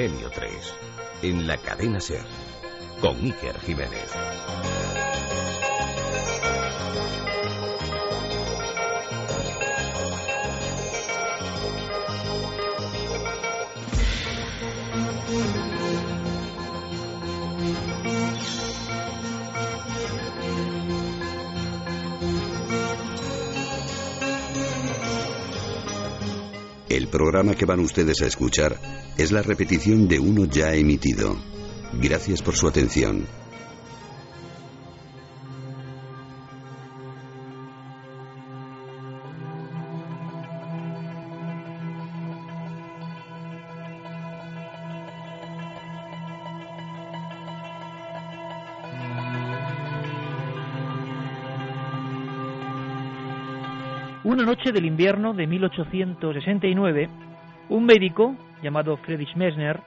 Milenio 3, en la cadena Ser, con Iker Jiménez. El programa que van ustedes a escuchar es la repetición de uno ya emitido. Gracias por su atención. Una noche del invierno de 1869, un médico llamado Friedrich Messner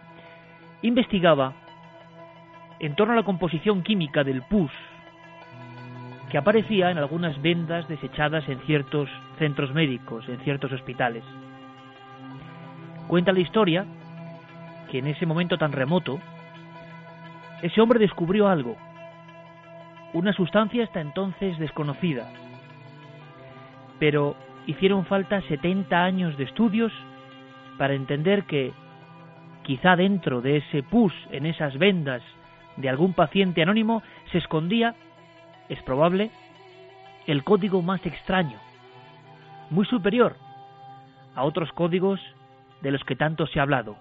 investigaba en torno a la composición química del pus que aparecía en algunas vendas desechadas en ciertos centros médicos, en ciertos hospitales. Cuenta la historia que en ese momento tan remoto, ese hombre descubrió algo, una sustancia hasta entonces desconocida, pero hicieron falta 70 años de estudios para entender que quizá dentro de ese pus, en esas vendas de algún paciente anónimo, se escondía, es probable, el código más extraño, muy superior a otros códigos de los que tanto se ha hablado.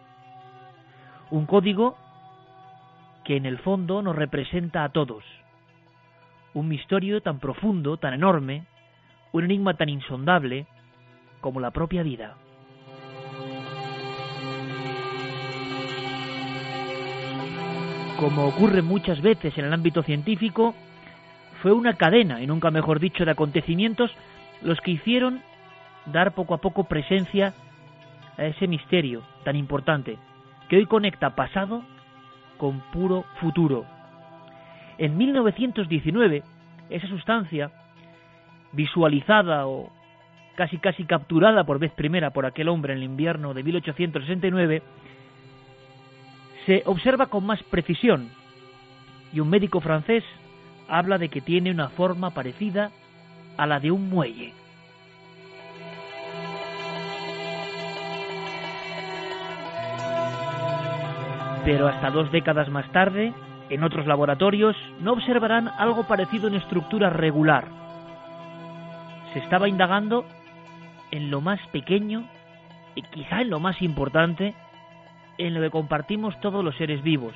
Un código que en el fondo nos representa a todos. Un misterio tan profundo, tan enorme, un enigma tan insondable como la propia vida. Como ocurre muchas veces en el ámbito científico, fue una cadena, y nunca mejor dicho, de acontecimientos los que hicieron dar poco a poco presencia a ese misterio tan importante, que hoy conecta pasado con puro futuro. En 1919, esa sustancia visualizada o casi casi capturada por vez primera por aquel hombre en el invierno de 1869, se observa con más precisión y un médico francés habla de que tiene una forma parecida a la de un muelle. Pero hasta dos décadas más tarde, en otros laboratorios, no observarán algo parecido en estructura regular, se estaba indagando en lo más pequeño y quizá en lo más importante, en lo que compartimos todos los seres vivos.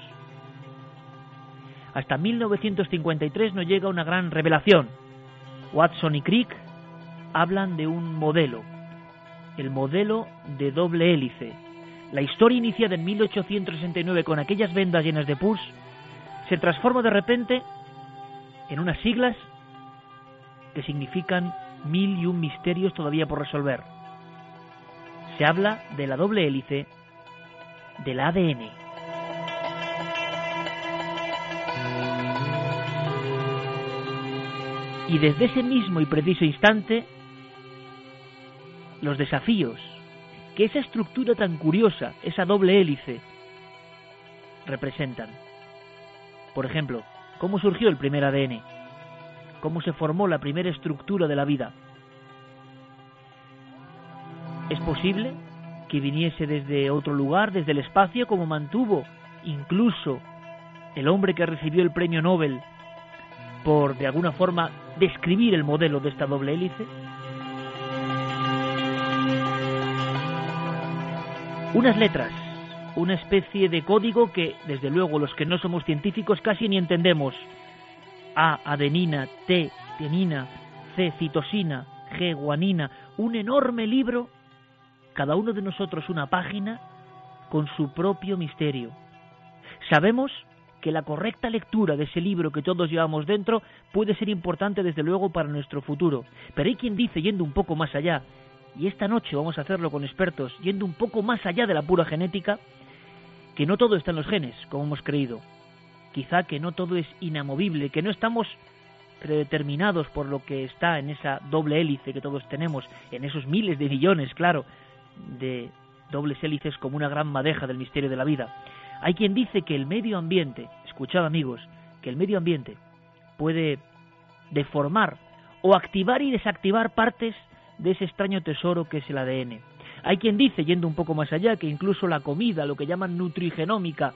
Hasta 1953 no llega una gran revelación. Watson y Crick hablan de un modelo, el modelo de doble hélice. La historia iniciada en 1869 con aquellas vendas llenas de pus se transforma de repente en unas siglas que significan mil y un misterios todavía por resolver. Se habla de la doble hélice del ADN. Y desde ese mismo y preciso instante, los desafíos que esa estructura tan curiosa, esa doble hélice, representan. Por ejemplo, ¿cómo surgió el primer ADN? cómo se formó la primera estructura de la vida. ¿Es posible viniese desde otro lugar, desde el espacio, como mantuvo incluso el hombre que recibió el premio Nobel por, de alguna forma, describir el modelo de esta doble hélice? Unas letras, una especie de código que, desde luego, los que no somos científicos casi ni entendemos, a, adenina, T, tianina, C, citosina, G, guanina, un enorme libro, cada uno de nosotros una página con su propio misterio. Sabemos que la correcta lectura de ese libro que todos llevamos dentro puede ser importante desde luego para nuestro futuro, pero hay quien dice, yendo un poco más allá, y esta noche vamos a hacerlo con expertos, yendo un poco más allá de la pura genética, que no todo está en los genes, como hemos creído, quizá que no todo es inamovible, que no estamos predeterminados por lo que está en esa doble hélice que todos tenemos, en esos miles de billones, claro, de dobles hélices como una gran madeja del misterio de la vida. Hay quien dice que el medio ambiente, escuchad amigos, que el medio ambiente puede deformar o activar y desactivar partes de ese extraño tesoro que es el ADN. Hay quien dice, yendo un poco más allá, que incluso la comida, lo que llaman nutrigenómica,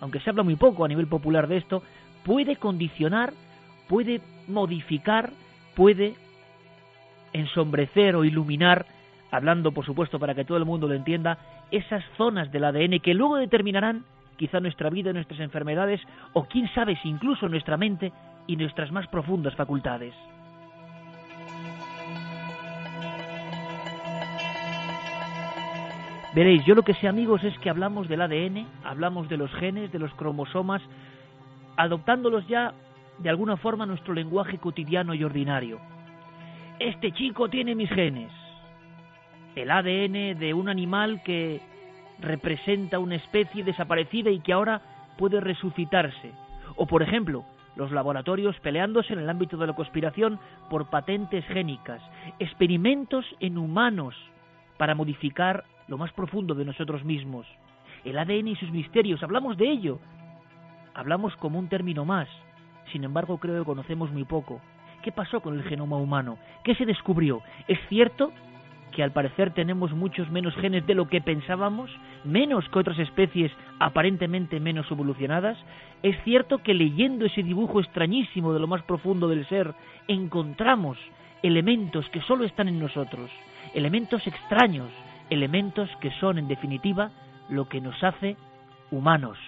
aunque se habla muy poco a nivel popular de esto, puede condicionar, puede modificar, puede ensombrecer o iluminar, hablando por supuesto para que todo el mundo lo entienda, esas zonas del ADN que luego determinarán quizá nuestra vida, nuestras enfermedades o quién sabe si incluso nuestra mente y nuestras más profundas facultades. Veréis, yo lo que sé amigos es que hablamos del ADN, hablamos de los genes, de los cromosomas, adoptándolos ya de alguna forma nuestro lenguaje cotidiano y ordinario. Este chico tiene mis genes. El ADN de un animal que representa una especie desaparecida y que ahora puede resucitarse. O por ejemplo, los laboratorios peleándose en el ámbito de la conspiración por patentes génicas, experimentos en humanos para modificar lo más profundo de nosotros mismos. El ADN y sus misterios, hablamos de ello. Hablamos como un término más. Sin embargo, creo que conocemos muy poco. ¿Qué pasó con el genoma humano? ¿Qué se descubrió? ¿Es cierto que al parecer tenemos muchos menos genes de lo que pensábamos, menos que otras especies aparentemente menos evolucionadas? ¿Es cierto que leyendo ese dibujo extrañísimo de lo más profundo del ser, encontramos elementos que solo están en nosotros, elementos extraños, elementos que son, en definitiva, lo que nos hace humanos.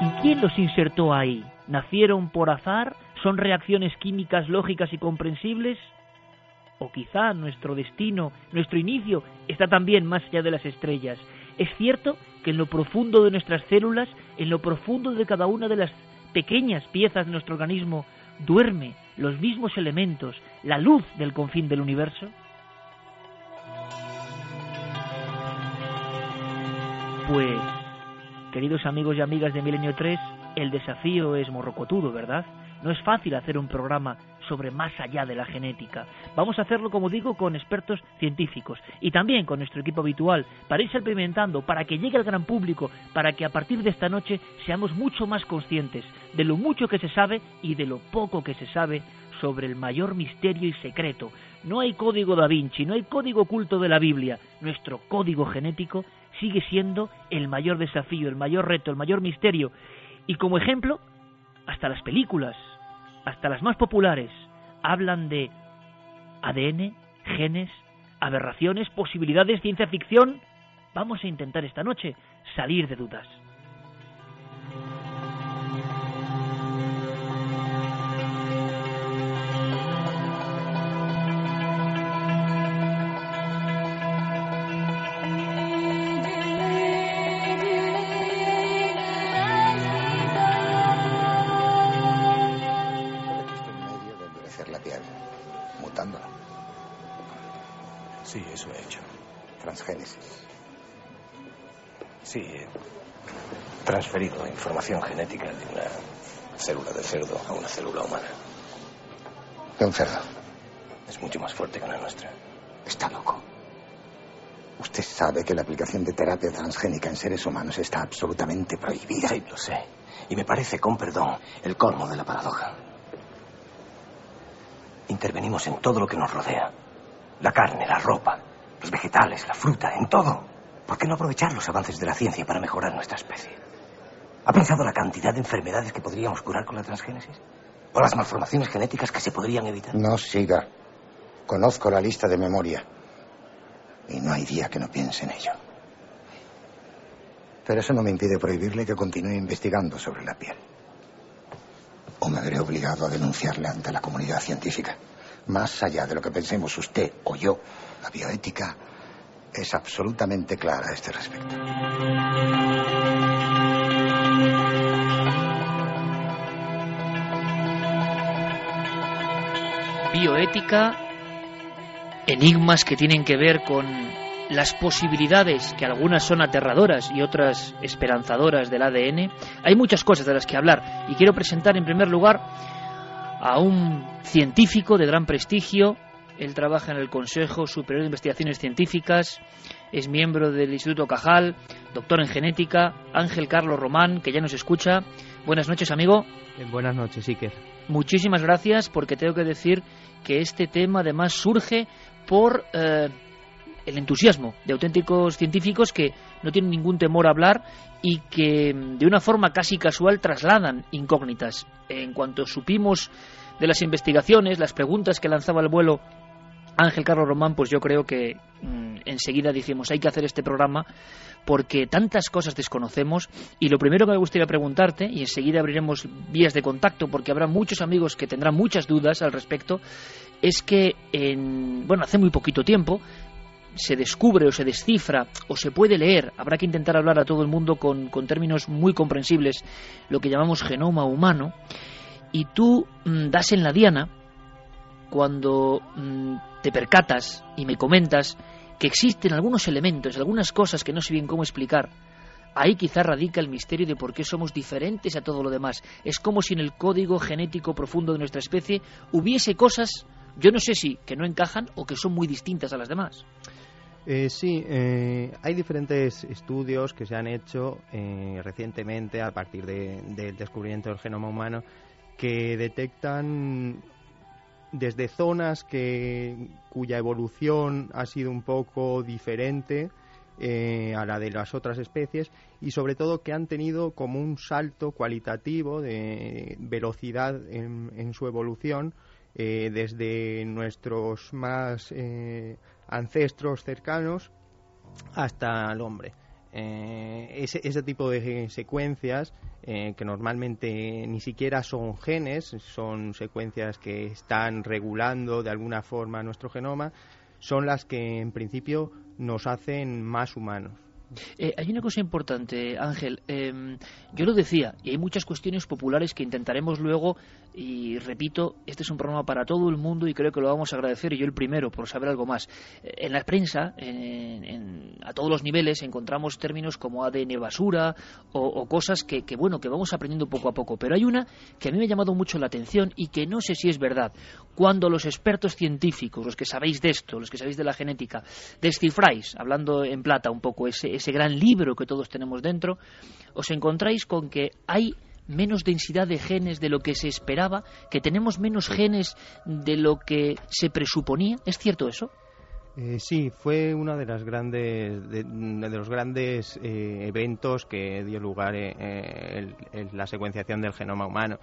¿Y quién los insertó ahí? ¿Nacieron por azar? ¿Son reacciones químicas lógicas y comprensibles? ¿O quizá nuestro destino, nuestro inicio, está también más allá de las estrellas? Es cierto que en lo profundo de nuestras células, en lo profundo de cada una de las pequeñas piezas de nuestro organismo, duerme los mismos elementos, la luz del confín del universo? Pues, queridos amigos y amigas de Milenio 3, el desafío es morrocotudo, ¿verdad? No es fácil hacer un programa sobre más allá de la genética. Vamos a hacerlo, como digo, con expertos científicos y también con nuestro equipo habitual, para ir experimentando, para que llegue al gran público, para que a partir de esta noche seamos mucho más conscientes de lo mucho que se sabe y de lo poco que se sabe sobre el mayor misterio y secreto. No hay código da Vinci, no hay código oculto de la Biblia. Nuestro código genético sigue siendo el mayor desafío, el mayor reto, el mayor misterio. Y como ejemplo, hasta las películas, hasta las más populares, hablan de ADN, genes, aberraciones, posibilidades, ciencia ficción. Vamos a intentar esta noche salir de dudas. De un cerdo. Es mucho más fuerte que la nuestra. Está loco. Usted sabe que la aplicación de terapia transgénica en seres humanos está absolutamente prohibida. Sí, lo sé. Y me parece, con perdón, el colmo de la paradoja. Intervenimos en todo lo que nos rodea. La carne, la ropa, los vegetales, la fruta, en todo. ¿Por qué no aprovechar los avances de la ciencia para mejorar nuestra especie? ¿Ha pensado la cantidad de enfermedades que podríamos curar con la transgénesis? ¿O las malformaciones genéticas que se podrían evitar? No siga. Conozco la lista de memoria. Y no hay día que no piense en ello. Pero eso no me impide prohibirle que continúe investigando sobre la piel. O me veré obligado a denunciarle ante la comunidad científica. Más allá de lo que pensemos usted o yo, la bioética es absolutamente clara a este respecto. Bioética, enigmas que tienen que ver con las posibilidades, que algunas son aterradoras y otras esperanzadoras del ADN. Hay muchas cosas de las que hablar y quiero presentar en primer lugar a un científico de gran prestigio, Él trabaja en el Consejo Superior de Investigaciones Científicas, es miembro del Instituto Cajal, doctor en genética, Ángel Carlos Román, que ya nos escucha. Buenas noches, amigo. Eh, buenas noches, Iker. Muchísimas gracias porque tengo que decir que este tema además surge por eh, el entusiasmo de auténticos científicos que no tienen ningún temor a hablar y que mm, de una forma casi casual trasladan incógnitas. En cuanto supimos de las investigaciones, las preguntas que lanzaba el vuelo Ángel Carlos Román, pues yo creo que mm, enseguida dijimos hay que hacer este programa porque tantas cosas desconocemos y lo primero que me gustaría preguntarte y enseguida abriremos vías de contacto porque habrá muchos amigos que tendrán muchas dudas al respecto es que en bueno hace muy poquito tiempo se descubre o se descifra o se puede leer, habrá que intentar hablar a todo el mundo con, con términos muy comprensibles, lo que llamamos genoma humano, y tú mm, das en la diana cuando mm, te percatas y me comentas que existen algunos elementos, algunas cosas que no sé bien cómo explicar. Ahí quizá radica el misterio de por qué somos diferentes a todo lo demás. Es como si en el código genético profundo de nuestra especie hubiese cosas, yo no sé si, que no encajan o que son muy distintas a las demás. Eh, sí, eh, hay diferentes estudios que se han hecho eh, recientemente a partir del descubrimiento del genoma humano que detectan desde zonas que, cuya evolución ha sido un poco diferente a la de las otras especies y sobre todo que han tenido como un salto cualitativo de velocidad en su evolución desde nuestros más ancestros cercanos hasta el hombre. Eh, ese, tipo de secuencias eh, que normalmente ni siquiera son genes, son secuencias que están regulando de alguna forma nuestro genoma, son las que en principio nos hacen más humanos. Eh, hay una cosa importante, Ángel. Em, yo lo decía, y hay muchas cuestiones populares que intentaremos luego, y repito, este es un programa para todo el mundo y creo que lo vamos a agradecer, y yo el primero, por saber algo más. Eh, en la prensa, a todos los niveles, encontramos términos como ADN basura o, cosas que, bueno, que vamos aprendiendo poco a poco. Pero hay una que a mí me ha llamado mucho la atención y que no sé si es verdad. Cuando los expertos científicos, los que sabéis de esto, los que sabéis de la genética, descifráis, hablando en plata un poco, ese ese gran libro que todos tenemos dentro, os encontráis con que hay menos densidad de genes de lo que se esperaba, que tenemos menos genes de lo que se presuponía. ¿Es cierto eso? Eh, sí, fue uno de, las grandes, de, los grandes eh, eventos que dio lugar en eh, la secuenciación del genoma humano.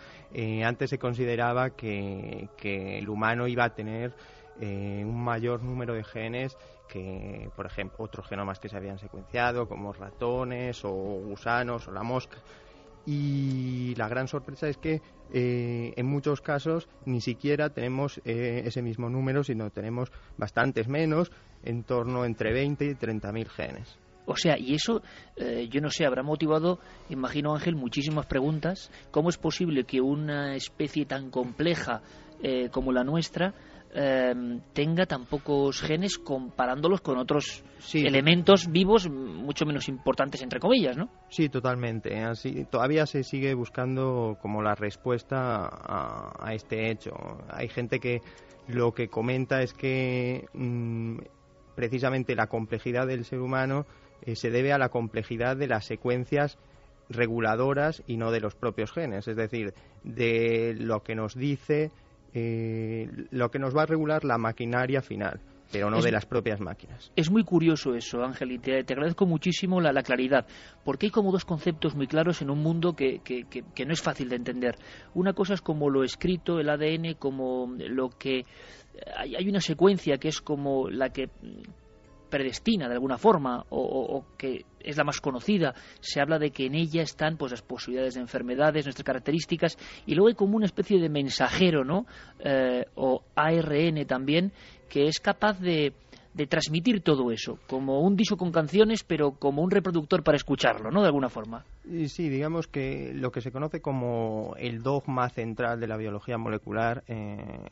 antes se consideraba que, que, el humano iba a tener un mayor número de genes que, por ejemplo, otros genomas que se habían secuenciado, como ratones o gusanos o la mosca. Y la gran sorpresa es que eh, en muchos casos ni siquiera tenemos eh, ese mismo número, sino tenemos bastantes menos, en torno entre 20 y 30 mil genes. O sea, y eso, eh, yo no sé, habrá motivado, imagino Ángel, muchísimas preguntas. ¿Cómo es posible que una especie tan compleja como la nuestra Em, tenga tan pocos genes comparándolos con otros elementos vivos mucho menos importantes entre comillas, ¿no? Sí, totalmente. Así todavía se sigue buscando como la respuesta a, este hecho. Hay gente que lo que comenta es que mm, precisamente la complejidad del ser humano eh, se debe a la complejidad de las secuencias reguladoras y no de los propios genes, es decir, de lo que nos dice eh, lo que nos va a regular la maquinaria final pero no de las propias máquinas. Es muy curioso eso, Ángel, y te, agradezco muchísimo la, claridad, porque hay como dos conceptos muy claros en un mundo que, que, no es fácil de entender. Una cosa es como lo escrito, el ADN, como lo que... Hay, hay una secuencia que es como la que predestina de alguna forma o, que es la más conocida. Se habla de que en ella están pues las posibilidades de enfermedades, nuestras características y luego hay como una especie de mensajero, ¿no? Eh, o ARN también que es capaz de, de transmitir todo eso, como un disco con canciones, pero como un reproductor para escucharlo, ¿no? De alguna forma. Sí, digamos que lo que se conoce como el dogma central de la biología molecular eh,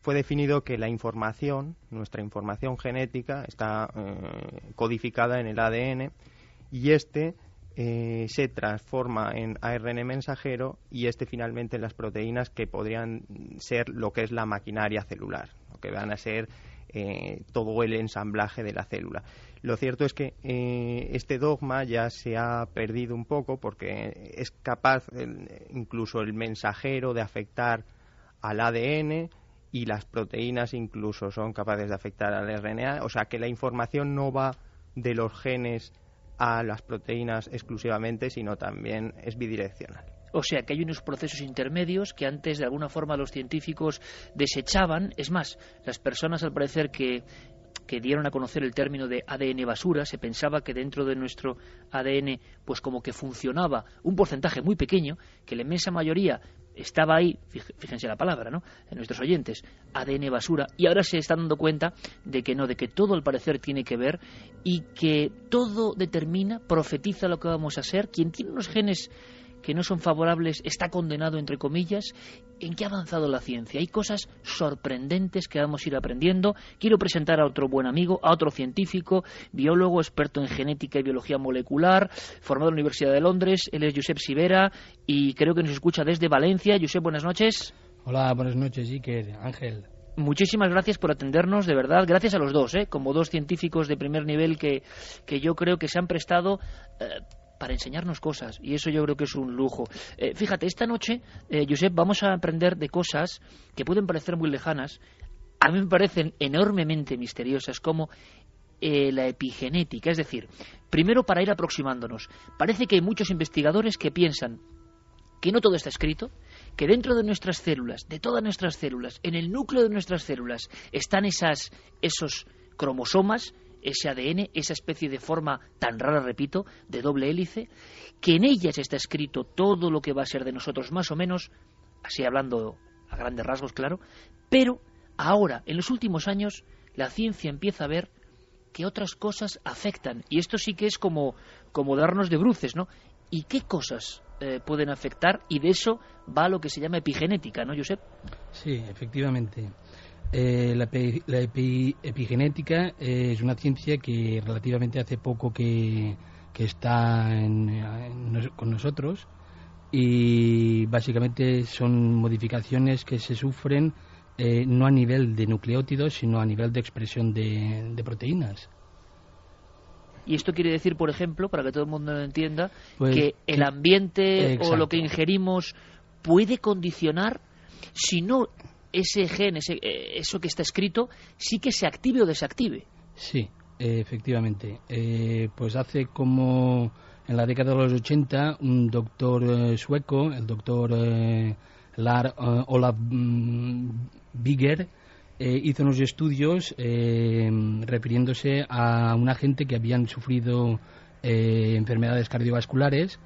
fue definido que la información, nuestra información genética, está eh, codificada en el ADN y este eh, se transforma en ARN mensajero y este finalmente en las proteínas que podrían ser lo que es la maquinaria celular, lo que van a ser eh, todo el ensamblaje de la célula. Lo cierto es que eh, este dogma ya se ha perdido un poco porque es capaz incluso el mensajero de afectar al ADN y las proteínas incluso son capaces de afectar al RNA, o sea que la información no va de los genes a las proteínas exclusivamente, sino también es bidireccional. O sea que hay unos procesos intermedios que antes de alguna forma los científicos desechaban. Es más, las personas al parecer que que dieron a conocer el término de ADN basura, se pensaba que dentro de nuestro ADN pues como que funcionaba un porcentaje muy pequeño, que la inmensa mayoría estaba ahí, fíjense la palabra, ¿no? En nuestros oyentes, ADN basura, y ahora se están dando cuenta de que no, de que todo al parecer tiene que ver y que todo determina, profetiza lo que vamos a ser. Quien tiene unos genes que no son favorables está condenado, entre comillas. ¿En qué ha avanzado la ciencia? Hay cosas sorprendentes que vamos a ir aprendiendo. Quiero presentar a otro buen amigo, a otro científico, biólogo, experto en genética y biología molecular, formado en la Universidad de Londres. Él es Josep Sivera y creo que nos escucha desde Valencia. Josep, buenas noches. Hola, buenas noches, Iker, Ángel. Muchísimas gracias por atendernos, de verdad. Gracias a los dos, ¿eh? como dos científicos de primer nivel que, que yo creo que se han prestado eh, para enseñarnos cosas y eso yo creo que es un lujo. Eh, fíjate, esta noche, eh, Josep, vamos a aprender de cosas que pueden parecer muy lejanas, a mí me parecen enormemente misteriosas, como eh, la epigenética. Es decir, primero para ir aproximándonos, parece que hay muchos investigadores que piensan que no todo está escrito, que dentro de nuestras células, de todas nuestras células, en el núcleo de nuestras células, están esas, esos cromosomas ese ADN, esa especie de forma tan rara, repito, de doble hélice, que en ellas está escrito todo lo que va a ser de nosotros más o menos, así hablando a grandes rasgos, claro, pero ahora, en los últimos años, la ciencia empieza a ver que otras cosas afectan, y esto sí que es como, como darnos de bruces, ¿no? ¿Y qué cosas eh, pueden afectar? Y de eso va lo que se llama epigenética, ¿no, Josep? Sí, efectivamente. Eh, la, epigenética es una ciencia que relativamente hace poco que, está con nosotros y básicamente son modificaciones que se sufren eh, no a nivel de nucleótidos, sino a nivel de expresión de, proteínas. Y esto quiere decir, por ejemplo, para que todo el mundo lo entienda, pues que el ambiente o lo que ingerimos puede condicionar, si no ese gen, ese, eh, eso que está escrito, sí que se active o desactive. Sí, efectivamente. Eh, pues hace como en la década de los 80 un doctor eh, sueco, el doctor Lar Olaf mm, Bigger, hizo unos estudios refiriéndose a una gente que habían sufrido enfermedades cardiovasculares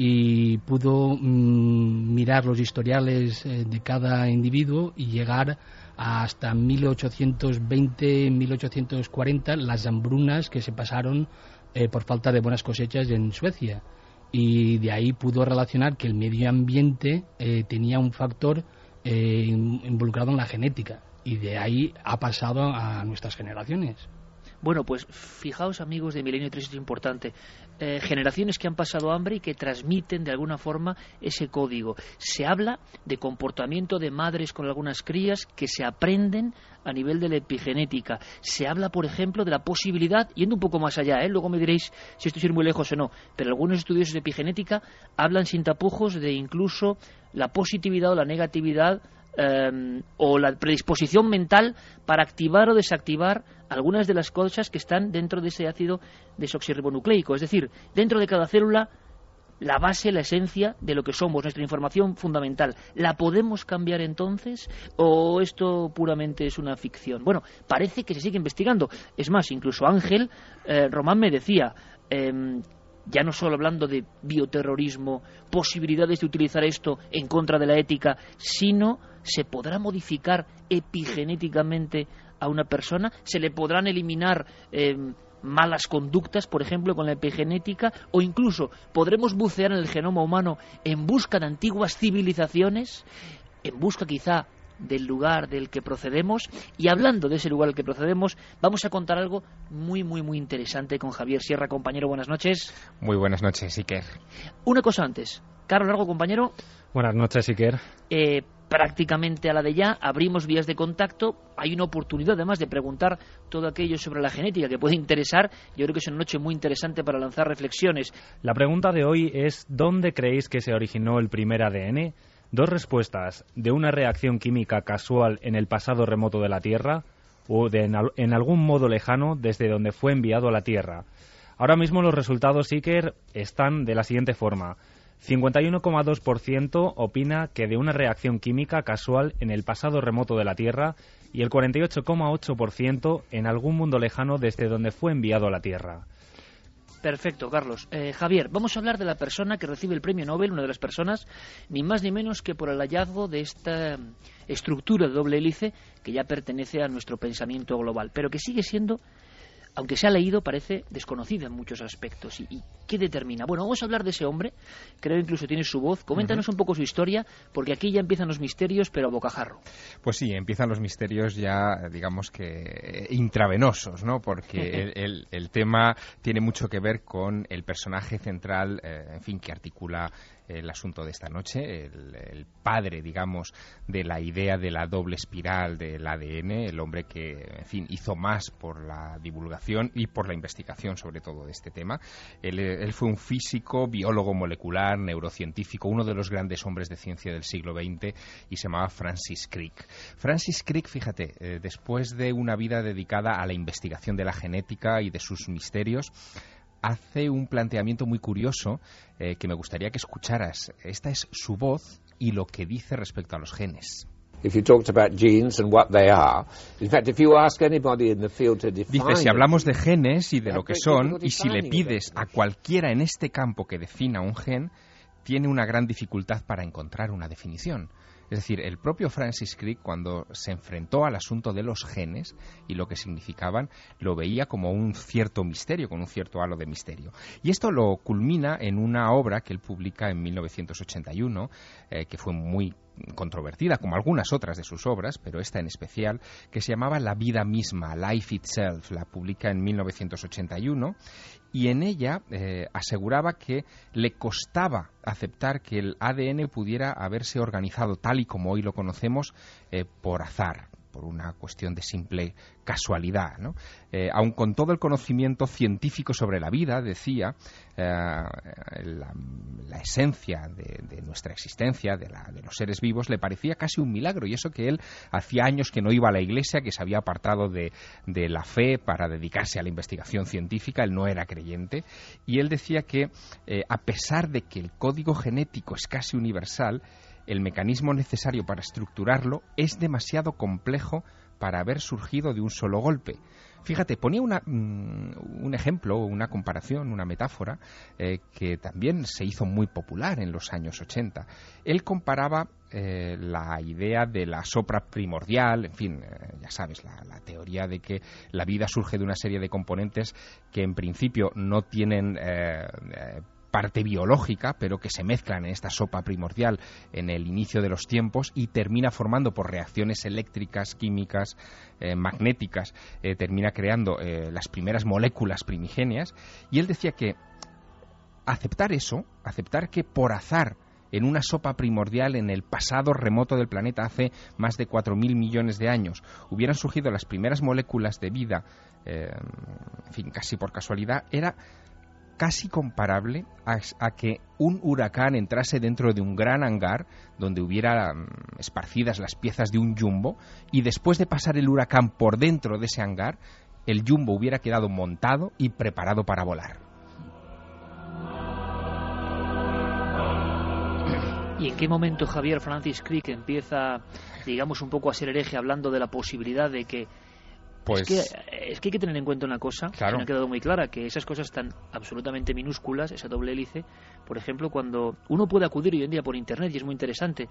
y pudo mm, mirar los historiales eh, de cada individuo y llegar hasta 1820-1840 las hambrunas que se pasaron eh, por falta de buenas cosechas en Suecia. Y de ahí pudo relacionar que el medio ambiente eh, tenía un factor involucrado en la genética. Y de ahí ha pasado a nuestras generaciones. Bueno, pues fijaos amigos de Milenio 3 es importante. Eh, generaciones que han pasado hambre y que transmiten de alguna forma ese código. Se habla de comportamiento de madres con algunas crías que se aprenden a nivel de la epigenética. Se habla, por ejemplo, de la posibilidad, yendo un poco más allá, ¿eh? luego me diréis si esto es ir muy lejos o no, pero algunos estudios de epigenética hablan sin tapujos de incluso la positividad o la negatividad Em, o la predisposición mental para activar o desactivar algunas de las cosas que están dentro de ese ácido desoxirribonucleico. Es decir, dentro de cada célula, la base, la esencia de lo que somos, nuestra información fundamental. ¿La podemos cambiar entonces o esto puramente es una ficción? Bueno, parece que se sigue investigando. Es más, incluso Ángel eh, Román me decía, em, ya no solo hablando de bioterrorismo, posibilidades de utilizar esto en contra de la ética, sino se podrá modificar epigenéticamente a una persona, se le podrán eliminar eh, malas conductas, por ejemplo, con la epigenética, o incluso podremos bucear en el genoma humano en busca de antiguas civilizaciones, en busca quizá del lugar del que procedemos. Y hablando de ese lugar del que procedemos, vamos a contar algo muy, muy, muy interesante con Javier Sierra, compañero. Buenas noches. Muy buenas noches, Iker. Una cosa antes. Carlos Largo, compañero. Buenas noches, Iker. Eh, prácticamente a la de ya, abrimos vías de contacto, hay una oportunidad además de preguntar todo aquello sobre la genética que puede interesar, yo creo que es una noche muy interesante para lanzar reflexiones. La pregunta de hoy es ¿dónde creéis que se originó el primer ADN? Dos respuestas, de una reacción química casual en el pasado remoto de la Tierra o de en, algún modo lejano desde donde fue enviado a la Tierra. Ahora mismo los resultados Iker están de la siguiente forma. 51,2% opina que de una reacción química casual en el pasado remoto de la Tierra y el 48,8% en algún mundo lejano desde donde fue enviado a la Tierra. Perfecto, Carlos. Eh, Javier, vamos a hablar de la persona que recibe el premio Nobel, una de las personas, ni más ni menos que por el hallazgo de esta estructura de doble hélice que ya pertenece a nuestro pensamiento global, pero que sigue siendo aunque se ha leído, parece desconocida en muchos aspectos. ¿Y, qué determina? Bueno, vamos a hablar de ese hombre, creo incluso tiene su voz. Coméntanos un poco su historia, porque aquí ya empiezan los misterios, pero a bocajarro. Pues sí, empiezan los misterios ya, digamos que intravenosos, ¿no? Porque el, tema tiene mucho que ver con el personaje central, eh, en fin, que articula el asunto de esta noche, el, padre, digamos, de la idea de la doble espiral del ADN, el hombre que, en fin, hizo más por la divulgación y por la investigación, sobre todo, de este tema. Él, fue un físico, biólogo molecular, neurocientífico, uno de los grandes hombres de ciencia del siglo XX y se llamaba Francis Crick. Francis Crick, fíjate, eh, después de una vida dedicada a la investigación de la genética y de sus misterios, hace un planteamiento muy curioso eh, que me gustaría que escucharas. Esta es su voz y lo que dice respecto a los genes. Dice, si hablamos de genes y de lo que son, y si le pides a cualquiera en este campo que defina un gen, tiene una gran dificultad para encontrar una definición. Es decir, el propio Francis Crick, cuando se enfrentó al asunto de los genes y lo que significaban, lo veía como un cierto misterio, con un cierto halo de misterio. Y esto lo culmina en una obra que él publica en 1981, eh, que fue muy controvertida, como algunas otras de sus obras, pero esta en especial, que se llamaba La vida misma, Life Itself, la publica en 1981, y en ella eh, aseguraba que le costaba aceptar que el ADN pudiera haberse organizado tal y como hoy lo conocemos eh, por azar, por una cuestión de simple casualidad. ¿no? Eh, aun con todo el conocimiento científico sobre la vida, decía, eh, la, esencia de, nuestra existencia, de, los seres vivos, le parecía casi un milagro. Y eso que él hacía años que no iba a la iglesia, que se había apartado de, la fe para dedicarse a la investigación científica, él no era creyente. Y él decía que, eh, a pesar de que el código genético es casi universal, el mecanismo necesario para estructurarlo es demasiado complejo para haber surgido de un solo golpe. Fíjate, ponía mm, un ejemplo, una comparación, una metáfora eh, que también se hizo muy popular en los años 80. Él comparaba eh, la idea de la sopra primordial, en fin, eh, ya sabes, la, la, teoría de que la vida surge de una serie de componentes que en principio no tienen parte biológica, pero que se mezclan en esta sopa primordial en el inicio de los tiempos y termina formando por reacciones eléctricas, químicas, eh, magnéticas, eh, termina creando eh, las primeras moléculas primigenias. Y él decía que aceptar eso, aceptar que por azar en una sopa primordial en el pasado remoto del planeta hace más de 4.000 millones de años hubieran surgido las primeras moléculas de vida, en fin, casi por casualidad, era casi comparable a, que un huracán entrase dentro de un gran hangar donde hubiera mm, esparcidas las piezas de un jumbo y después de pasar el huracán por dentro de ese hangar, el jumbo hubiera quedado montado y preparado para volar. ¿Y en qué momento Javier Francis Crick empieza, digamos, un poco a ser hereje hablando de la posibilidad de que es, que, pues es que hay que tener en cuenta una cosa que me ha quedado muy clara, que esas cosas están absolutamente minúsculas, esa doble hélice, por ejemplo, cuando uno puede acudir hoy en día por Internet, y es muy interesante,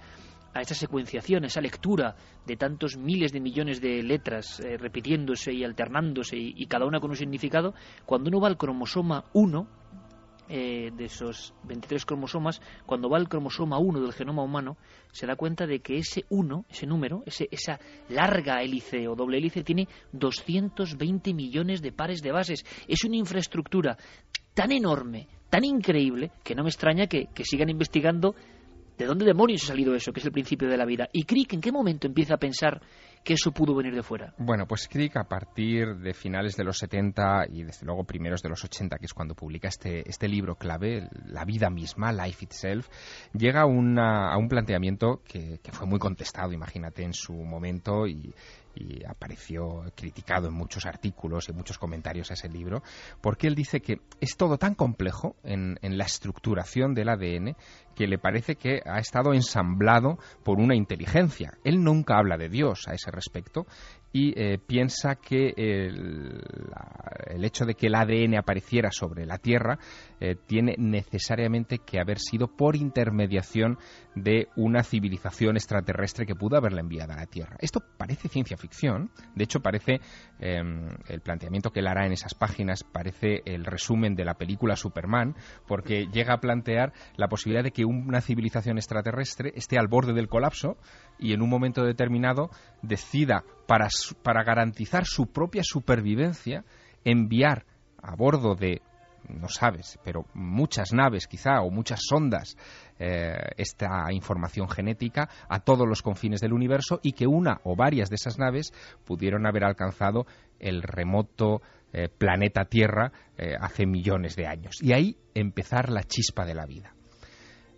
a esa secuenciación, esa lectura de tantos miles de millones de letras eh, repitiéndose y alternándose y, y, cada una con un significado, cuando uno va al cromosoma 1, eh, de esos 23 cromosomas, cuando va al cromosoma 1 del genoma humano, se da cuenta de que ese 1, ese número, ese, esa larga hélice o doble hélice, tiene 220 millones de pares de bases. Es una infraestructura tan enorme, tan increíble, que no me extraña que, que sigan investigando ¿De dónde demonios ha salido eso, que es el principio de la vida? ¿Y Crick en qué momento empieza a pensar que eso pudo venir de fuera? Bueno, pues Crick a partir de finales de los 70 y desde luego primeros de los 80, que es cuando publica este, este libro clave, La vida misma, Life Itself, llega a, a un planteamiento que, que, fue muy contestado, imagínate, en su momento y, y apareció criticado en muchos artículos y muchos comentarios a ese libro, porque él dice que es todo tan complejo en, en, la estructuración del ADN que le parece que ha estado ensamblado por una inteligencia. Él nunca habla de Dios a ese respecto y eh, piensa que el, el, hecho de que el ADN apareciera sobre la Tierra eh, tiene necesariamente que haber sido por intermediación de una civilización extraterrestre que pudo haberla enviado a la Tierra. Esto parece ciencia ficción, de hecho parece eh, el planteamiento que él hará en esas páginas parece el resumen de la película Superman, porque llega a plantear la posibilidad de que una civilización extraterrestre esté al borde del colapso y en un momento determinado decida para, para garantizar su propia supervivencia enviar a bordo de no sabes, pero muchas naves quizá o muchas sondas eh, esta información genética a todos los confines del universo y que una o varias de esas naves pudieron haber alcanzado el remoto eh, planeta Tierra eh, hace millones de años. Y ahí empezar la chispa de la vida.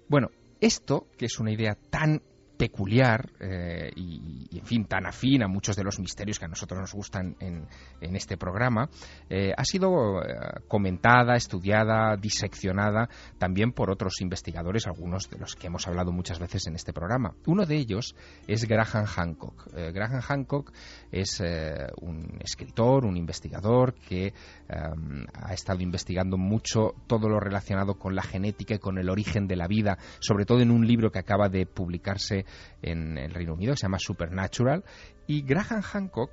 Bueno, esto, que es una idea tan peculiar eh, y, en fin, tan afín a muchos de los misterios que a nosotros nos gustan en, en este programa, eh, ha sido eh, comentada, estudiada, diseccionada también por otros investigadores, algunos de los que hemos hablado muchas veces en este programa. Uno de ellos es Graham Hancock. Graham Hancock es un escritor, un investigador que ha estado investigando mucho todo lo relacionado con la genética y con el origen de la vida, sobre todo en un libro que acaba de publicarse en el Reino Unido, que se llama Supernatural, y Graham Hancock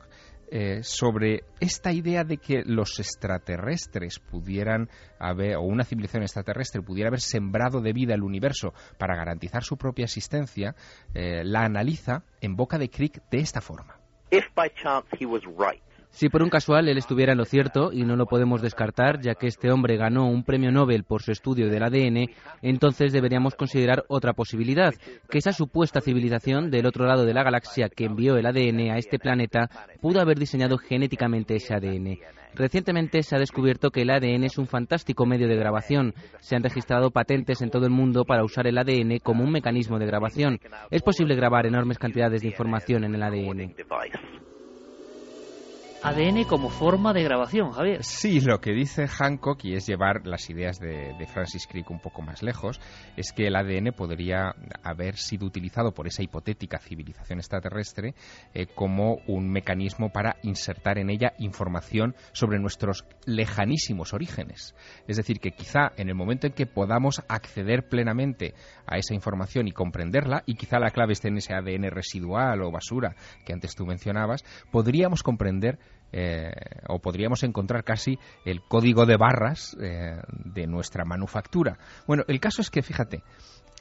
eh, sobre esta idea de que los extraterrestres pudieran haber, o una civilización extraterrestre pudiera haber sembrado de vida el universo para garantizar su propia existencia, eh, la analiza en boca de Crick de esta forma. If by chance he was right, si por un casual él estuviera en lo cierto, y no lo podemos descartar, ya que este hombre ganó un premio Nobel por su estudio del ADN, entonces deberíamos considerar otra posibilidad, que esa supuesta civilización del otro lado de la galaxia que envió el ADN a este planeta pudo haber diseñado genéticamente ese ADN. Recientemente se ha descubierto que el ADN es un fantástico medio de grabación. Se han registrado patentes en todo el mundo para usar el ADN como un mecanismo de grabación. Es posible grabar enormes cantidades de información en el ADN. ADN como forma de grabación, Javier. Sí, lo que dice Hancock, y es llevar las ideas de, de, Francis Crick un poco más lejos, es que el ADN podría haber sido utilizado por esa hipotética civilización extraterrestre eh, como un mecanismo para insertar en ella información sobre nuestros lejanísimos orígenes. Es decir, que quizá en el momento en que podamos acceder plenamente a esa información y comprenderla, y quizá la clave esté en ese ADN residual o basura que antes tú mencionabas, podríamos comprender eh, o podríamos encontrar casi el código de barras eh, de nuestra manufactura. Bueno, el caso es que, fíjate,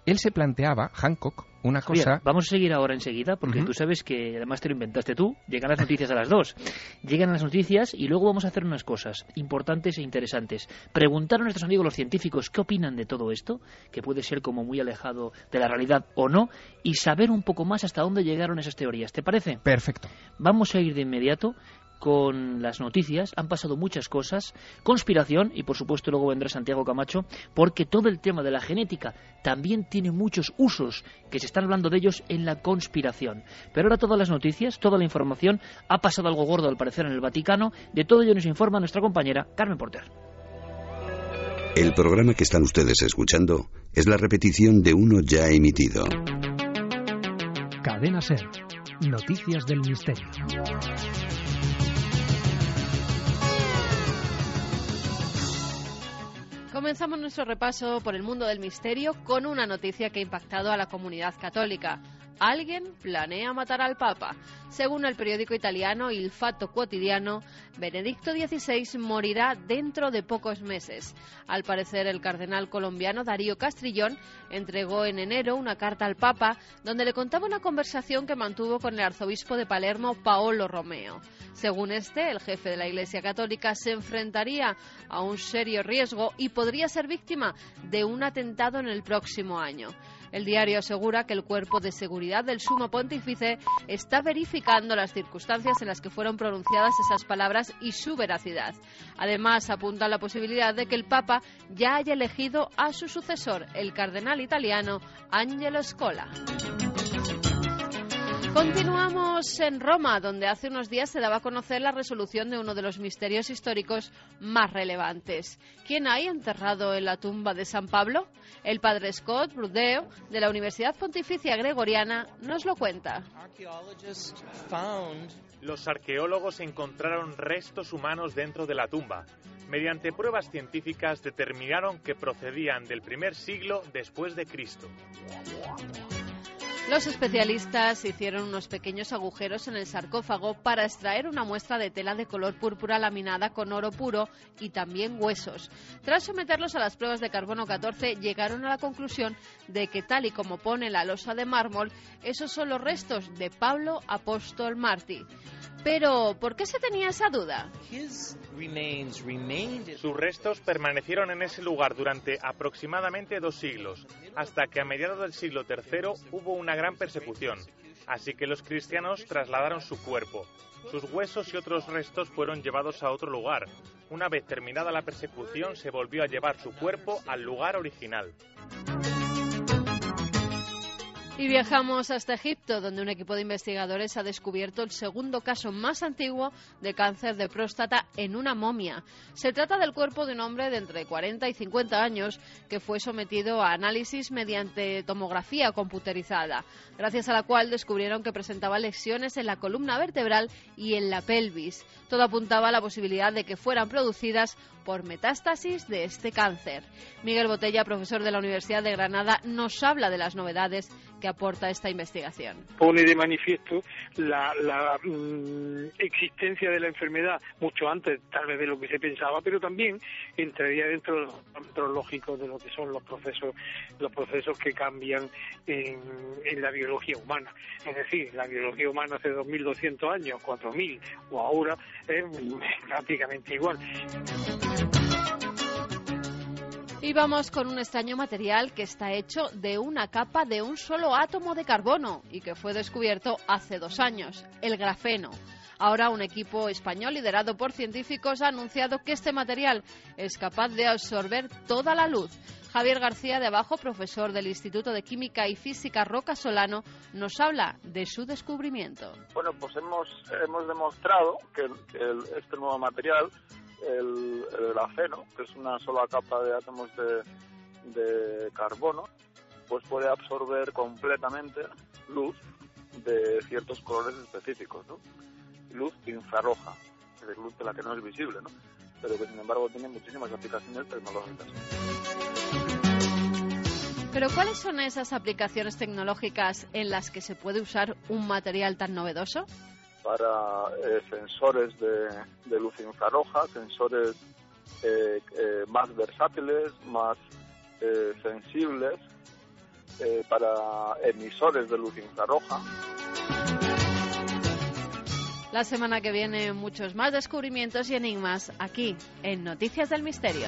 él se planteaba, Hancock, una cosa... Bien, vamos a seguir ahora enseguida, porque uh -huh. tú sabes que además te lo inventaste tú, llegan las noticias a las dos. Llegan las noticias y luego vamos a hacer unas cosas importantes e interesantes. Preguntar a nuestros amigos los científicos qué opinan de todo esto, que puede ser como muy alejado de la realidad o no, y saber un poco más hasta dónde llegaron esas teorías. ¿Te parece? Perfecto. Vamos a ir de inmediato con las noticias, han pasado muchas cosas, conspiración, y por supuesto luego vendrá Santiago Camacho, porque todo el tema de la genética también tiene muchos usos, que se están hablando de ellos en la conspiración. Pero ahora todas las noticias, toda la información, ha pasado algo gordo al parecer en el Vaticano, de todo ello nos informa nuestra compañera Carmen Porter. El programa que están ustedes escuchando es la repetición de uno ya emitido. Cadena Ser. Noticias del Misterio. Comenzamos nuestro repaso por el mundo del misterio con una noticia que ha impactado a la comunidad católica. Alguien planea matar al Papa. Según el periódico italiano Il Fatto Quotidiano, Benedicto XVI morirá dentro de pocos meses. Al parecer, el cardenal colombiano Darío Castrillón entregó en enero una carta al Papa donde le contaba una conversación que mantuvo con el arzobispo de Palermo, Paolo Romeo. Según este, el jefe de la Iglesia Católica se enfrentaría a un serio riesgo y podría ser víctima de un atentado en el próximo año. El diario asegura que el cuerpo de seguridad del sumo pontífice está verificando las circunstancias en las que fueron pronunciadas esas palabras y su veracidad. Además, apunta la posibilidad de que el Papa ya haya elegido a su sucesor, el cardenal italiano Angelo Scola. Continuamos en Roma, donde hace unos días se daba a conocer la resolución de uno de los misterios históricos más relevantes. ¿Quién hay enterrado en la tumba de San Pablo? El padre Scott Brudeo, de la Universidad Pontificia Gregoriana, nos lo cuenta. Los arqueólogos encontraron restos humanos dentro de la tumba. Mediante pruebas científicas determinaron que procedían del primer siglo después de Cristo. Los especialistas hicieron unos pequeños agujeros en el sarcófago para extraer una muestra de tela de color púrpura laminada con oro puro y también huesos. Tras someterlos a las pruebas de carbono 14, llegaron a la conclusión de que, tal y como pone la losa de mármol, esos son los restos de Pablo Apóstol Martí. Pero, ¿por qué se tenía esa duda? Sus restos permanecieron en ese lugar durante aproximadamente dos siglos, hasta que a mediados del siglo III hubo una gran persecución. Así que los cristianos trasladaron su cuerpo. Sus huesos y otros restos fueron llevados a otro lugar. Una vez terminada la persecución, se volvió a llevar su cuerpo al lugar original. Y viajamos hasta Egipto, donde un equipo de investigadores ha descubierto el segundo caso más antiguo de cáncer de próstata en una momia. Se trata del cuerpo de un hombre de entre 40 y 50 años que fue sometido a análisis mediante tomografía computerizada, gracias a la cual descubrieron que presentaba lesiones en la columna vertebral y en la pelvis. Todo apuntaba a la posibilidad de que fueran producidas por metástasis de este cáncer. Miguel Botella, profesor de la Universidad de Granada, nos habla de las novedades que aporta esta investigación. Pone de manifiesto la, mm, existencia de la enfermedad mucho antes, tal vez de lo que se pensaba, pero también entraría dentro de los parámetros lógicos de lo que son los procesos, los procesos que cambian en, en la biología humana. Es decir, la biología humana hace 2.200 años, 4.000 o ahora es prácticamente igual. Y vamos con un extraño material que está hecho de una capa de un solo átomo de carbono y que fue descubierto hace dos años, el grafeno. Ahora un equipo español liderado por científicos ha anunciado que este material es capaz de absorber toda la luz. Javier García de Abajo, profesor del Instituto de Química y Física Roca Solano, nos habla de su descubrimiento. Bueno, pues hemos, hemos demostrado que este nuevo material el, grafeno, que es una sola capa de átomos de, carbono, pues puede absorber completamente luz de ciertos colores específicos, ¿no? Luz infrarroja, es decir, luz de la que no es visible, ¿no? Pero que sin embargo tiene muchísimas aplicaciones tecnológicas. Pero ¿cuáles son esas aplicaciones tecnológicas en las que se puede usar un material tan novedoso? Para eh, sensores de, luz infrarroja, sensores eh, eh, más versátiles, más sensibles, para emisores de luz infrarroja. La semana que viene muchos más descubrimientos y enigmas aquí en Noticias del Misterio.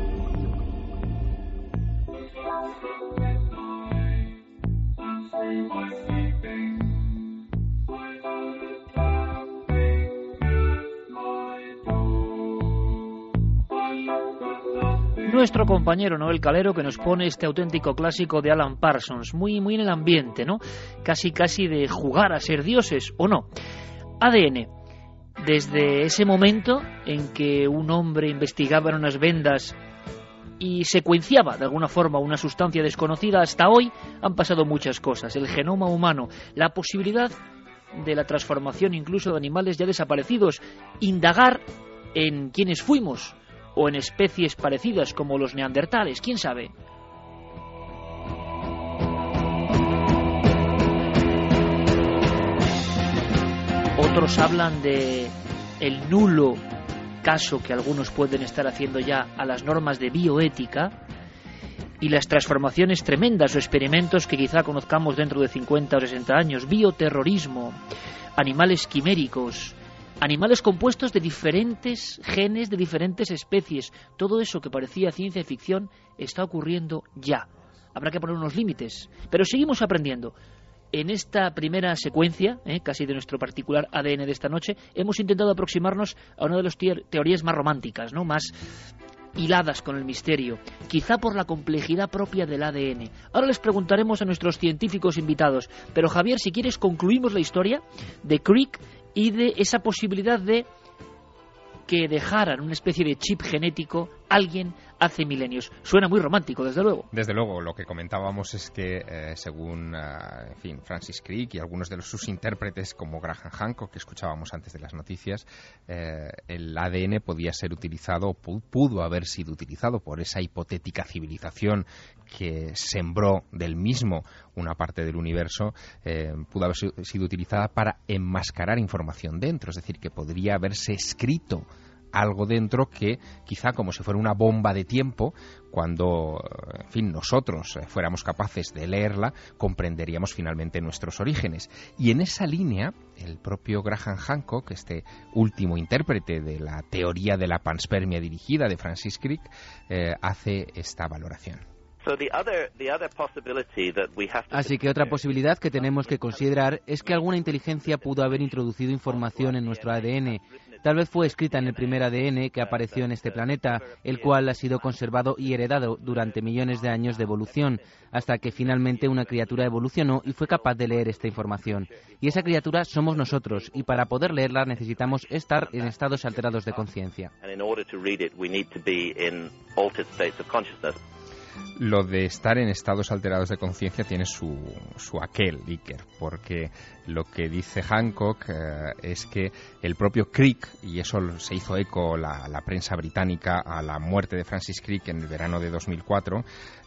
Nuestro compañero Noel Calero que nos pone este auténtico clásico de Alan Parsons, muy muy en el ambiente, ¿no? Casi casi de jugar a ser dioses o no. ADN. Desde ese momento en que un hombre investigaba en unas vendas y secuenciaba de alguna forma una sustancia desconocida, hasta hoy han pasado muchas cosas. El genoma humano, la posibilidad de la transformación incluso de animales ya desaparecidos, indagar en quiénes fuimos, o en especies parecidas como los neandertales, quién sabe. Otros hablan de el nulo caso que algunos pueden estar haciendo ya a las normas de bioética y las transformaciones tremendas o experimentos que quizá conozcamos dentro de 50 o 60 años, bioterrorismo, animales quiméricos, animales compuestos de diferentes genes, de diferentes especies. Todo eso que parecía ciencia ficción está ocurriendo ya. Habrá que poner unos límites, pero seguimos aprendiendo. En esta primera secuencia, eh, casi de nuestro particular ADN de esta noche, hemos intentado aproximarnos a una de las teorías más románticas, ¿no? más hiladas con el misterio, quizá por la complejidad propia del ADN. Ahora les preguntaremos a nuestros científicos invitados, pero Javier, si quieres, concluimos la historia de Crick y de esa posibilidad de que dejaran una especie de chip genético alguien hace milenios. Suena muy romántico, desde luego. Desde luego, lo que comentábamos es que, eh, según eh, en fin, Francis Crick y algunos de sus intérpretes, como Graham Hancock, que escuchábamos antes de las noticias, eh, el ADN podía ser utilizado, pudo haber sido utilizado por esa hipotética civilización que sembró del mismo una parte del universo, pudo haber sido utilizada para enmascarar información dentro, es decir, que podría haberse escrito algo dentro que quizá como si fuera una bomba de tiempo, cuando, en fin, nosotros fuéramos capaces de leerla, comprenderíamos finalmente nuestros orígenes. Y en esa línea, el propio Graham Hancock, este último intérprete de la teoría de la panspermia dirigida de Francis Crick, eh, hace esta valoración. Así que otra posibilidad que tenemos que considerar es que alguna inteligencia pudo haber introducido información en nuestro ADN Tal vez fue escrita en el primer ADN que apareció en este planeta, el cual ha sido conservado y heredado durante millones de años de evolución, hasta que finalmente una criatura evolucionó y fue capaz de leer esta información. Y esa criatura somos nosotros, y para poder leerla necesitamos estar en estados alterados de conciencia. Lo de estar en estados alterados de conciencia tiene su, su aquel, Iker, porque lo que dice Hancock eh, es que el propio Crick, y eso se hizo eco la, la, prensa británica a la muerte de Francis Crick en el verano de 2004,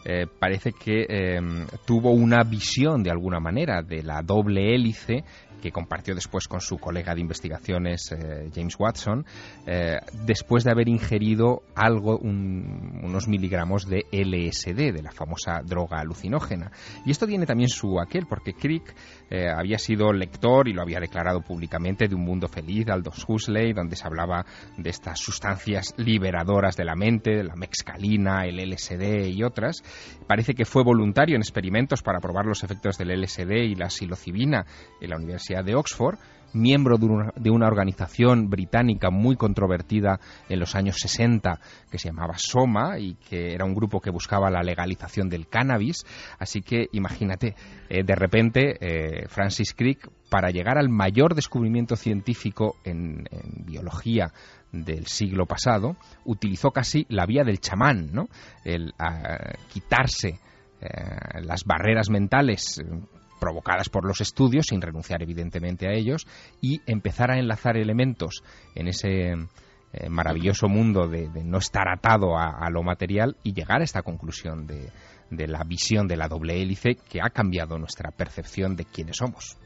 eh, parece que eh, tuvo una visión de alguna manera de la doble hélice que compartió después con su colega de investigaciones eh, James Watson, eh, después de haber ingerido algo, unos miligramos de LSD, de la famosa droga alucinógena. Y esto tiene también su aquel, porque Crick eh, había sido lector y lo había declarado públicamente de Un Mundo Feliz Aldous Huxley, donde se hablaba de estas sustancias liberadoras de la mente, la mexcalina, el LSD y otras. Parece que fue voluntario en experimentos para probar los efectos del LSD y la psilocibina en la Universidad de Oxford, miembro de una, organización británica muy controvertida en los años 60 que se llamaba Soma y que era un grupo que buscaba la legalización del cannabis. Así que imagínate, eh, de repente eh, Francis Crick, para llegar al mayor descubrimiento científico en, biología del siglo pasado, utilizó casi la vía del chamán, ¿no? El quitarse eh, las barreras mentales provocadas por los estudios, sin renunciar evidentemente a ellos, y empezar a enlazar elementos en ese eh, maravilloso mundo de, no estar atado a, lo material y llegar a esta conclusión de, la visión de la doble hélice que ha cambiado nuestra percepción de quiénes somos.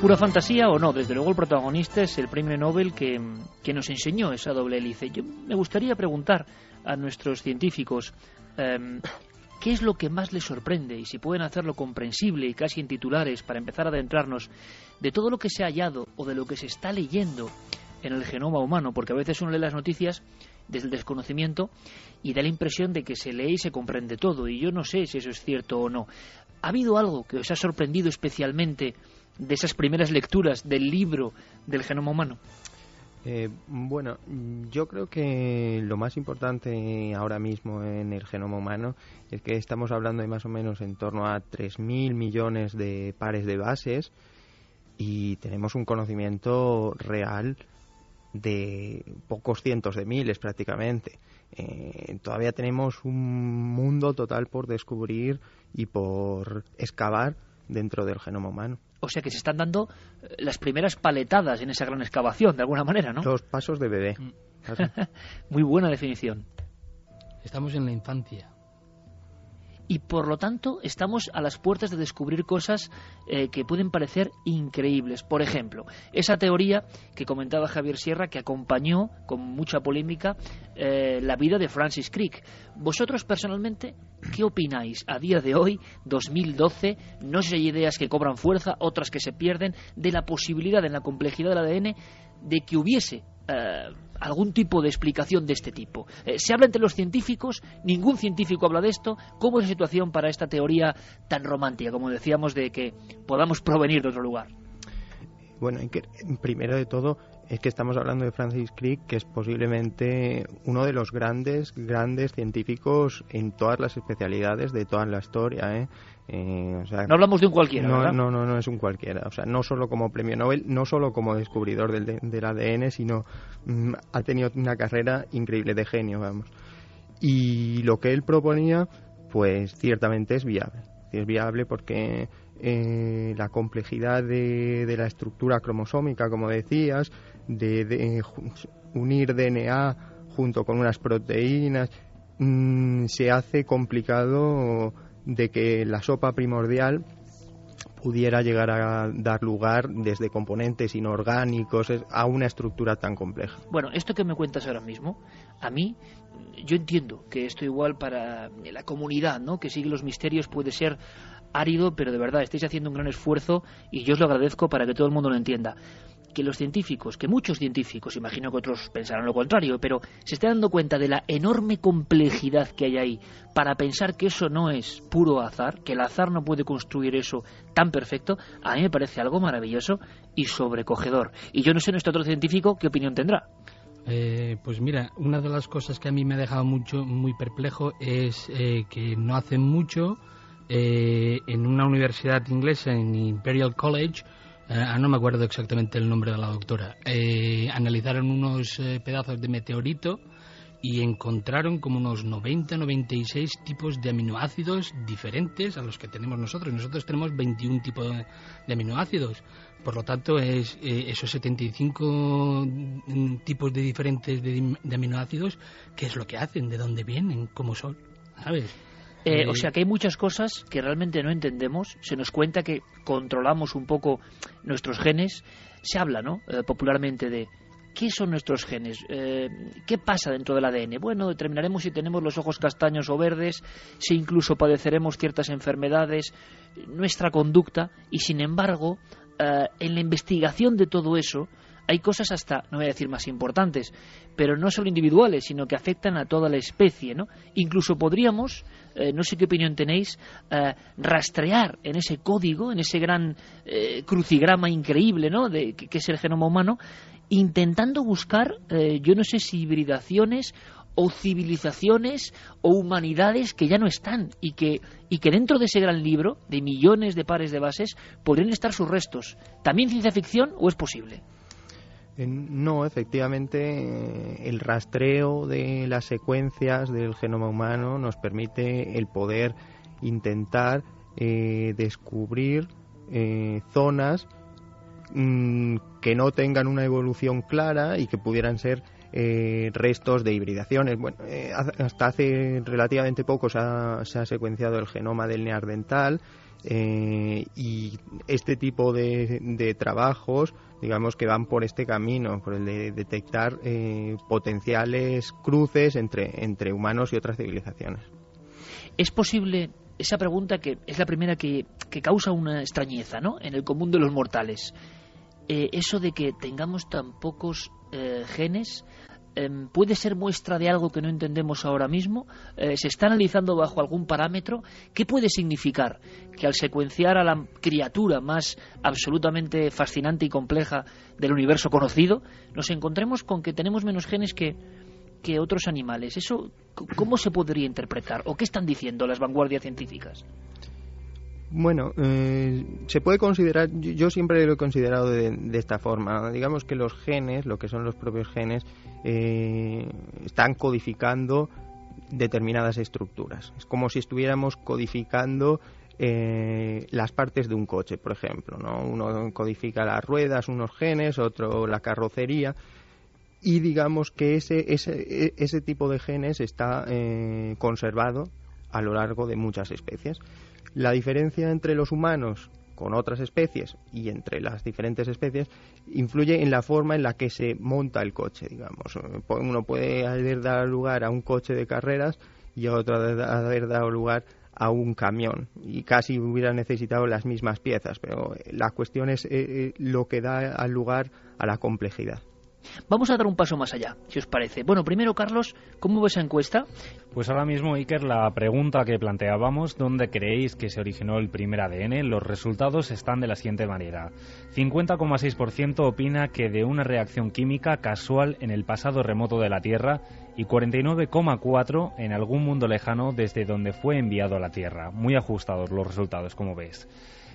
¿Pura fantasía o no? Desde luego el protagonista es el premio Nobel que, que, nos enseñó esa doble hélice. Yo me gustaría preguntar a nuestros científicos, Em, ¿Qué es lo que más les sorprende? Y si pueden hacerlo comprensible y casi en titulares para empezar a adentrarnos de todo lo que se ha hallado o de lo que se está leyendo en el genoma humano, porque a veces uno lee las noticias desde el desconocimiento y da la impresión de que se lee y se comprende todo, y yo no sé si eso es cierto o no. ¿Ha habido algo que os ha sorprendido especialmente de esas primeras lecturas del libro del genoma humano? Eh, bueno, yo creo que lo más importante ahora mismo en el genoma humano es que estamos hablando de más o menos en torno a 3.000 millones de pares de bases y tenemos un conocimiento real de pocos cientos de miles prácticamente. Eh, todavía tenemos un mundo total por descubrir y por excavar dentro del genoma humano. O sea que se están dando eh, las primeras paletadas en esa gran excavación, de alguna manera, ¿no? Los pasos de bebé. Mm. Muy buena definición. Estamos en la infancia. Y por lo tanto estamos a las puertas de descubrir cosas eh, que pueden parecer increíbles. Por ejemplo, esa teoría que comentaba Javier Sierra que acompañó con mucha polémica eh, la vida de Francis Crick. Vosotros personalmente, ¿qué opináis a día de hoy, 2012? No sé si hay ideas que cobran fuerza, otras que se pierden, de la posibilidad en la complejidad del ADN de que hubiese eh, algún tipo de explicación de este tipo. Eh, se habla entre los científicos, ningún científico habla de esto. ¿Cómo es la situación para esta teoría tan romántica, como decíamos, de que podamos provenir de otro lugar? Bueno, primero de todo es que estamos hablando de Francis Crick, que es posiblemente uno de los grandes, grandes científicos en todas las especialidades de toda la historia. ¿eh? Eh, no hablamos de un cualquiera. No, no, no, no es un cualquiera. O sea, no solo como premio Nobel, no solo como descubridor del, del ADN, sino mm, ha tenido una carrera increíble de genio, vamos. Y lo que él proponía, pues ciertamente es viable. Es viable porque eh, la complejidad de, de, la estructura cromosómica, como decías, de, unir DNA junto con unas proteínas, mm, se hace complicado de que la sopa primordial pudiera llegar a dar lugar desde componentes inorgánicos a una estructura tan compleja. Bueno, esto que me cuentas ahora mismo, a mí, yo entiendo que esto igual para la comunidad, ¿no? Que sigue los misterios puede ser árido, pero de verdad estáis haciendo un gran esfuerzo y yo os lo agradezco para que todo el mundo lo entienda que los científicos, que muchos científicos, imagino que otros pensarán lo contrario, pero se está dando cuenta de la enorme complejidad que hay ahí para pensar que eso no es puro azar, que el azar no puede construir eso tan perfecto, a mí me parece algo maravilloso y sobrecogedor. Y yo no sé nuestro otro científico qué opinión tendrá. Eh, pues mira, una de las cosas que a mí me ha dejado mucho, muy perplejo es eh, que no hace mucho eh, en una universidad inglesa, en Imperial College, no me acuerdo exactamente el nombre de la doctora, eh, analizaron unos eh, pedazos de meteorito y encontraron como unos 90, 96 tipos de aminoácidos diferentes a los que tenemos nosotros. Nosotros tenemos 21 tipos de, aminoácidos. Por lo tanto, es, esos 75 mm, tipos de diferentes de aminoácidos, ¿qué es lo que hacen? ¿De dónde vienen? ¿Cómo son? ¿Sabes? Eh, o sea que hay muchas cosas que realmente no entendemos. Se nos cuenta que controlamos un poco nuestros genes. Se habla, ¿no? Eh, popularmente de qué son nuestros genes, eh, qué pasa dentro del ADN. Bueno, determinaremos si tenemos los ojos castaños o verdes, si incluso padeceremos ciertas enfermedades, nuestra conducta. Y sin embargo, en la investigación de todo eso, hay cosas hasta, no voy a decir más importantes, pero no solo individuales, sino que afectan a toda la especie, ¿no? Incluso podríamos, eh, no sé qué opinión tenéis, eh, rastrear en ese código, en ese gran eh, crucigrama increíble, ¿no? De, que, es el genoma humano, intentando buscar, yo no sé si hibridaciones o civilizaciones o humanidades que ya no están y que, y que dentro de ese gran libro de millones de pares de bases podrían estar sus restos. ¿También ciencia ficción o es posible? No, efectivamente, el rastreo de las secuencias del genoma humano nos permite el poder intentar eh, descubrir eh, zonas mm, que no tengan una evolución clara y que pudieran ser eh, restos de hibridaciones. Bueno, hasta hace relativamente poco se ha, se ha, secuenciado el genoma del neandertal y este tipo de, trabajos digamos que van por este camino, por el de detectar eh, potenciales cruces entre, entre humanos y otras civilizaciones. ¿Es posible esa pregunta que es la primera que, que causa una extrañeza ¿no? en el común de los mortales? Eh, eso de que tengamos tan pocos eh, genes puede ser muestra de algo que no entendemos ahora mismo, eh, se está analizando bajo algún parámetro, ¿qué puede significar? Que al secuenciar a la criatura más absolutamente fascinante y compleja del universo conocido, nos encontremos con que tenemos menos genes que, que otros animales. ¿Eso cómo se podría interpretar? ¿O qué están diciendo las vanguardias científicas? Bueno, eh, se puede considerar, yo siempre lo he considerado de, esta forma, digamos que los genes, lo que son los propios genes, eh, están codificando determinadas estructuras. Es como si estuviéramos codificando eh, las partes de un coche, por ejemplo. ¿no? Uno codifica las ruedas, unos genes, otro la carrocería. Y digamos que ese, ese, ese tipo de genes está conservado a lo largo de muchas especies. La diferencia entre los humanos con otras especies y entre las diferentes especies influye en la forma en la que se monta el coche, digamos. Uno puede haber dado lugar a un coche de carreras y otro haber dado lugar a un camión y casi hubiera necesitado las mismas piezas, pero la cuestión es eh, eh, lo que da lugar a la complejidad. Vamos a dar un paso más allá, si os parece. Bueno, primero, Carlos, ¿cómo ves esa encuesta? Pues ahora mismo, Iker, la pregunta que planteábamos, ¿dónde creéis que se originó el primer ADN? Los resultados están de la siguiente manera. 50,6% opina que de una reacción química casual en el pasado remoto de la Tierra y 49,4% en algún mundo lejano desde donde fue enviado a la Tierra. Muy ajustados los resultados, como ves.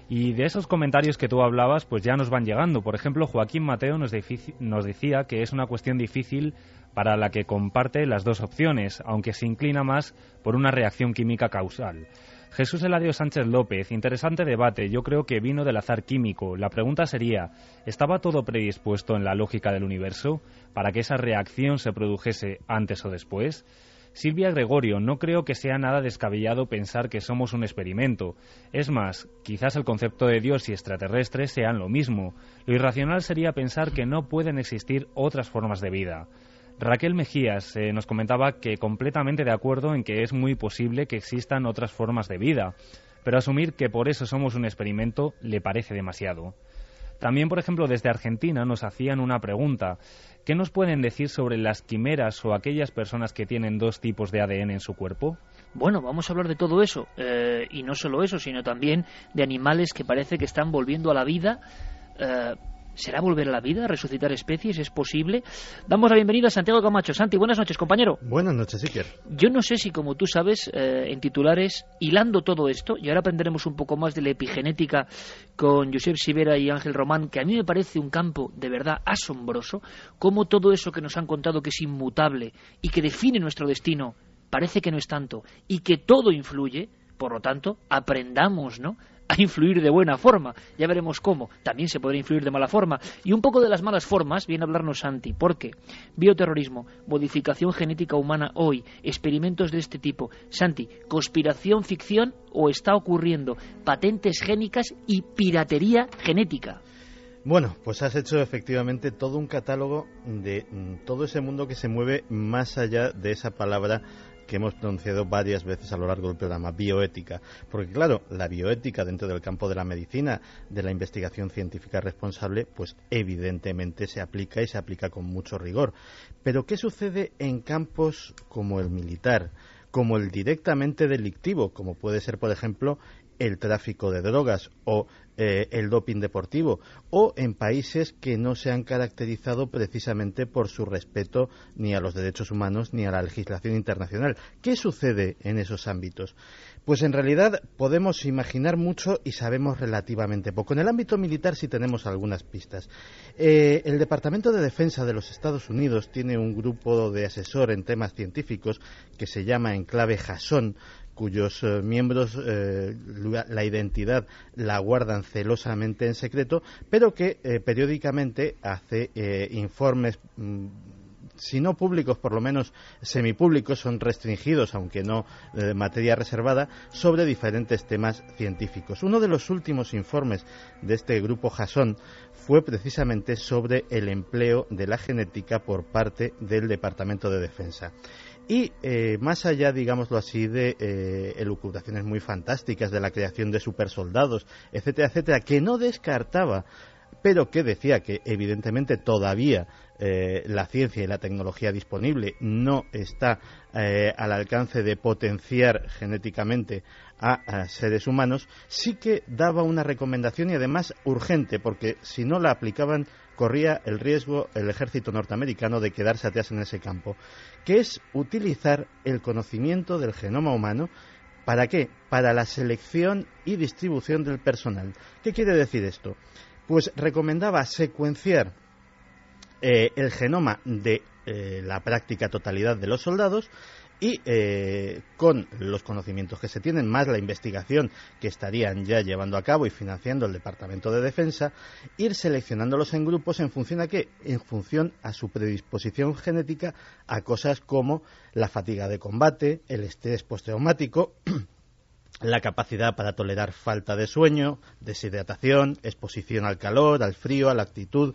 Y de esos comentarios que tú hablabas, pues ya nos van llegando. Por ejemplo, Joaquín Mateo nos, decía que es una cuestión difícil para la que comparte las dos opciones, aunque se inclina más por una reacción química causal. Jesús Eladio Sánchez López, interesante debate, yo creo que vino del azar químico. La pregunta sería, ¿estaba todo predispuesto en la lógica del universo para que esa reacción se produjese antes o después? Silvia Gregorio, no creo que sea nada descabellado pensar que somos un experimento. Es más, quizás el concepto de Dios y extraterrestres sean lo mismo. Lo irracional sería pensar que no pueden existir otras formas de vida. Raquel Mejías eh, nos comentaba que completamente de acuerdo en que es muy posible que existan otras formas de vida, pero asumir que por eso somos un experimento le parece demasiado. También, por ejemplo, desde Argentina nos hacían una pregunta. ¿Qué nos pueden decir sobre las quimeras o aquellas personas que tienen dos tipos de ADN en su cuerpo? Bueno, vamos a hablar de todo eso. Eh, y no solo eso, sino también de animales que parece que están volviendo a la vida. Eh, ¿Será volver a la vida, resucitar especies? ¿Es posible? Damos la bienvenida a Santiago Camacho. Santi, buenas noches, compañero. Buenas noches, Iker. Yo no sé si, como tú sabes, eh, en titulares, hilando todo esto, y ahora aprenderemos un poco más de la epigenética con Josep Sivera y Ángel Román, que a mí me parece un campo de verdad asombroso, cómo todo eso que nos han contado que es inmutable y que define nuestro destino, parece que no es tanto, y que todo influye, por lo tanto, aprendamos, ¿no?, a influir de buena forma. Ya veremos cómo. También se podrá influir de mala forma. Y un poco de las malas formas viene a hablarnos Santi. ¿Por qué? Bioterrorismo, modificación genética humana hoy, experimentos de este tipo. Santi, conspiración, ficción o está ocurriendo patentes génicas y piratería genética. Bueno, pues has hecho efectivamente todo un catálogo de mm, todo ese mundo que se mueve más allá de esa palabra que hemos pronunciado varias veces a lo largo del programa, bioética. Porque claro, la bioética dentro del campo de la medicina, de la investigación científica responsable, pues evidentemente se aplica y se aplica con mucho rigor. Pero ¿qué sucede en campos como el militar? como el directamente delictivo, como puede ser, por ejemplo, el tráfico de drogas o eh, el doping deportivo o en países que no se han caracterizado precisamente por su respeto ni a los derechos humanos ni a la legislación internacional. ¿Qué sucede en esos ámbitos? Pues en realidad podemos imaginar mucho y sabemos relativamente poco. En el ámbito militar sí tenemos algunas pistas. Eh, el Departamento de Defensa de los Estados Unidos tiene un grupo de asesor en temas científicos que se llama Enclave Jason, cuyos eh, miembros eh, la identidad la guardan celosamente en secreto, pero que eh, periódicamente hace informes mm, si no públicos, por lo menos semipúblicos, son restringidos, aunque no de materia reservada, sobre diferentes temas científicos. Uno de los últimos informes de este grupo Jason fue precisamente sobre el empleo de la genética por parte del Departamento de Defensa. Y eh, más allá, digámoslo así, de eh, elucubraciones muy fantásticas de la creación de supersoldados, etcétera, etcétera, que no descartaba, pero que decía que evidentemente todavía eh, la ciencia y la tecnología disponible no está al alcance de potenciar genéticamente a, seres humanos, sí que daba una recomendación y además urgente, porque si no la aplicaban corría el riesgo el ejército norteamericano de quedarse atrás en ese campo, que es utilizar el conocimiento del genoma humano ¿Para qué? Para la selección y distribución del personal. ¿Qué quiere decir esto? Pues recomendaba secuenciar eh, el genoma de eh, la práctica totalidad de los soldados y eh, con los conocimientos que se tienen, más la investigación que estarían ya llevando a cabo y financiando el Departamento de Defensa, ir seleccionándolos en grupos en función a qué? En función a su predisposición genética a cosas como la fatiga de combate, el estrés postraumático, la capacidad para tolerar falta de sueño, deshidratación, exposición al calor, al frío, a la actitud,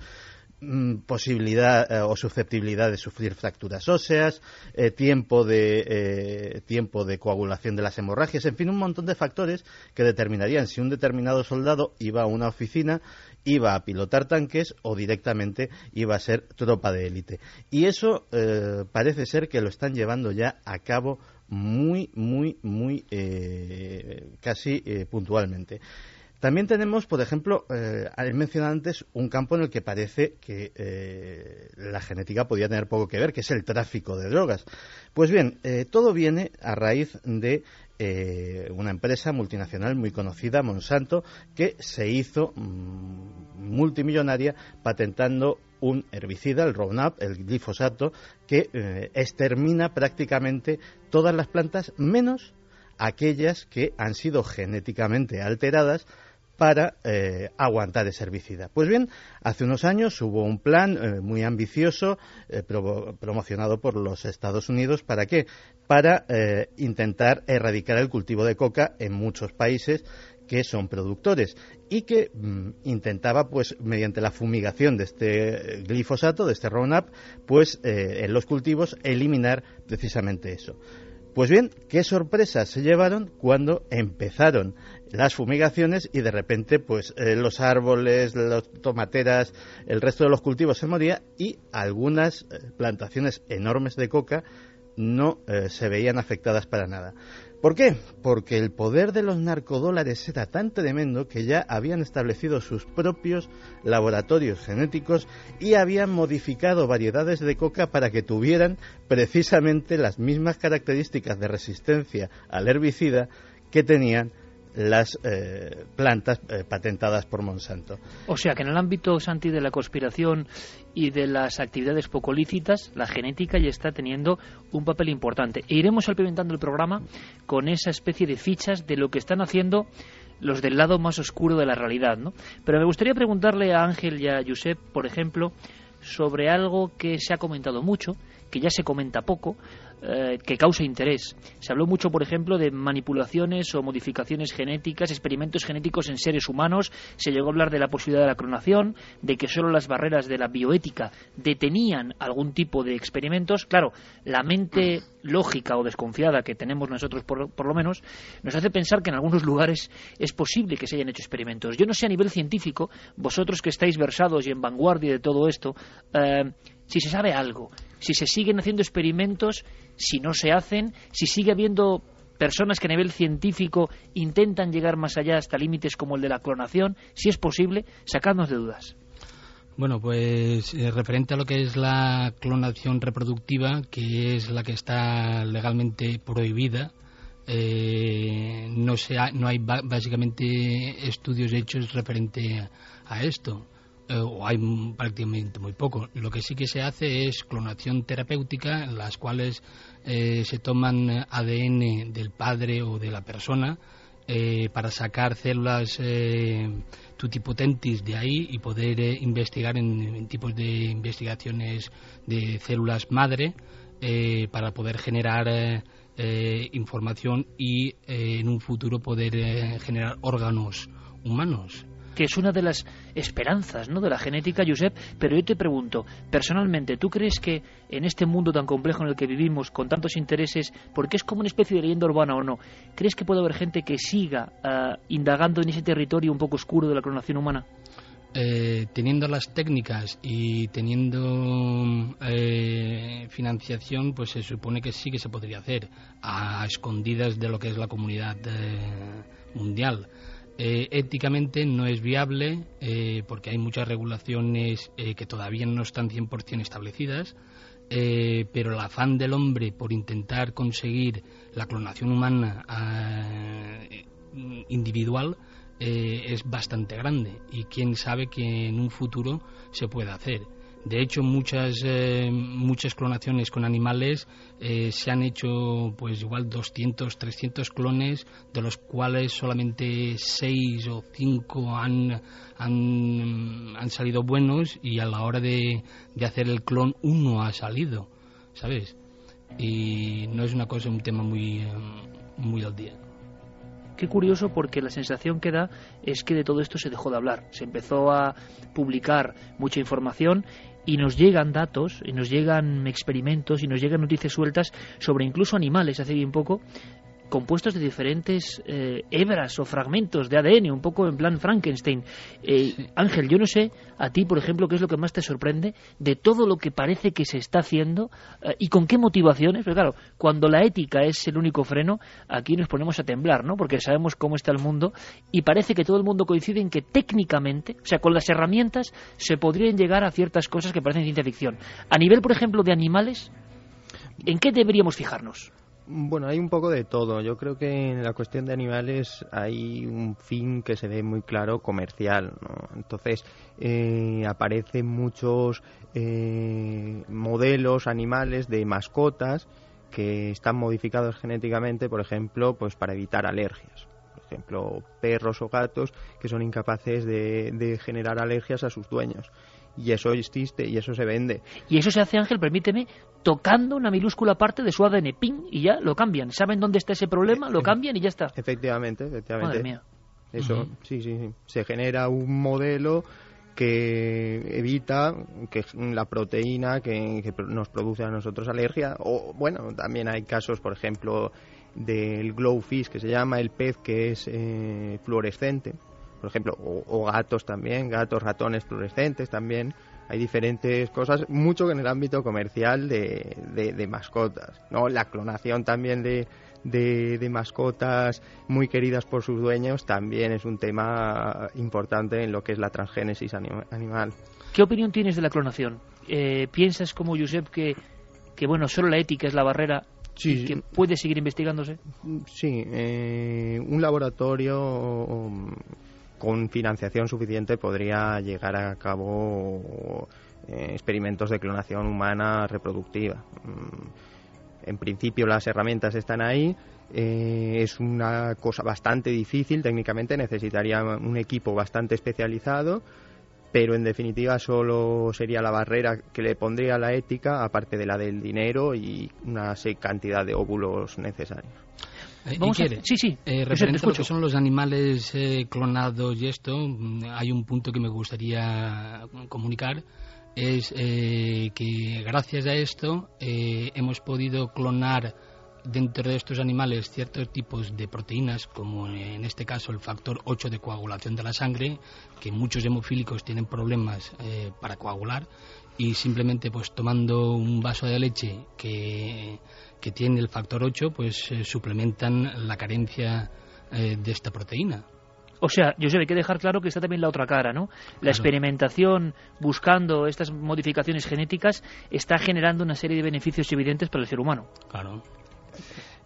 posibilidad eh, o susceptibilidad de sufrir fracturas óseas, eh, tiempo, de, eh, tiempo de coagulación de las hemorragias, en fin, un montón de factores que determinarían si un determinado soldado iba a una oficina, iba a pilotar tanques o directamente iba a ser tropa de élite. Y eso parece ser que lo están llevando ya a cabo muy, muy, muy casi puntualmente. También tenemos, por ejemplo, eh, mencionado antes un campo en el que parece que eh, la genética podía tener poco que ver, que es el tráfico de drogas. Pues bien, eh, todo viene a raíz de eh, una empresa multinacional muy conocida, Monsanto, que se hizo mm, multimillonaria patentando un herbicida, el Roundup, el glifosato, que extermina prácticamente todas las plantas menos aquellas que han sido genéticamente alteradas para eh, aguantar ese herbicida. Pues bien, hace unos años hubo un plan eh, muy ambicioso eh, promocionado por los Estados Unidos. ¿Para qué? Para intentar erradicar el cultivo de coca en muchos países que son productores y que mm, intentaba, pues, mediante la fumigación de este glifosato, de este Roundup, pues, en los cultivos eliminar precisamente eso. Pues bien, qué sorpresas se llevaron cuando empezaron las fumigaciones y de repente pues eh, los árboles, las tomateras, el resto de los cultivos se moría y algunas eh, plantaciones enormes de coca no eh, se veían afectadas para nada. ¿Por qué? Porque el poder de los narcodólares era tan tremendo que ya habían establecido sus propios laboratorios genéticos y habían modificado variedades de coca para que tuvieran precisamente las mismas características de resistencia al herbicida que tenían las eh, plantas eh, patentadas por Monsanto. O sea que en el ámbito, Santi, de la conspiración y de las actividades poco lícitas, la genética ya está teniendo un papel importante. E iremos alimentando el programa con esa especie de fichas de lo que están haciendo los del lado más oscuro de la realidad, ¿no? Pero me gustaría preguntarle a Ángel y a Josep, por ejemplo, sobre algo que se ha comentado mucho, que ya se comenta poco, eh, que causa interés. Se habló mucho, por ejemplo, de manipulaciones o modificaciones genéticas, experimentos genéticos en seres humanos. Se llegó a hablar de la posibilidad de la clonación, de que solo las barreras de la bioética detenían algún tipo de experimentos. Claro, la mente lógica o desconfiada que tenemos nosotros, por, lo menos, nos hace pensar que en algunos lugares es posible que se hayan hecho experimentos. Yo no sé a nivel científico, vosotros que estáis versados y en vanguardia de todo esto, eh, si se sabe algo, si se siguen haciendo experimentos si no se hacen, si sigue habiendo personas que a nivel científico intentan llegar más allá hasta límites como el de la clonación, si es posible, sacadnos de dudas. Bueno, pues eh, referente a lo que es la clonación reproductiva, que es la que está legalmente prohibida, eh, no, no hay básicamente estudios hechos referente a esto. Eh, o hay prácticamente muy poco. Lo que sí que se hace es clonación terapéutica, en las cuales eh, se toman ADN del padre o de la persona eh, para sacar células tutipotentis de ahí y poder investigar en, tipos de investigaciones de células madre para poder generar información y en un futuro poder generar órganos humanos que es una de las esperanzas ¿no? de la genética, Josep, pero yo te pregunto, personalmente, ¿tú crees que en este mundo tan complejo en el que vivimos, con tantos intereses, porque es como una especie de leyenda urbana o no, ¿crees que puede haber gente que siga ah, indagando en ese territorio un poco oscuro de la clonación humana? Eh, teniendo las técnicas y teniendo eh, financiación, pues se supone que sí que se podría hacer a escondidas de lo que es la comunidad eh, mundial. Eh, éticamente no es viable eh, porque hay muchas regulaciones eh, que todavía no están 100% establecidas, pero el afán del hombre por intentar conseguir la clonación humana individual es bastante grande y quién sabe que en un futuro se pueda hacer. De hecho, muchas, eh, muchas clonaciones con animales eh, se han hecho, pues igual 200, 300 clones, de los cuales solamente 6 o 5 han, han, han salido buenos y a la hora de, de hacer el clon uno ha salido, ¿sabes? Y no es una cosa, un tema muy, eh, muy al día. Qué curioso porque la sensación que da es que de todo esto se dejó de hablar. Se empezó a publicar mucha información y nos llegan datos, y nos llegan experimentos, y nos llegan noticias sueltas sobre incluso animales, hace bien poco, compuestos de diferentes eh, hebras o fragmentos de ADN, un poco en plan Frankenstein. Eh, Ángel, yo no sé a ti, por ejemplo, qué es lo que más te sorprende de todo lo que parece que se está haciendo eh, y con qué motivaciones. Pero claro, cuando la ética es el único freno, aquí nos ponemos a temblar, ¿no? Porque sabemos cómo está el mundo y parece que todo el mundo coincide en que técnicamente, o sea, con las herramientas, se podrían llegar a ciertas cosas que parecen ciencia ficción. A nivel, por ejemplo, de animales, ¿en qué deberíamos fijarnos? Bueno, hay un poco de todo. Yo creo que en la cuestión de animales hay un fin que se ve muy claro comercial. ¿no? Entonces eh, aparecen muchos eh, modelos animales de mascotas que están modificados genéticamente, por ejemplo, pues para evitar alergias. Por ejemplo, perros o gatos que son incapaces de, de generar alergias a sus dueños y eso existe y eso se vende. Y eso se hace, Ángel, permíteme, tocando una minúscula parte de su ADN, ping, y ya lo cambian. ¿Saben dónde está ese problema? Lo cambian y ya está. Efectivamente, efectivamente. Madre mía. Eso, sí, sí, sí. Se genera un modelo que evita que la proteína que, que nos produce a nosotros alergia o bueno también hay casos por ejemplo del glowfish que se llama el pez que es eh, fluorescente por ejemplo, o, gatos también, gatos, ratones fluorescentes también. Hay diferentes cosas, mucho en el ámbito comercial de, de, mascotas. ¿no? La clonación también de, de, mascotas muy queridas por sus dueños también es un tema importante en lo que es la transgénesis animal. ¿Qué opinión tienes de la clonación? Eh, ¿Piensas como Josep que, que bueno, solo la ética es la barrera y que puede seguir investigándose? Sí, eh, un laboratorio con financiación suficiente podría llegar a cabo eh, experimentos de clonación humana reproductiva. Mm, en principio las herramientas están ahí, eh, es una cosa bastante difícil técnicamente, necesitaría un equipo bastante especializado, pero en definitiva solo sería la barrera que le pondría la ética, aparte de la del dinero y una cantidad de óvulos necesarios. Eh, sí, sí. Eh, referente a lo que son los animales eh, clonados y esto, mm, hay un punto que me gustaría comunicar. Es que gracias a esto hemos podido clonar dentro de estos animales ciertos tipos de proteínas, como en este caso el factor 8 de coagulación de la sangre, que muchos hemofílicos tienen problemas para coagular, y simplemente pues tomando un vaso de leche que que tiene el factor 8, pues eh, suplementan la carencia eh, de esta proteína. O sea, yo sé, hay que dejar claro que está también la otra cara, ¿no? La experimentación buscando estas modificaciones genéticas está generando una serie de beneficios evidentes para el ser humano. Claro.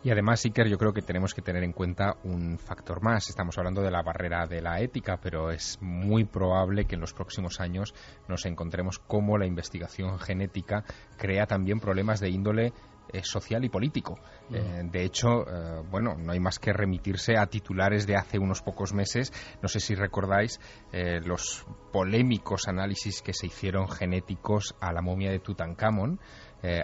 Y además, Iker, yo creo que tenemos que tener en cuenta un factor más. Estamos hablando de la barrera de la ética, pero es muy probable que en los próximos años nos encontremos cómo la investigación genética crea también problemas de índole social y político. Mm. Eh, de hecho, eh, bueno, no hay más que remitirse a titulares de hace unos pocos meses. No sé si recordáis los polémicos análisis que se hicieron genéticos a la momia de Tutankamón.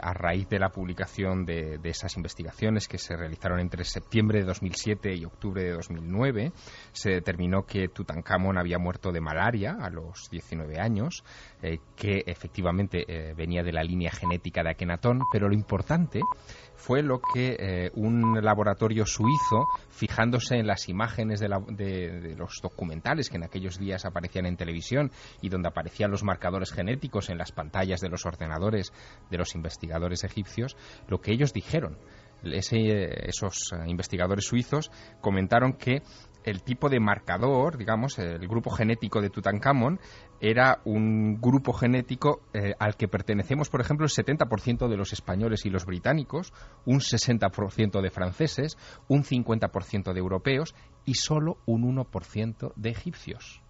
A raíz de la publicación de, de, esas investigaciones que se realizaron entre septiembre de 2007 y octubre de 2009, se determinó que Tutankamón había muerto de malaria a los 19 años, que efectivamente venía de la línea genética de Akenatón, pero lo importante fue lo que eh, un laboratorio suizo, fijándose en las imágenes de, de, los documentales que en aquellos días aparecían en televisión y donde aparecían los marcadores genéticos en las pantallas de los ordenadores de los investigadores egipcios, lo que ellos dijeron. esos eh, investigadores suizos comentaron que el tipo de marcador, digamos, el grupo genético de Tutankamón, era un grupo genético eh, al que pertenecemos, por ejemplo, el 70% de los españoles y los británicos, un 60% de franceses, un 50% de europeos y solo un 1% de egipcios.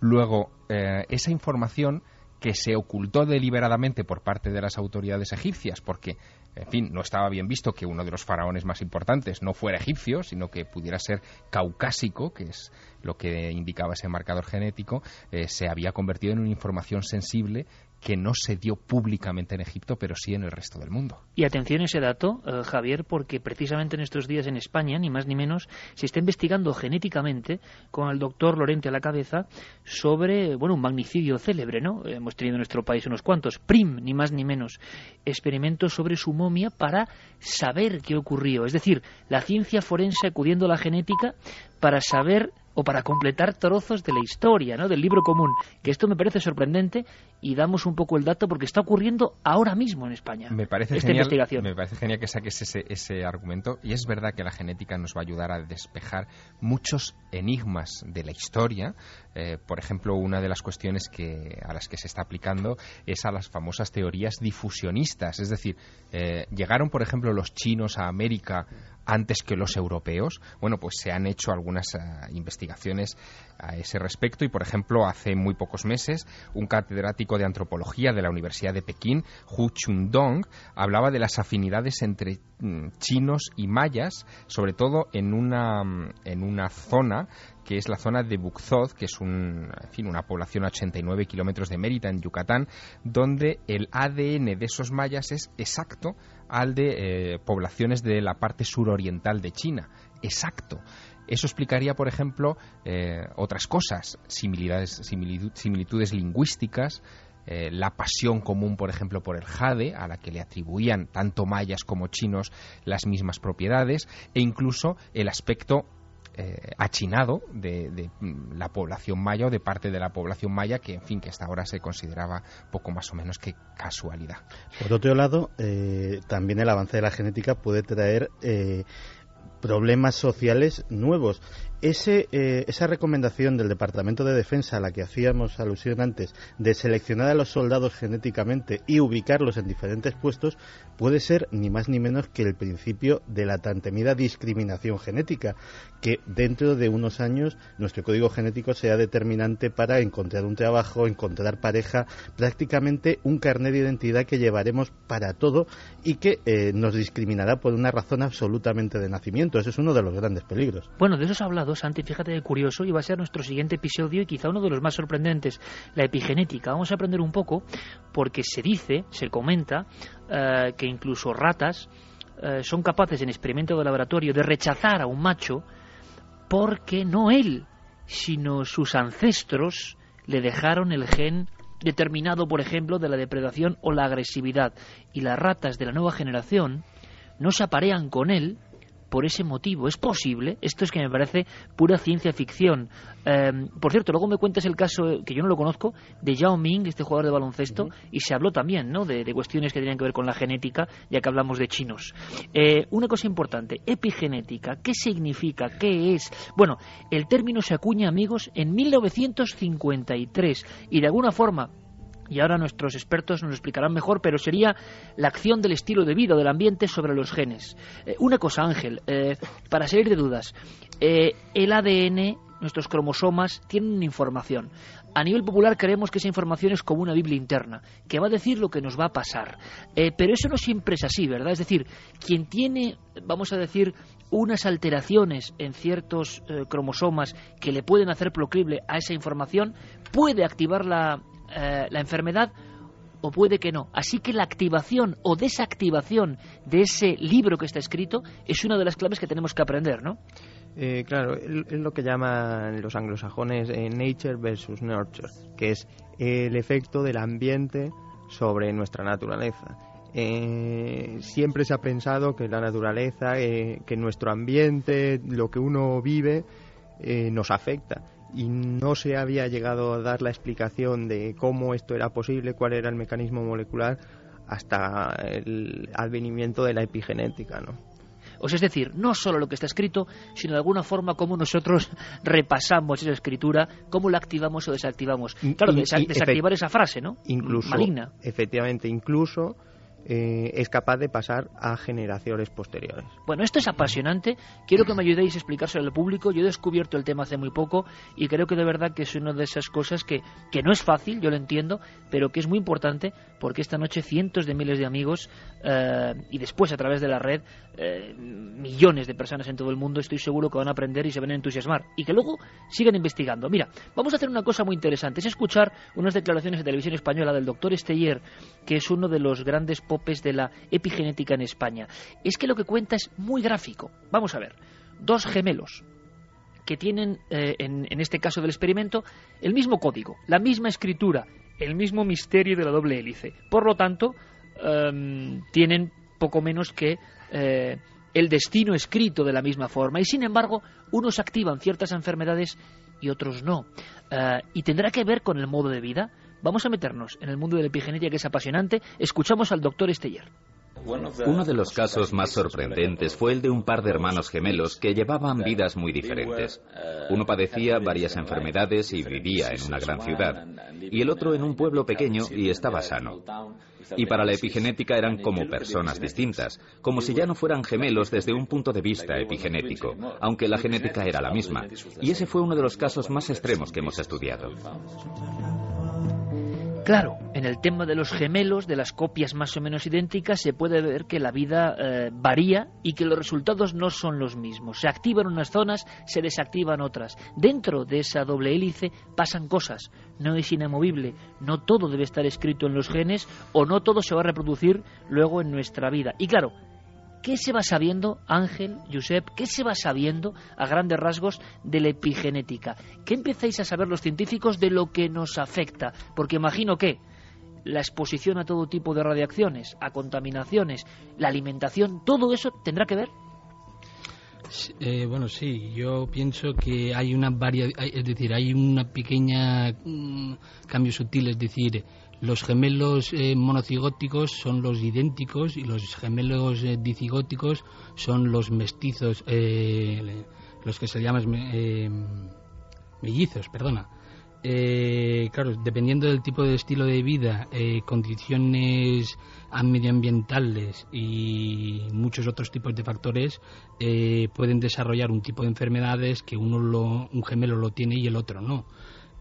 Luego, eh, esa información que se ocultó deliberadamente por parte de las autoridades egipcias, porque, en fin, no estaba bien visto que uno de los faraones más importantes no fuera egipcio, sino que pudiera ser caucásico, que es lo que indicaba ese marcador genético, eh, se había convertido en una información sensible que no se dio públicamente en Egipto, pero sí en el resto del mundo. Y atención a ese dato, eh, Javier, porque precisamente en estos días en España, ni más ni menos, se está investigando genéticamente con el doctor Lorente a la cabeza sobre, bueno, un magnicidio célebre, ¿no? Hemos tenido en nuestro país unos cuantos, PRIM, ni más ni menos, experimentos sobre su momia para saber qué ocurrió. Es decir, la ciencia forense acudiendo a la genética para saber o para completar trozos de la historia, ¿no? del libro común, que esto me parece sorprendente y damos un poco el dato porque está ocurriendo ahora mismo en España. Me parece esta genial, investigación. Me parece genial que saques ese, ese argumento y es verdad que la genética nos va a ayudar a despejar muchos enigmas de la historia. Eh, por ejemplo, una de las cuestiones que, a las que se está aplicando es a las famosas teorías difusionistas, es decir, eh, llegaron, por ejemplo, los chinos a América antes que los europeos. Bueno, pues se han hecho algunas uh, investigaciones a ese respecto y, por ejemplo, hace muy pocos meses, un catedrático de antropología de la Universidad de Pekín, Hu Chundong, hablaba de las afinidades entre mm, chinos y mayas, sobre todo en una, en una zona que es la zona de Bukzod, que es un, en fin, una población a 89 kilómetros de Mérida, en Yucatán, donde el ADN de esos mayas es exacto al de eh, poblaciones de la parte suroriental de China. Exacto. Eso explicaría, por ejemplo, eh, otras cosas, similitudes, lingüísticas, eh, la pasión común, por ejemplo, por el jade, a la que le atribuían tanto mayas como chinos las mismas propiedades, e incluso el aspecto eh, achinado de, mm, la población maya o de parte de la población maya que, en fin, que hasta ahora se consideraba poco más o menos que casualidad. Por otro lado, eh, también el avance de la genética puede traer eh, problemas sociales nuevos. Ese, eh, esa recomendación del Departamento de Defensa a la que hacíamos alusión antes, de seleccionar a los soldados genéticamente y ubicarlos en diferentes puestos, puede ser ni más ni menos que el principio de la tan temida discriminación genética, que dentro de unos años nuestro código genético sea determinante para encontrar un trabajo, encontrar pareja, prácticamente un carnet de identidad que llevaremos para todo y que eh, nos discriminará por una razón absolutamente de nacimiento. Ese es uno de los grandes peligros. Bueno, de eso se ha hablado, Santi, fíjate de curioso, y va a ser nuestro siguiente episodio y quizá uno de los más sorprendentes, la epigenética. Vamos a aprender un poco porque se dice, se comenta, eh, que incluso ratas eh, son capaces en experimento de laboratorio de rechazar a un macho porque no él, sino sus ancestros le dejaron el gen determinado, por ejemplo, de la depredación o la agresividad. Y las ratas de la nueva generación no se aparean con él por ese motivo. ¿Es posible? Esto es que me parece pura ciencia ficción. Eh, por cierto, luego me cuentas el caso, que yo no lo conozco, de Yao Ming, este jugador de baloncesto, uh -huh. y se habló también ¿no? de, de, cuestiones que tenían que ver con la genética, ya que hablamos de chinos. Eh, una cosa importante, epigenética, ¿qué significa? ¿Qué es? Bueno, el término se acuña, amigos, en 1953, y de alguna forma y ahora nuestros expertos nos lo explicarán mejor, pero sería la acción del estilo de vida o del ambiente sobre los genes. Eh, una cosa, Ángel, eh, para salir de dudas, eh, el ADN, nuestros cromosomas, tienen información. A nivel popular creemos que esa información es como una Biblia interna, que va a decir lo que nos va a pasar. pero eso no siempre es así, ¿verdad? Es decir, quien tiene, vamos a decir, unas alteraciones en ciertos cromosomas que le pueden hacer proclive a esa información, puede activar la, eh, la enfermedad o puede que no. Así que la activación o desactivación de ese libro que está escrito es una de las claves que tenemos que aprender, ¿no? Eh, claro, es lo que llaman los anglosajones eh, nature versus nurture, que es el efecto del ambiente sobre nuestra naturaleza. Eh, siempre se ha pensado que la naturaleza, que nuestro ambiente, lo que uno vive, nos afecta y no se había llegado a dar la explicación de cómo esto era posible, cuál era el mecanismo molecular hasta el advenimiento de la epigenética, ¿no? O sea, es decir, no solo lo que está escrito, sino de alguna forma cómo nosotros repasamos esa escritura, cómo la activamos o desactivamos. Claro, y, desa desactivar esa frase, ¿no? Incluso, Maligna. Efectivamente, incluso eh, es capaz de pasar a generaciones posteriores. Bueno, esto es apasionante. Quiero que me ayudéis a explicárselo al público. Yo he descubierto el tema hace muy poco y creo que de verdad que es una de esas cosas que, que no es fácil, yo lo entiendo, pero que es muy importante porque esta noche cientos de miles de amigos eh, y después a través de la red eh, millones de personas en todo el mundo estoy seguro que van a aprender y se van a entusiasmar y que luego sigan investigando. Mira, vamos a hacer una cosa muy interesante, es escuchar unas declaraciones de televisión española del doctor Esteller, que es uno de los grandes popes de la epigenética en España. Es que lo que cuenta es muy gráfico. Vamos a ver, dos gemelos que tienen, eh, en, en este caso del experimento, el mismo código, la misma escritura, el mismo misterio de la doble hélice. Por lo tanto, em, tienen poco menos que eh, el destino escrito de la misma forma. Y sin embargo, unos activan ciertas enfermedades y otros no. Eh, y tendrá que ver con el modo de vida. Vamos a meternos en el mundo de la epigenética que es apasionante. Escuchamos al doctor Esteller. Uno de los casos más sorprendentes fue el de un par de hermanos gemelos que llevaban vidas muy diferentes. Uno padecía varias enfermedades y vivía en una gran ciudad, y el otro en un pueblo pequeño y estaba sano. Y para la epigenética eran como personas distintas, como si ya no fueran gemelos desde un punto de vista epigenético, aunque la genética era la misma. Y ese fue uno de los casos más extremos que hemos estudiado. Claro, en el tema de los gemelos, de las copias más o menos idénticas, se puede ver que la vida eh, varía y que los resultados no son los mismos. Se activan unas zonas, se desactivan otras. Dentro de esa doble hélice pasan cosas. No es inamovible. No todo debe estar escrito en los genes o no todo se va a reproducir luego en nuestra vida. Y claro, ¿Qué se va sabiendo, Ángel, Josep, qué se va sabiendo a grandes rasgos de la epigenética? ¿Qué empezáis a saber los científicos de lo que nos afecta? Porque imagino que la exposición a todo tipo de radiaciones, a contaminaciones, la alimentación, todo eso tendrá que ver. Eh, bueno, sí, yo pienso que hay una varia, es decir, hay una pequeña mm, cambio sutil, es decir, los gemelos eh, monocigóticos son los idénticos y los gemelos eh, dicigóticos son los mestizos, eh, los que se llaman mellizos, perdona. claro, dependiendo del tipo de estilo de vida, condiciones medioambientales y muchos otros tipos de factores, pueden desarrollar un tipo de enfermedades que uno lo, un gemelo lo tiene y el otro no.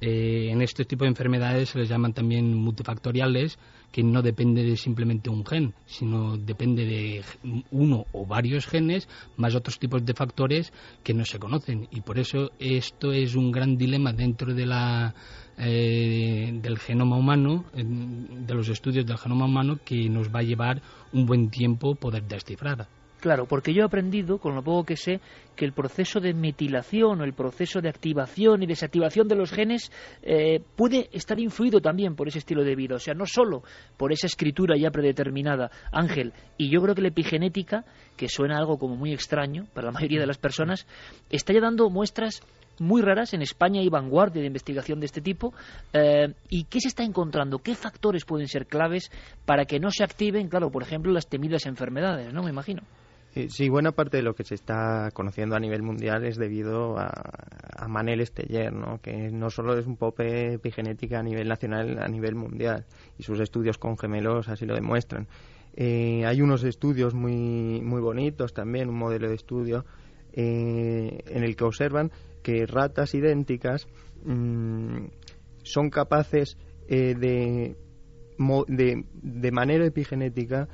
Eh, en este tipo de enfermedades se les llaman también multifactoriales, que no depende de simplemente un gen, sino depende de uno o varios genes más otros tipos de factores que no se conocen. Y por eso esto es un gran dilema dentro de la, eh, del genoma humano, de los estudios del genoma humano, que nos va a llevar un buen tiempo poder descifrar. Claro, porque yo he aprendido, con lo poco que sé, que el proceso de metilación o el proceso de activación y desactivación de los genes eh, puede estar influido también por ese estilo de vida. O sea, no solo por esa escritura ya predeterminada, Ángel. Y yo creo que la epigenética, que suena algo como muy extraño para la mayoría de las personas, está ya dando muestras muy raras. En España hay vanguardia de investigación de este tipo. Eh, ¿Y qué se está encontrando? ¿Qué factores pueden ser claves para que no se activen, claro, por ejemplo, las temidas enfermedades, ¿no? Me imagino. Sí, buena parte de lo que se está conociendo a nivel mundial es debido a, a Manel Esteller, ¿no? que no solo es un pope epigenética a nivel nacional, a nivel mundial, y sus estudios con gemelos así lo demuestran. Eh, hay unos estudios muy, muy bonitos también, un modelo de estudio eh, en el que observan que ratas idénticas mm, son capaces eh, de, de, de, manera epigenética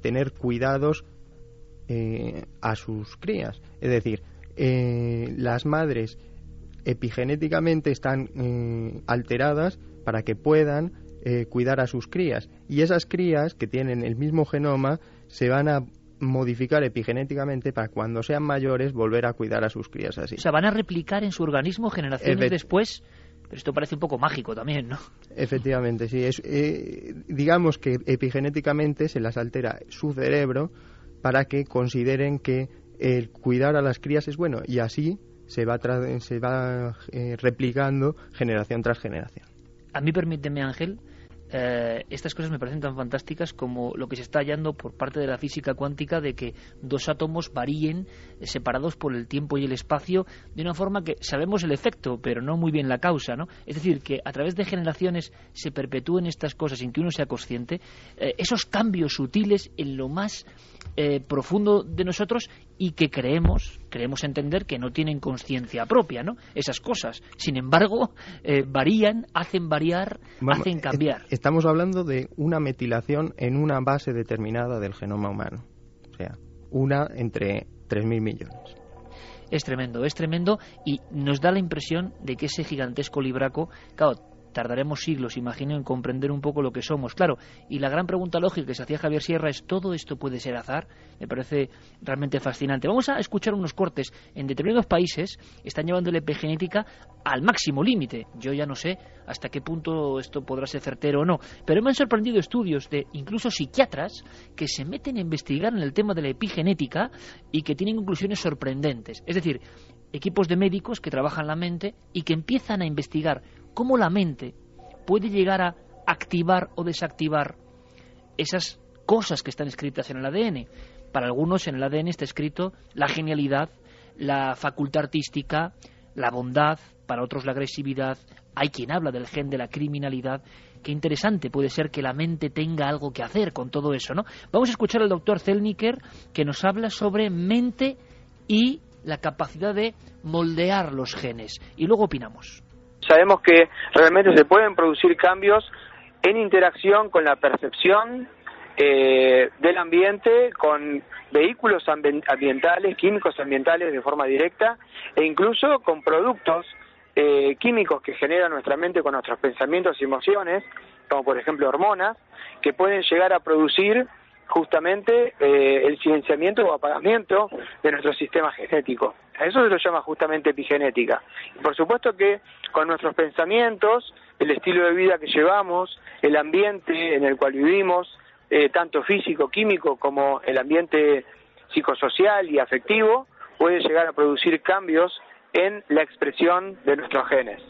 tener cuidados eh, a sus crías. Es decir, eh, las madres epigenéticamente están eh, alteradas para que puedan cuidar a sus crías. Y esas crías que tienen el mismo genoma se van a modificar epigenéticamente para cuando sean mayores volver a cuidar a sus crías así. O sea, van a replicar en su organismo generaciones después. Pero esto parece un poco mágico también, ¿no? Efectivamente, sí. Es, digamos que epigenéticamente se las altera su cerebro para que consideren que el cuidar a las crías es bueno y así se va, se va eh, replicando generación tras generación. A mí permíteme, Ángel, eh, estas cosas me parecen tan fantásticas como lo que se está hallando por parte de la física cuántica de que dos átomos varíen eh, separados por el tiempo y el espacio de una forma que sabemos el efecto, pero no muy bien la causa, ¿no? Es decir, que a través de generaciones se perpetúen estas cosas sin que uno sea consciente, eh, esos cambios sutiles en lo más profundo de nosotros y que creemos, creemos entender que no tienen conciencia propia, ¿no? Esas cosas. Sin embargo, varían, hacen variar, hacen cambiar estamos hablando de una metilación en una base determinada del genoma humano. O sea, una entre 3.000 millones. Es tremendo, es tremendo y nos da la impresión de que ese gigantesco libraco, claro, tardaremos siglos, imagino, en comprender un poco lo que somos. Claro, y la gran pregunta lógica que se hacía Javier Sierra es, ¿todo esto puede ser azar? Me parece realmente fascinante. Vamos a escuchar unos cortes. En determinados países están llevando la epigenética al máximo límite. Yo ya no sé hasta qué punto esto podrá ser certero o no, pero me han sorprendido estudios de incluso psiquiatras que se meten a investigar en el tema de la epigenética y que tienen conclusiones sorprendentes. Es decir, equipos de médicos que trabajan la mente y que empiezan a investigar cómo la mente puede llegar a activar o desactivar esas cosas que están escritas en el ADN. Para algunos en el ADN está escrito la genialidad, la facultad artística, la bondad, para otros la agresividad. Hay quien habla del gen de la criminalidad. Qué interesante puede ser que la mente tenga algo que hacer con todo eso, ¿no? Vamos a escuchar al doctor Zelniker que nos habla sobre mente y la capacidad de moldear los genes. Y luego opinamos sabemos que realmente se pueden producir cambios en interacción con la percepción eh, del ambiente, con vehículos ambientales, químicos ambientales de forma directa e incluso con productos eh, químicos que genera nuestra mente con nuestros pensamientos y emociones, como por ejemplo hormonas, que pueden llegar a producir justamente eh, el silenciamiento o apagamiento de nuestro sistema genético. A eso se lo llama justamente epigenética. Y por supuesto que con nuestros pensamientos, el estilo de vida que llevamos, el ambiente en el cual vivimos, eh, tanto físico, químico, como el ambiente psicosocial y afectivo, puede llegar a producir cambios en la expresión de nuestros genes.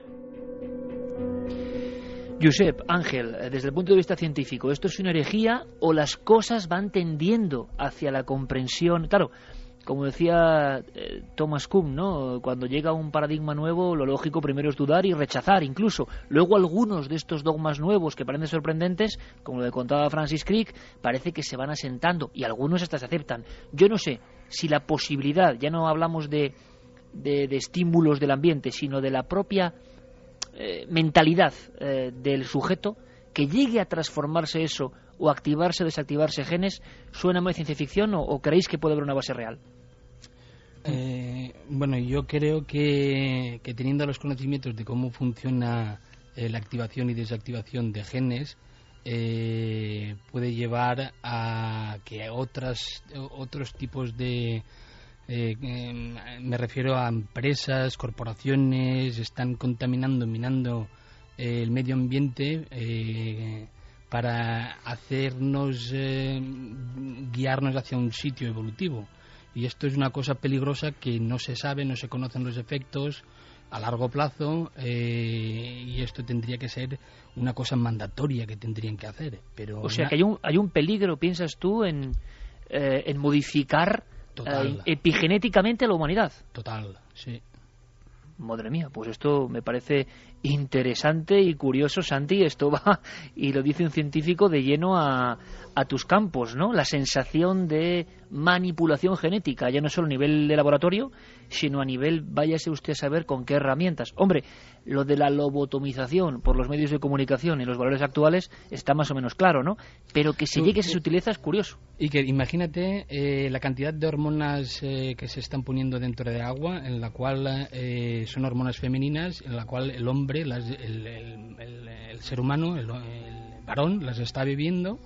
Josep, Ángel, eh, desde el punto de vista científico, ¿esto es una herejía o las cosas van tendiendo hacia la comprensión? Claro, como decía eh, Thomas Kuhn, ¿no? Cuando llega un paradigma nuevo, lo lógico primero es dudar y rechazar incluso. Luego algunos de estos dogmas nuevos que parecen sorprendentes, como lo que contaba Francis Crick, parece que se van asentando y algunos hasta se aceptan. Yo no sé si la posibilidad, ya no hablamos de, de estímulos del ambiente, sino de la propia eh, mentalidad eh, del sujeto que llegue a transformarse eso o activarse o desactivarse genes, ¿suena muy ciencia ficción o, creéis que puede haber una base real? Eh, bueno, yo creo que, teniendo los conocimientos de cómo funciona la activación y desactivación de genes, puede llevar a que otras, otros tipos de, eh, me refiero a empresas, corporaciones, están contaminando, minando eh, el medio ambiente eh, para hacernos guiarnos hacia un sitio evolutivo. Y esto es una cosa peligrosa que no se sabe, no se conocen los efectos a largo plazo y esto tendría que ser una cosa mandatoria que tendrían que hacer. Pero o sea que hay un, hay un peligro, piensas tú, en, en modificar eh, epigenéticamente a la humanidad. Total, sí. Madre mía, pues esto me parece interesante y curioso, Santi. Esto va, y lo dice un científico, de lleno a, a tus campos, ¿no? La sensación de manipulación genética, ya no solo a nivel de laboratorio, sino a nivel, váyase usted a saber con qué herramientas. Hombre, lo de la lobotomización por los medios de comunicación y los valores actuales está más o menos claro, ¿no? Pero que se llegue a se utiliza es curioso. Y que imagínate eh, la cantidad de hormonas eh, que se están poniendo dentro de agua, en la cual eh, son hormonas femeninas, en la cual el hombre, el, el, ser humano, el, varón, las está bebiendo.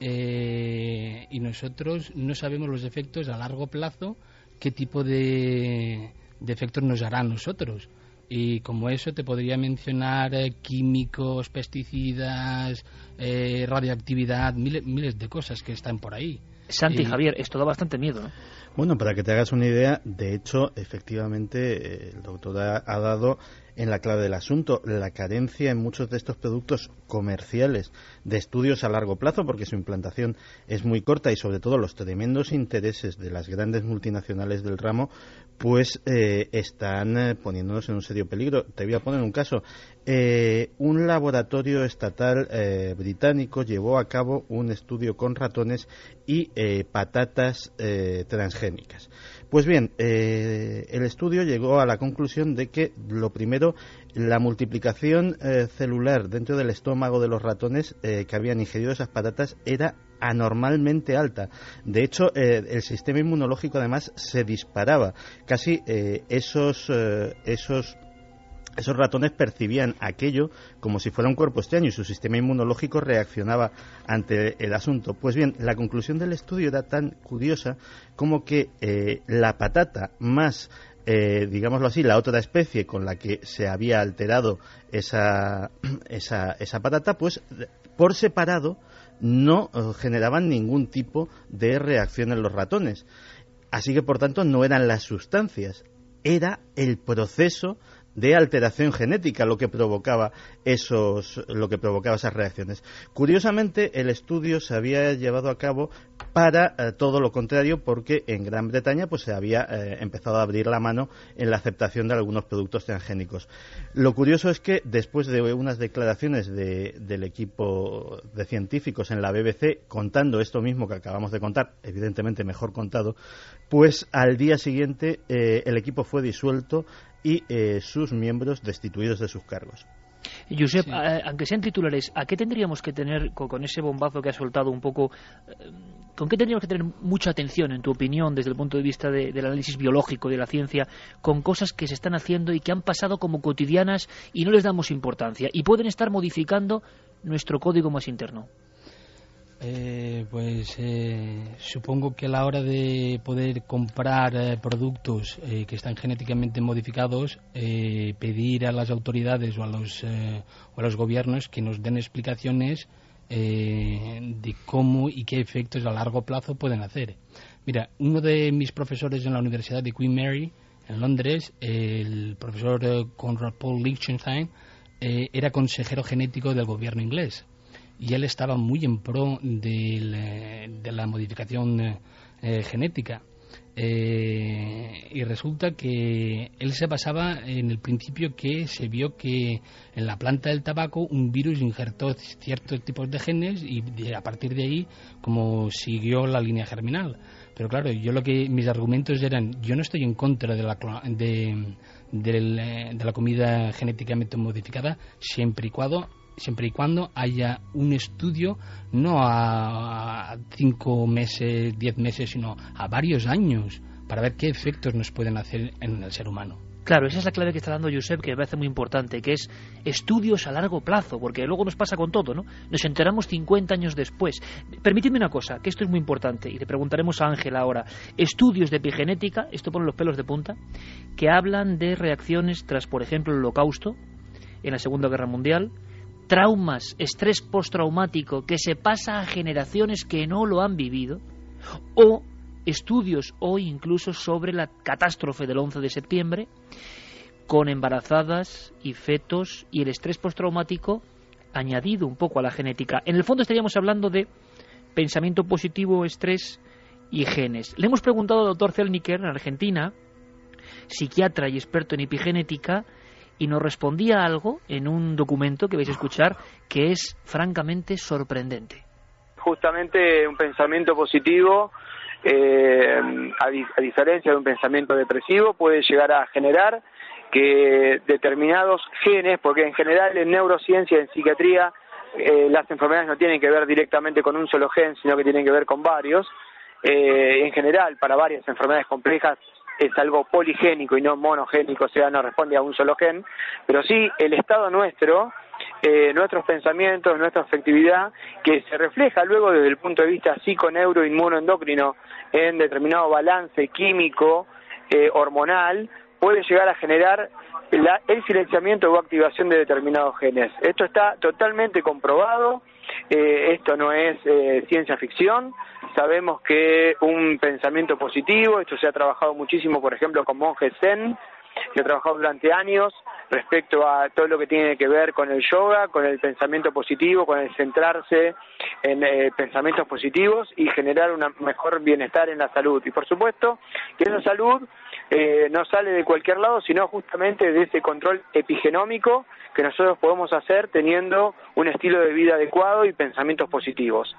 y nosotros no sabemos los efectos a largo plazo qué tipo de, efectos nos hará a nosotros. Y como eso te podría mencionar eh, químicos, pesticidas, eh, radioactividad, miles, miles de cosas que están por ahí. Santi, Javier, esto da bastante miedo, ¿no? Bueno, para que te hagas una idea, de hecho, efectivamente, el doctor ha, dado en la clave del asunto, la carencia en muchos de estos productos comerciales de estudios a largo plazo, porque su implantación es muy corta y sobre todo los tremendos intereses de las grandes multinacionales del ramo, pues eh, están eh, poniéndonos en un serio peligro. Te voy a poner un caso. Eh, un laboratorio estatal británico llevó a cabo un estudio con ratones y patatas transgénicas. Pues bien, el estudio llegó a la conclusión de que, lo primero, la multiplicación celular dentro del estómago de los ratones que habían ingerido esas patatas era anormalmente alta. De hecho, eh, el sistema inmunológico además se disparaba. Casi eh, esos, eh, esos esos ratones percibían aquello como si fuera un cuerpo extraño y su sistema inmunológico reaccionaba ante el asunto. Pues bien, la conclusión del estudio era tan curiosa como que la patata más digámoslo así, la otra especie con la que se había alterado esa, esa, esa patata, pues por separado no eh, generaban ningún tipo de reacción en los ratones. Así que, por tanto, no eran las sustancias, era el proceso de alteración genética lo que provocaba esos lo que provocaba esas reacciones. Curiosamente, el estudio se había llevado a cabo para eh, todo lo contrario porque en Gran Bretaña pues se había eh, empezado a abrir la mano en la aceptación de algunos productos transgénicos. Lo curioso es que después de unas declaraciones del equipo de científicos en la BBC contando esto mismo que acabamos de contar, evidentemente mejor contado, pues al día siguiente eh, el equipo fue disuelto y eh, sus miembros destituidos de sus cargos. Josep, aunque sean titulares, ¿a qué tendríamos que tener, con, ese bombazo que ha soltado un poco, eh, con qué tendríamos que tener mucha atención, en tu opinión, desde el punto de vista del análisis biológico de la ciencia, con cosas que se están haciendo y que han pasado como cotidianas y no les damos importancia y pueden estar modificando nuestro código más interno? Eh, pues eh, supongo que a la hora de poder comprar eh, productos eh, que están genéticamente modificados, pedir a las autoridades o a los, o a los gobiernos que nos den explicaciones de cómo y qué efectos a largo plazo pueden hacer. Mira, uno de mis profesores en la Universidad de Queen Mary, en Londres, el profesor Conrad Paul Lichtenstein, era consejero genético del gobierno inglés y él estaba muy en pro de, la modificación eh, genética. Eh, y resulta que él se basaba en el principio que se vio que en la planta del tabaco un virus injertó ciertos tipos de genes y a partir de ahí como siguió la línea germinal. Pero claro, yo lo que mis argumentos eran, yo no estoy en contra de la de, de la comida genéticamente modificada siempre y cuando siempre y cuando haya un estudio no a cinco meses, diez meses, sino a varios años para ver qué efectos nos pueden hacer en el ser humano. Claro, esa es la clave que está dando Josep, que me parece muy importante, que es estudios a largo plazo, porque luego nos pasa con todo, ¿no? Nos enteramos 50 años después. Permíteme una cosa, que esto es muy importante, y le preguntaremos a Ángel ahora. Estudios de epigenética, esto pone los pelos de punta, que hablan de reacciones tras, por ejemplo, el holocausto, en la Segunda Guerra Mundial, traumas, estrés postraumático que se pasa a generaciones que no lo han vivido, o estudios hoy incluso sobre la catástrofe del 11 de septiembre, con embarazadas y fetos y el estrés postraumático añadido un poco a la genética. En el fondo estaríamos hablando de pensamiento positivo, estrés y genes. Le hemos preguntado al doctor Zelniker en Argentina, psiquiatra y experto en epigenética, y nos respondía algo en un documento que vais a escuchar que es francamente sorprendente. Justamente un pensamiento positivo, eh, a, diferencia de un pensamiento depresivo, puede llegar a generar que determinados genes, porque en general en neurociencia, en psiquiatría, eh, las enfermedades no tienen que ver directamente con un solo gen, sino que tienen que ver con varios. Eh, en general, para varias enfermedades complejas es algo poligénico y no monogénico, o sea, no responde a un solo gen, pero sí el estado nuestro, eh, nuestros pensamientos, nuestra afectividad, que se refleja luego desde el punto de vista psico-neuro-inmunoendocrino en determinado balance químico, eh, hormonal, puede llegar a generar el silenciamiento o activación de determinados genes. Esto está totalmente comprobado, eh, esto no es eh, ciencia ficción, sabemos que un pensamiento positivo, esto se ha trabajado muchísimo, por ejemplo, con monjes zen, he trabajado durante años respecto a todo lo que tiene que ver con el yoga, con el pensamiento positivo, con el centrarse en eh, pensamientos positivos y generar un mejor bienestar en la salud. Y por supuesto que esa salud eh, no sale de cualquier lado, sino justamente de ese control epigenómico que nosotros podemos hacer teniendo un estilo de vida adecuado y pensamientos positivos.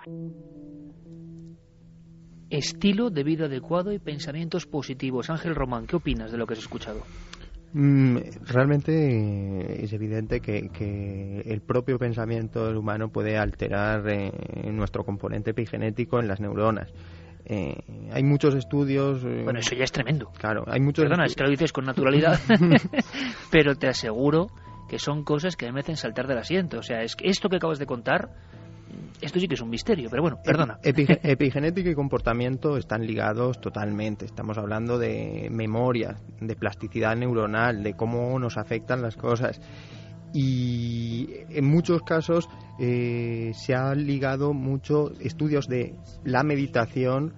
Estilo de vida adecuado y pensamientos positivos. Ángel Román, ¿qué opinas de lo que has escuchado? Mm, realmente es evidente que, el propio pensamiento del humano puede alterar eh, nuestro componente epigenético en las neuronas. Eh, hay muchos estudios. Eh, bueno, eso ya es tremendo. Claro, hay muchos. Perdona, es que lo dices con naturalidad, pero te aseguro que son cosas que me hacen saltar del asiento. O sea, es que esto que acabas de contar esto sí que es un misterio, pero bueno, perdona. epigenética y comportamiento están ligados totalmente. Estamos hablando de memoria, de plasticidad neuronal, de cómo nos afectan las cosas. Y en muchos casos eh, se han ligado mucho estudios de la meditación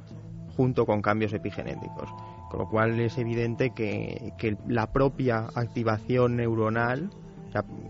junto con cambios epigenéticos. Con lo cual es evidente que, la propia activación neuronal,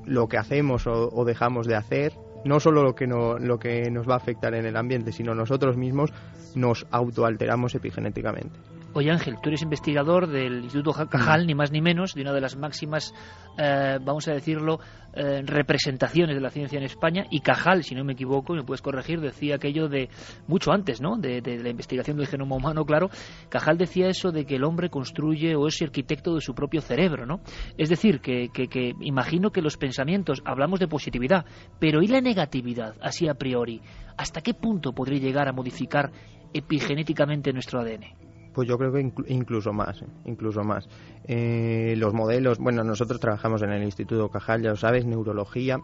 lo que hacemos o dejamos de hacer, no solo lo que, no, lo que nos va a afectar en el ambiente, sino nosotros mismos nos autoalteramos epigenéticamente. Oye Ángel, tú eres investigador del Instituto Cajal, ni más ni menos, de una de las máximas, eh, vamos a decirlo, eh, representaciones de la ciencia en España. Y Cajal, si no me equivoco, me puedes corregir, decía aquello de mucho antes, ¿no? De, la investigación del genoma humano, claro. Cajal decía eso de que el hombre construye o es arquitecto de su propio cerebro, ¿no? Es decir, que, que imagino que los pensamientos, hablamos de positividad, pero ¿y la negatividad, así a priori? ¿Hasta qué punto podría llegar a modificar epigenéticamente nuestro ADN? Pues yo creo que incluso más, ¿eh? incluso más. Eh, los modelos, bueno, nosotros trabajamos en el Instituto Cajal, ya lo sabes, neurología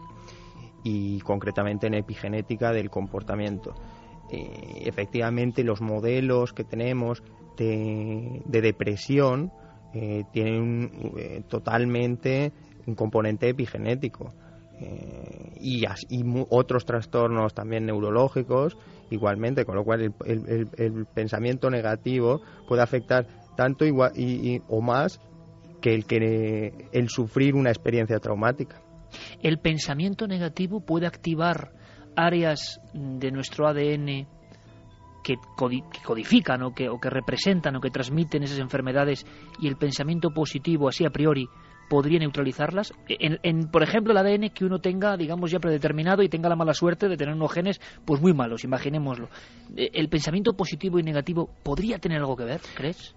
y concretamente en epigenética del comportamiento. Eh, efectivamente, los modelos que tenemos de, depresión tienen totalmente un componente epigenético. Y, y otros trastornos también neurológicos igualmente, con lo cual el, pensamiento negativo puede afectar tanto igual y, o más que el que el sufrir una experiencia traumática. El pensamiento negativo puede activar áreas de nuestro ADN que, codifican o que, o que representan o que transmiten esas enfermedades y el pensamiento positivo así a priori podría neutralizarlas. En, por ejemplo, el ADN que uno tenga, digamos, ya predeterminado y tenga la mala suerte de tener unos genes pues muy malos, imaginémoslo. Eh, ¿El pensamiento positivo y negativo podría tener algo que ver, crees?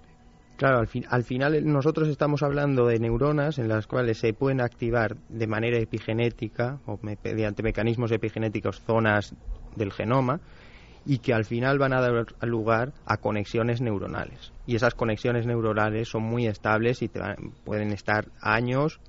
Claro, al, fin, al final nosotros estamos hablando de neuronas en las cuales se pueden activar de manera epigenética o mediante mecanismos epigenéticos zonas del genoma y que al final van a dar lugar a conexiones neuronales. Y esas conexiones neuronales son muy estables y pueden estar años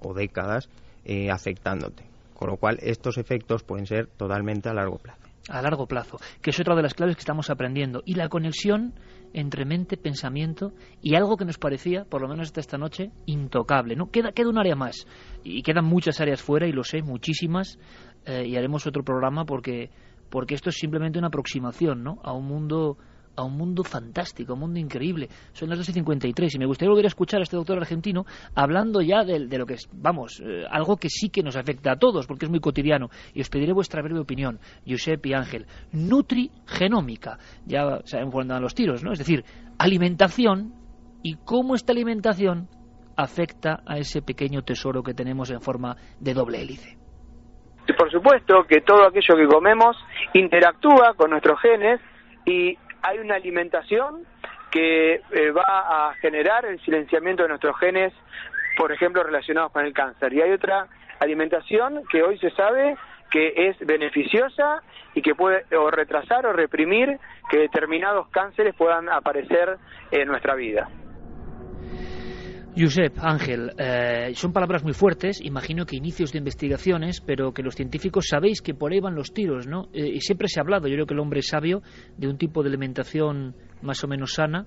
o décadas eh, afectándote. Con lo cual, estos efectos pueden ser totalmente a largo plazo. A largo plazo, que es otra de las claves que estamos aprendiendo. Y la conexión entre mente, pensamiento y algo que nos parecía, por lo menos hasta esta noche, intocable. ¿no? Queda, queda un área más. Y quedan muchas áreas fuera, y lo sé, muchísimas. Eh, y haremos otro programa porque porque esto es simplemente una aproximación ¿no? a un mundo a un mundo fantástico, a un mundo increíble. Son las 2.53 y me gustaría volver a escuchar a este doctor argentino hablando ya de, lo que es, vamos, eh, algo que sí que nos afecta a todos, porque es muy cotidiano. Y os pediré vuestra breve opinión, Josep y Ángel. Nutrigenómica, ya sabemos cuándo dan los tiros, ¿no? Es decir, alimentación y cómo esta alimentación afecta a ese pequeño tesoro que tenemos en forma de doble hélice. Por supuesto que todo aquello que comemos interactúa con nuestros genes y hay una alimentación que eh, va a generar el silenciamiento de nuestros genes, por ejemplo, relacionados con el cáncer. Y hay otra alimentación que hoy se sabe que es beneficiosa y que puede o retrasar o reprimir que determinados cánceres puedan aparecer en nuestra vida. Josep, Ángel, eh, son palabras muy fuertes, imagino que inicios de investigaciones, pero que los científicos sabéis que por ahí van los tiros, ¿no? Eh, y siempre se ha hablado, yo creo que el hombre es sabio, de un tipo de alimentación más o menos sana,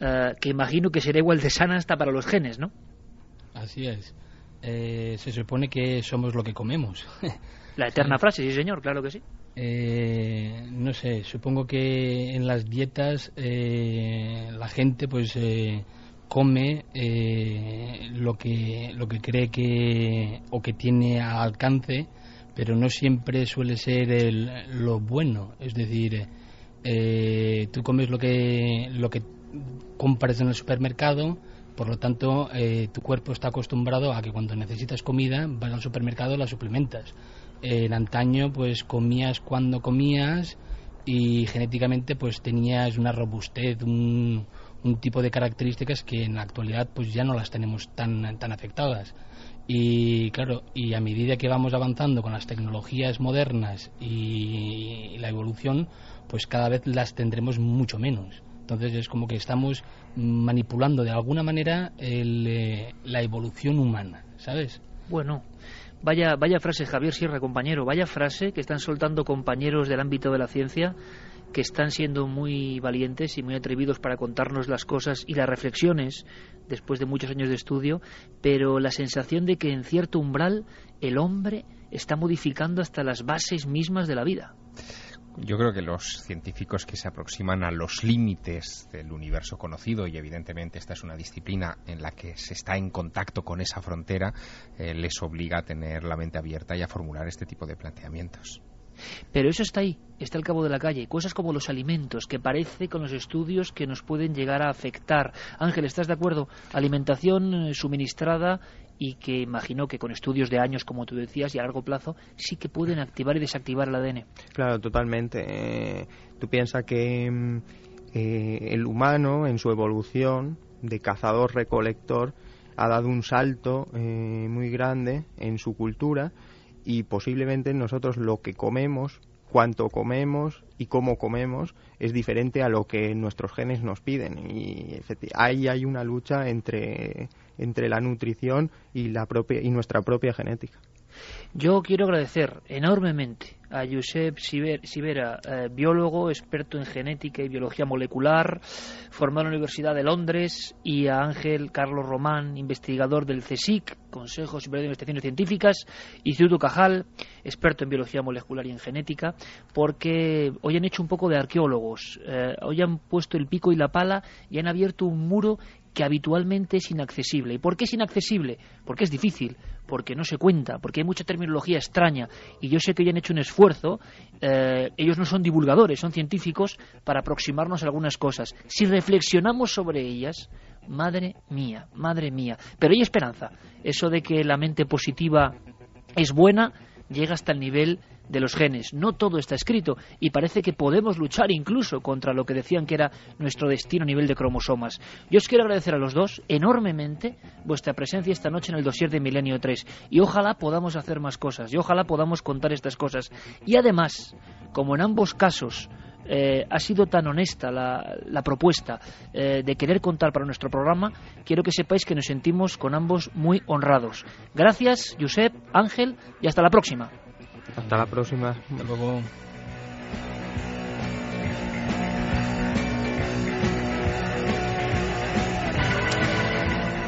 eh, que imagino que será igual de sana hasta para los genes, ¿no? Así es. se supone que somos lo que comemos. La eterna frase, sí señor, claro que sí. no sé, supongo que en las dietas la gente pues come eh, lo que lo que cree que o que tiene al alcance pero no siempre suele ser el, lo bueno. Es decir eh, tú comes lo que lo que compras en el supermercado por lo tanto eh, tu cuerpo está acostumbrado a que cuando necesitas comida vas al supermercado la suplementas. En antaño pues comías cuando comías y genéticamente pues tenías una robustez un, un tipo de características que en la actualidad pues ya no las tenemos tan, tan afectadas. Y claro, y a medida que vamos avanzando con las tecnologías modernas y, la evolución, pues cada vez las tendremos mucho menos. Entonces es como que estamos manipulando de alguna manera eh, la evolución humana, ¿sabes? Bueno, vaya, vaya frase, Javier Sierra, compañero, vaya frase que están soltando compañeros del ámbito de la ciencia que están siendo muy valientes y muy atrevidos para contarnos las cosas y las reflexiones después de muchos años de estudio, pero la sensación de que en cierto umbral el hombre está modificando hasta las bases mismas de la vida. Yo creo que los científicos que se aproximan a los límites del universo conocido, y evidentemente esta es una disciplina en la que se está en contacto con esa frontera, eh, les obliga a tener la mente abierta y a formular este tipo de planteamientos. Pero eso está ahí, está al cabo de la calle. Cosas como los alimentos, que parece con los estudios que nos pueden llegar a afectar. Ángel, ¿estás de acuerdo? Alimentación eh, suministrada y que imagino que con estudios de años, como tú decías, y a largo plazo, sí que pueden activar y desactivar el ADN. Claro, totalmente. Eh, tú piensas que mm, eh, el humano, en su evolución de cazador-recolector, ha dado un salto muy grande en su cultura y posiblemente nosotros lo que comemos, cuánto comemos y cómo comemos es diferente a lo que nuestros genes nos piden y ahí hay una lucha entre, entre la nutrición y la propia y nuestra propia genética. Yo quiero agradecer enormemente a Josep Sivera, eh, biólogo, experto en genética y biología molecular, formado en la Universidad de Londres, y a Ángel Carlos Román, investigador del CSIC, Consejo Superior de Investigaciones Científicas, Instituto Cajal, experto en biología molecular y en genética, porque hoy han hecho un poco de arqueólogos, eh, hoy han puesto el pico y la pala y han abierto un muro que habitualmente es inaccesible. ¿Y por qué es inaccesible? Porque es difícil, porque no se cuenta, porque hay mucha terminología extraña y yo sé que ya han hecho un esfuerzo, eh, ellos no son divulgadores, son científicos para aproximarnos a algunas cosas. Si reflexionamos sobre ellas, madre mía, madre mía, pero hay esperanza, eso de que la mente positiva es buena llega hasta el nivel de los genes. No todo está escrito y parece que podemos luchar incluso contra lo que decían que era nuestro destino a nivel de cromosomas. Yo os quiero agradecer a los dos enormemente vuestra presencia esta noche en el dossier de Milenio 3 y ojalá podamos hacer más cosas y ojalá podamos contar estas cosas. Y además, como en ambos casos eh, ha sido tan honesta la, propuesta eh, de querer contar para nuestro programa, quiero que sepáis que nos sentimos con ambos muy honrados. Gracias, Josep, Ángel, y hasta la próxima. Hasta la próxima. Hasta luego.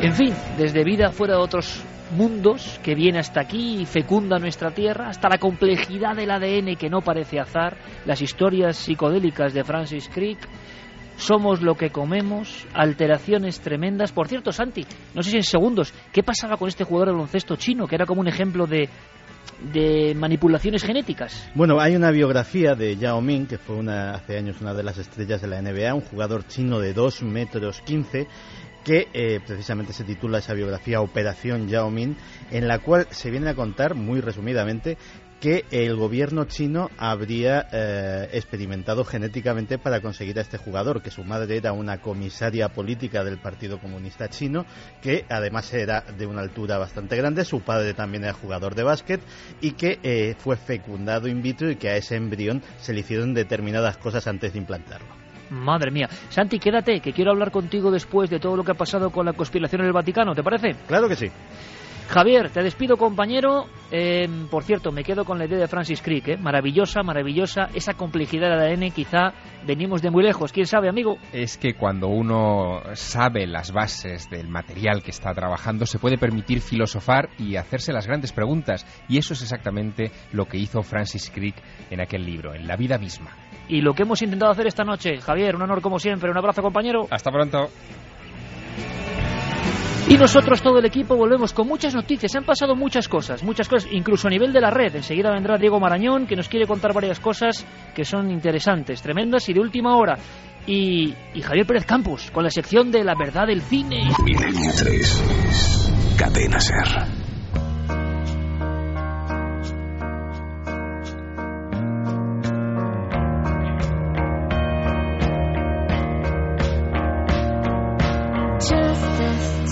En fin, desde vida fuera de otros mundos que viene hasta aquí y fecunda nuestra tierra, hasta la complejidad del ADN que no parece azar, las historias psicodélicas de Francis Crick, somos lo que comemos, alteraciones tremendas. Por cierto, Santi, no sé si en segundos, ¿qué pasaba con este jugador de baloncesto chino, que era como un ejemplo de de manipulaciones genéticas. Bueno, hay una biografía de Yao Ming, que fue una, hace años una de las estrellas de la NBA, un jugador chino de 2 metros 15, que eh, precisamente se titula esa biografía Operación Yao Ming, en la cual se viene a contar muy resumidamente que el gobierno chino habría eh, experimentado genéticamente para conseguir a este jugador, que su madre era una comisaria política del Partido Comunista Chino, que además era de una altura bastante grande, su padre también era jugador de básquet y que eh, fue fecundado in vitro y que a ese embrión se le hicieron determinadas cosas antes de implantarlo. Madre mía. Santi, quédate, que quiero hablar contigo después de todo lo que ha pasado con la conspiración en el Vaticano, ¿te parece? Claro que sí. Javier, te despido compañero. Eh, por cierto, me quedo con la idea de Francis Crick, ¿eh? maravillosa, maravillosa. Esa complejidad de ADN quizá venimos de muy lejos. ¿Quién sabe, amigo? Es que cuando uno sabe las bases del material que está trabajando, se puede permitir filosofar y hacerse las grandes preguntas. Y eso es exactamente lo que hizo Francis Crick en aquel libro, en la vida misma. Y lo que hemos intentado hacer esta noche, Javier, un honor como siempre. Un abrazo, compañero. Hasta pronto. Y nosotros, todo el equipo, volvemos con muchas noticias. Han pasado muchas cosas, muchas cosas, incluso a nivel de la red. Enseguida vendrá Diego Marañón, que nos quiere contar varias cosas que son interesantes, tremendas y de última hora. Y, y Javier Pérez Campos, con la sección de la verdad del cine. Milenio 3. Cadena Ser.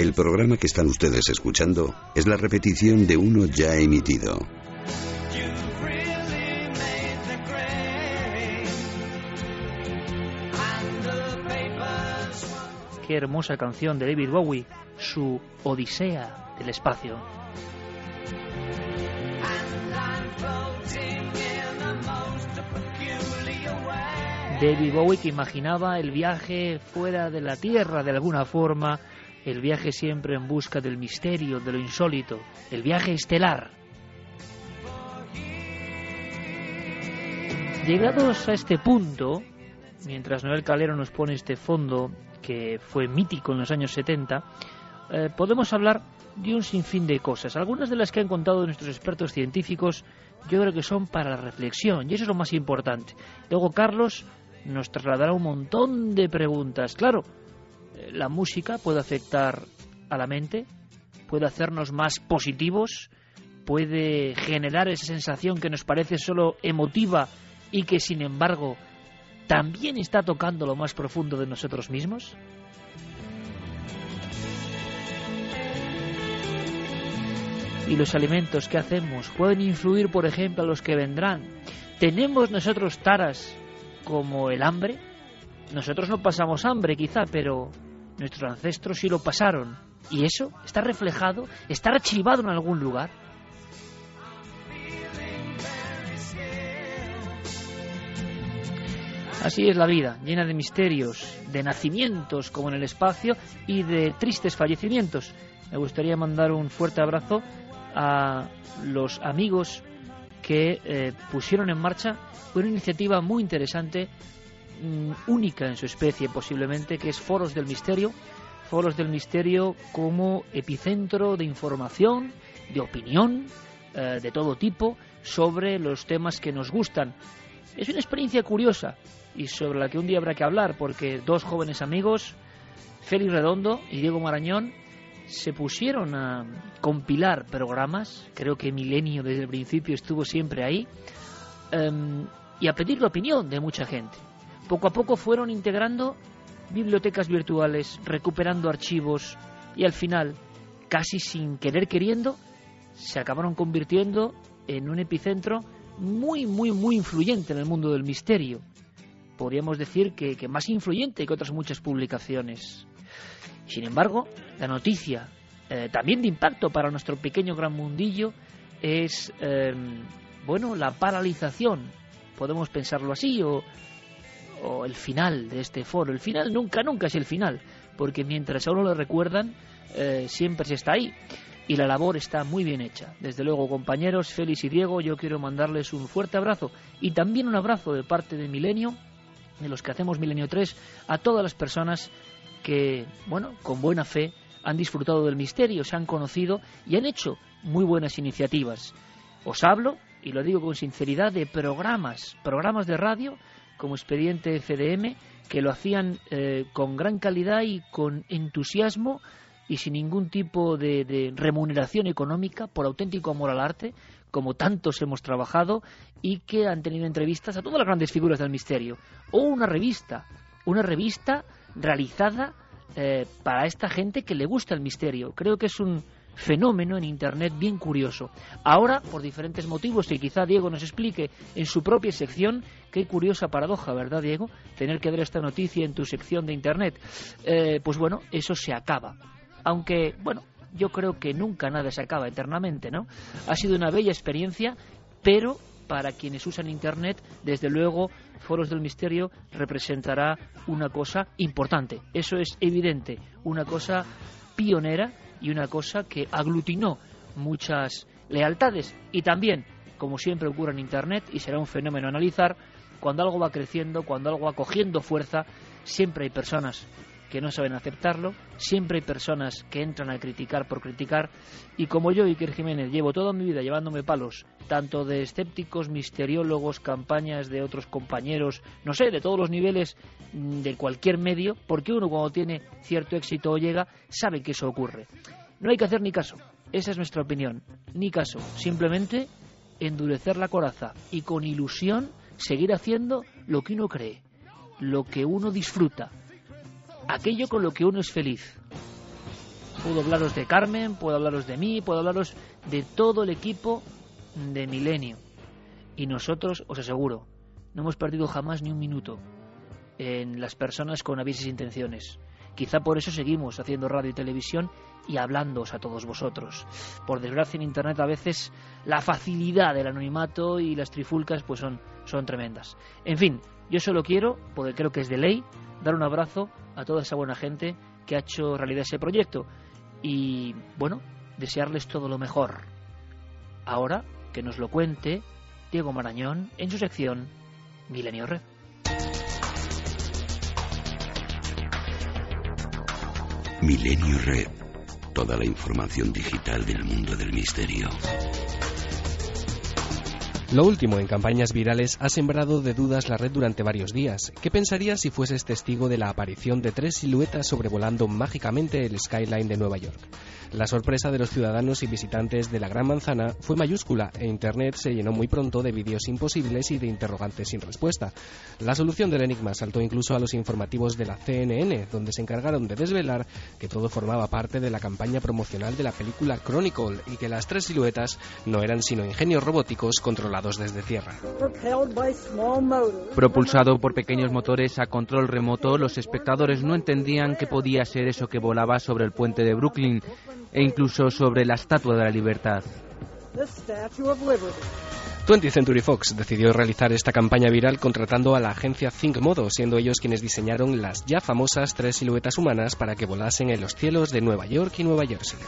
El programa que están ustedes escuchando es la repetición de uno ya emitido. Qué hermosa canción de David Bowie, su Odisea el espacio. David Bowie que imaginaba el viaje fuera de la Tierra de alguna forma, el viaje siempre en busca del misterio, de lo insólito, el viaje estelar. Llegados a este punto, mientras Noel Calero nos pone este fondo que fue mítico en los años 70, eh, podemos hablar de un sinfín de cosas. Algunas de las que han contado nuestros expertos científicos yo creo que son para la reflexión y eso es lo más importante. Luego Carlos nos trasladará un montón de preguntas. Claro, la música puede afectar a la mente, puede hacernos más positivos, puede generar esa sensación que nos parece solo emotiva y que sin embargo también está tocando lo más profundo de nosotros mismos. y los alimentos que hacemos pueden influir, por ejemplo, a los que vendrán. ¿Tenemos nosotros taras como el hambre? Nosotros no pasamos hambre quizá, pero nuestros ancestros sí lo pasaron. ¿Y eso está reflejado? ¿Está archivado en algún lugar? Así es la vida, llena de misterios, de nacimientos como en el espacio y de tristes fallecimientos. Me gustaría mandar un fuerte abrazo a los amigos que eh, pusieron en marcha una iniciativa muy interesante, mm, única en su especie posiblemente, que es Foros del Misterio. Foros del Misterio como epicentro de información, de opinión, eh, de todo tipo, sobre los temas que nos gustan. Es una experiencia curiosa y sobre la que un día habrá que hablar, porque dos jóvenes amigos, Félix Redondo y Diego Marañón, se pusieron a compilar programas, creo que Milenio desde el principio estuvo siempre ahí, em, y a pedir la opinión de mucha gente. Poco a poco fueron integrando bibliotecas virtuales, recuperando archivos y al final, casi sin querer queriendo, se acabaron convirtiendo en un epicentro muy, muy, muy influyente en el mundo del misterio. Podríamos decir que, más influyente que otras muchas publicaciones. Sin embargo, la noticia, eh, también de impacto para nuestro pequeño gran mundillo, es, eh, bueno, la paralización, podemos pensarlo así, o, el final de este foro. El final nunca, nunca es el final, porque mientras a uno lo recuerdan, eh, siempre se está ahí. Y la labor está muy bien hecha. Desde luego, compañeros, Félix y Diego, yo quiero mandarles un fuerte abrazo y también un abrazo de parte de Milenio, de los que hacemos Milenio 3, a todas las personas que, bueno, con buena fe han disfrutado del misterio, se han conocido y han hecho muy buenas iniciativas. Os hablo, y lo digo con sinceridad, de programas, programas de radio como Expediente CDM, que lo hacían eh, con gran calidad y con entusiasmo y sin ningún tipo de, de, remuneración económica por auténtico amor al arte, como tantos hemos trabajado y que han tenido entrevistas a todas las grandes figuras del misterio. O una revista, una revista realizada eh, para esta gente que le gusta el misterio. Creo que es un fenómeno en Internet bien curioso. Ahora, por diferentes motivos, que quizá Diego nos explique en su propia sección, qué curiosa paradoja, ¿verdad, Diego? Tener que ver esta noticia en tu sección de Internet. Eh, pues bueno, eso se acaba. Aunque, bueno, Yo creo que nunca nada se acaba eternamente, ¿no? Ha sido una bella experiencia, pero para quienes usan Internet, desde luego, Foros del Misterio representará una cosa importante. Eso es evidente, una cosa pionera y una cosa que aglutinó muchas lealtades. Y también, como siempre ocurre en Internet, y será un fenómeno analizar, cuando algo va creciendo, cuando algo va cogiendo fuerza, siempre hay personas que no saben aceptarlo, siempre hay personas que entran a criticar por criticar, y como yo, Iker Jiménez, llevo toda mi vida llevándome palos, tanto de escépticos, misteriólogos, campañas de otros compañeros, no sé, de todos los niveles mm, de cualquier medio, porque uno cuando tiene cierto éxito o llega, sabe que eso ocurre. No hay que hacer ni caso, esa es nuestra opinión, ni caso, simplemente endurecer la coraza y con ilusión seguir haciendo lo que uno cree, lo que uno disfruta, aquello con lo que uno es feliz. Puedo hablaros de Carmen, puedo hablaros de mí, puedo hablaros de todo el equipo de Milenio. Y nosotros, os aseguro, no hemos perdido jamás ni un minuto en las personas con avisos intenciones. Quizá por eso seguimos haciendo radio y televisión y hablándoos a todos vosotros. Por desgracia en Internet a veces la facilidad del anonimato y las trifulcas pues son, son tremendas. En fin, yo solo quiero, porque creo que es de ley, dar un abrazo a toda esa buena gente que ha hecho realidad ese proyecto y, bueno, desearles todo lo mejor. Ahora que nos lo cuente Diego Marañón en su sección Milenio Red. Milenio Red. Toda la información digital del mundo del misterio. Lo último en campañas virales ha sembrado de dudas la red durante varios días. ¿Qué pensarías si fueses testigo de la aparición de tres siluetas sobrevolando mágicamente el skyline de Nueva York? La sorpresa de los ciudadanos y visitantes de la Gran Manzana fue mayúscula e Internet se llenó muy pronto de vídeos imposibles y de interrogantes sin respuesta. La solución del enigma saltó incluso a los informativos de la CNN, donde se encargaron de desvelar que todo formaba parte de la campaña promocional de la película Chronicle y que las tres siluetas no eran sino ingenios robóticos controlados desde tierra. Propulsado por pequeños motores a control remoto, los espectadores no entendían qué podía ser eso que volaba sobre el puente de Brooklyn e incluso sobre la Estatua de la Libertad. 20th Century Fox decidió realizar esta campaña viral contratando a la agencia Think Modo, siendo ellos quienes diseñaron las ya famosas tres siluetas humanas para que volasen en los cielos de Nueva York y Nueva Jersey.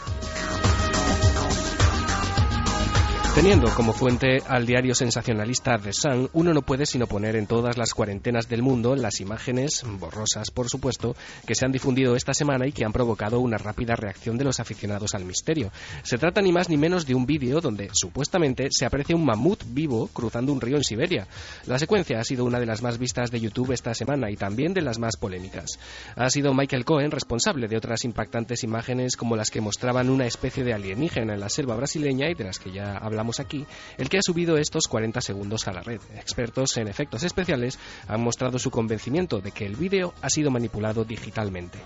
Teniendo como fuente al diario sensacionalista The Sun, uno no puede sino poner en todas las cuarentenas del mundo las imágenes, borrosas por supuesto, que se han difundido esta semana y que han provocado una rápida reacción de los aficionados al misterio. Se trata ni más ni menos de un vídeo donde supuestamente se aprecia un mamut vivo cruzando un río en Siberia. La secuencia ha sido una de las más vistas de YouTube esta semana y también de las más polémicas. Ha sido Michael Cohen responsable de otras impactantes imágenes como las que mostraban una especie de alienígena en la selva brasileña y de las que ya hablamos aquí, el que ha subido estos 40 segundos a la red. Expertos en efectos especiales han mostrado su convencimiento de que el vídeo ha sido manipulado digitalmente.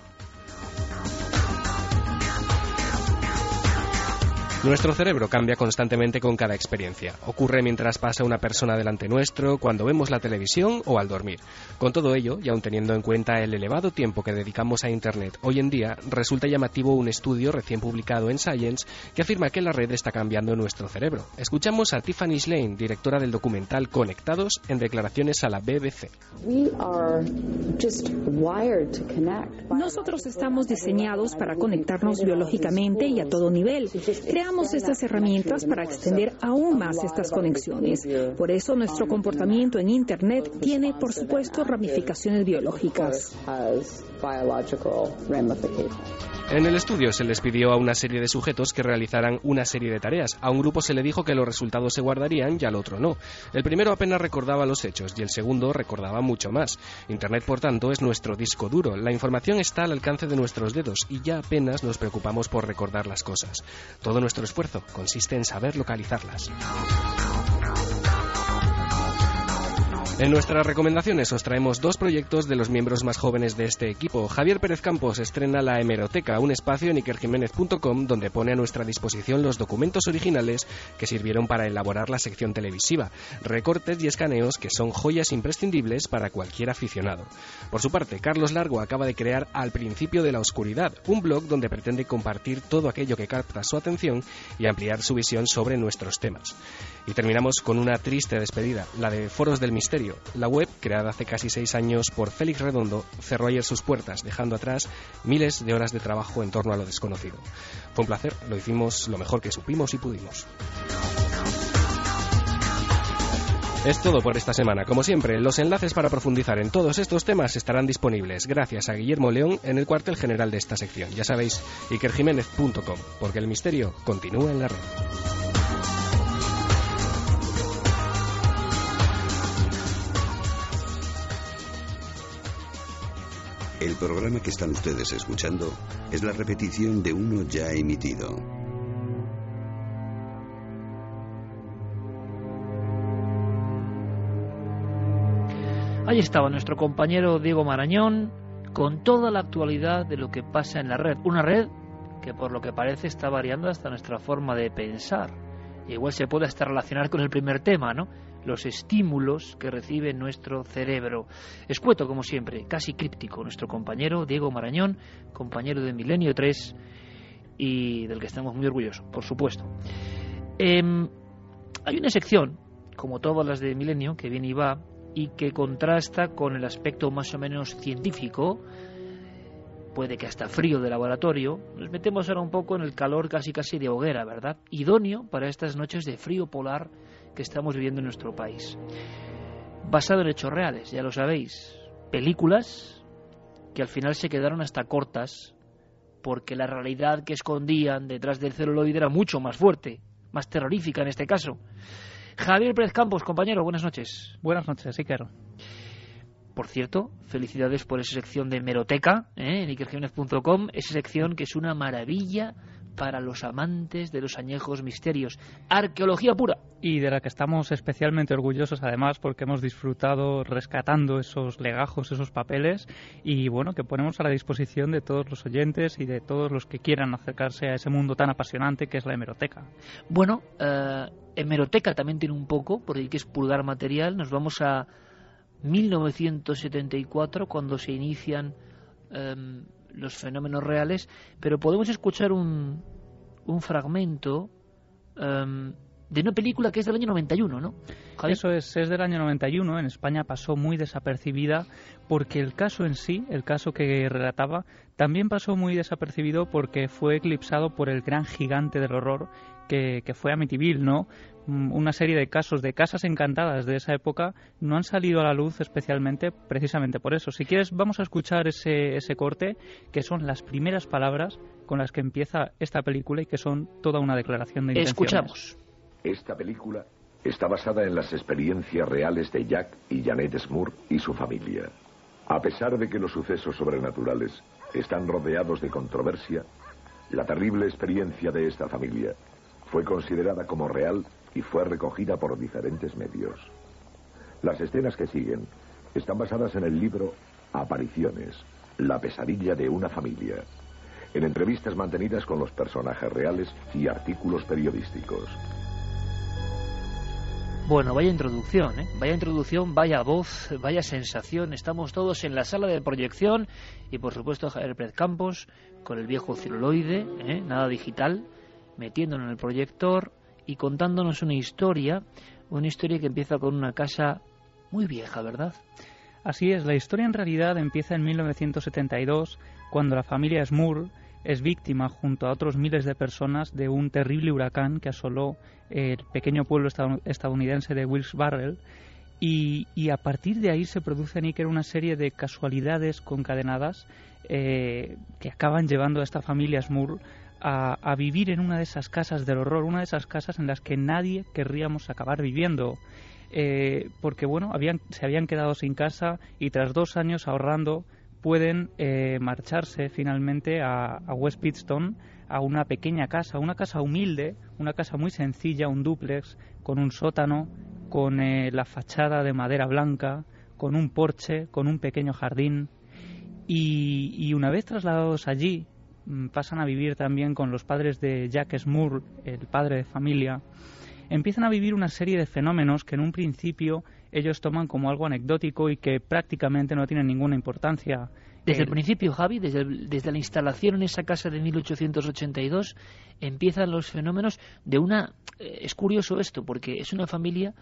Nuestro cerebro cambia constantemente con cada experiencia. Ocurre mientras pasa una persona delante nuestro, cuando vemos la televisión o al dormir. Con todo ello, y aun teniendo en cuenta el elevado tiempo que dedicamos a Internet hoy en día, resulta llamativo un estudio recién publicado en Science que afirma que la red está cambiando nuestro cerebro. Escuchamos a Tiffany Slane, directora del documental Conectados, en declaraciones a la BBC. Nosotros estamos diseñados para conectarnos biológicamente y a todo nivel. Creamos estas herramientas para extender aún más estas conexiones. Por eso nuestro comportamiento en Internet tiene, por supuesto, ramificaciones biológicas. En el estudio se les pidió a una serie de sujetos que realizaran una serie de tareas. A un grupo se le dijo que los resultados se guardarían y al otro no. El primero apenas recordaba los hechos y el segundo recordaba mucho más. Internet, por tanto, es nuestro disco duro. La información está al alcance de nuestros dedos y ya apenas nos preocupamos por recordar las cosas. Todo nuestro esfuerzo consiste en saber localizarlas. En nuestras recomendaciones os traemos dos proyectos de los miembros más jóvenes de este equipo. Javier Pérez Campos estrena La Hemeroteca, un espacio en ikerjiménez.com donde pone a nuestra disposición los documentos originales que sirvieron para elaborar la sección televisiva, recortes y escaneos que son joyas imprescindibles para cualquier aficionado. Por su parte, Carlos Largo acaba de crear Al principio de la oscuridad, un blog donde pretende compartir todo aquello que capta su atención y ampliar su visión sobre nuestros temas. Y terminamos con una triste despedida, la de Foros del Misterio. La web, creada hace casi seis años por Félix Redondo, cerró ayer sus puertas, dejando atrás miles de horas de trabajo en torno a lo desconocido. Fue un placer, lo hicimos lo mejor que supimos y pudimos. Es todo por esta semana. Como siempre, los enlaces para profundizar en todos estos temas estarán disponibles gracias a Guillermo León en el cuartel general de esta sección. Ya sabéis, ikerjiménez.com, porque el misterio continúa en la red. El programa que están ustedes escuchando es la repetición de uno ya emitido. Ahí estaba nuestro compañero Diego Marañón con toda la actualidad de lo que pasa en la red. Una red que por lo que parece está variando hasta nuestra forma de pensar. igual se puede hasta relacionar con el primer tema, ¿no? Los estímulos que recibe nuestro cerebro. Escueto, como siempre, casi críptico, nuestro compañero Diego Marañón, compañero de Milenio 3 y del que estamos muy orgullosos, por supuesto. Em, hay una sección, como todas las de Milenio, que viene y va, y que contrasta con el aspecto más o menos científico, puede que hasta frío de laboratorio, nos metemos ahora un poco en el calor casi casi de hoguera, ¿verdad? Idóneo para estas noches de frío polar que estamos viviendo en nuestro país. Basado en hechos reales, ya lo sabéis. Películas que al final se quedaron hasta cortas porque la realidad que escondían detrás del celuloide era mucho más fuerte, más terrorífica en este caso. Javier Pérez Campos, compañero, buenas noches. Buenas noches, Iker. Por cierto, felicidades por esa sección de Meroteca ¿eh? en ikerjiménez.com, esa sección que es una maravilla para los amantes de los añejos misterios. Arqueología pura. Y de la que estamos especialmente orgullosos además porque hemos disfrutado rescatando esos legajos, esos papeles y bueno, que ponemos a la disposición de todos los oyentes y de todos los que quieran acercarse a ese mundo tan apasionante que es la hemeroteca. Bueno, eh, hemeroteca también tiene un poco, porque hay que material. Nos vamos a 1974 cuando se inician em, los fenómenos reales, pero podemos escuchar un, un fragmento em, de una película que es del año 91, ¿no? Eso es, es del año 91. En España pasó muy desapercibida porque el caso en sí, el caso que relataba, también pasó muy desapercibido porque fue eclipsado por el gran gigante del horror que, que fue Amityville, ¿no? Mm, una serie de casos de casas encantadas de esa época no han salido a la luz especialmente precisamente por eso. Si quieres, vamos a escuchar ese, ese corte, que son las primeras palabras con las que empieza esta película y que son toda una declaración de intenciones. Escuchamos. Esta película está basada en las experiencias reales de Jack y Janet Smur y su familia. A pesar de que los sucesos sobrenaturales están rodeados de controversia, la terrible experiencia de esta familia fue considerada como real y fue recogida por diferentes medios. Las escenas que siguen están basadas en el libro Apariciones, la pesadilla de una familia, en entrevistas mantenidas con los personajes reales y artículos periodísticos. Bueno, vaya introducción, ¿eh? vaya introducción, vaya voz, vaya sensación. Estamos todos en la sala de proyección y por supuesto Javier Pérez Campos con el viejo celuloide, ¿eh? nada digital, metiéndonos en el proyector y contándonos una historia, una historia que empieza con una casa muy vieja, ¿verdad? Así es, la historia en realidad empieza en 1972, cuando la familia Smur es víctima, junto a otros miles de personas, de un terrible huracán que asoló el pequeño pueblo estadounidense de Wilkes Barrel. Y, a partir de ahí se produce, Níker, una serie de casualidades concadenadas eh, que acaban llevando a esta familia Smur a, vivir en una de esas casas del horror, una de esas casas en las que nadie querríamos acabar viviendo. Eh, porque bueno, se habían quedado sin casa y tras dos años ahorrando pueden eh, marcharse finalmente a, West Pittston, a una pequeña casa, una casa humilde, una casa muy sencilla, un duplex, con un sótano, con eh, la fachada de madera blanca, con un porche, con un pequeño jardín. Y, una vez trasladados allí, pasan a vivir también con los padres de Jack Smurl, el padre de familia. Empiezan a vivir una serie de fenómenos que en un principio ellos toman como algo anecdótico y que prácticamente no tienen ninguna importancia. Desde el principio, Javi, desde, desde la instalación en esa casa de 1882, empiezan los fenómenos de una... Eh, es curioso esto, porque es una familia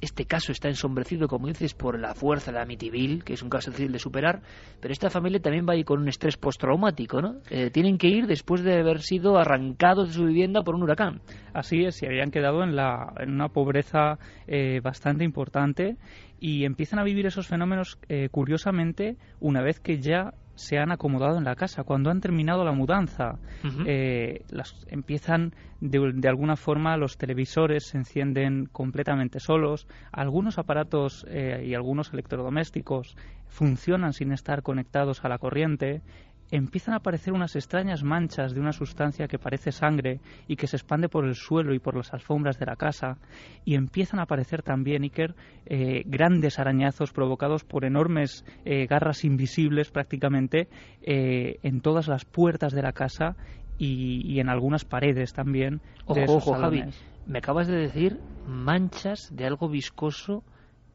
este caso está ensombrecido, como dices, por la fuerza de la Amityville, que es un caso difícil de superar, pero esta familia también va a ir con un estrés postraumático, ¿no? Eh, tienen que ir después de haber sido arrancados de su vivienda por un huracán. Así es, y habían quedado en, la, en una pobreza eh, bastante importante y empiezan a vivir esos fenómenos, eh, curiosamente, una vez que ya se han acomodado en la casa, cuando han terminado la mudanza. Eh, las, empiezan, de, de, alguna forma, los televisores se encienden completamente solos, algunos aparatos eh, y algunos electrodomésticos funcionan sin estar conectados a la corriente, empiezan a aparecer unas extrañas manchas de una sustancia que parece sangre y que se expande por el suelo y por las alfombras de la casa, y empiezan a aparecer también, Iker, eh, grandes arañazos provocados por enormes eh, garras invisibles prácticamente eh, en todas las puertas de la casa y, en algunas paredes también. Ojo, ojo, Javi, me acabas de decir manchas de algo viscoso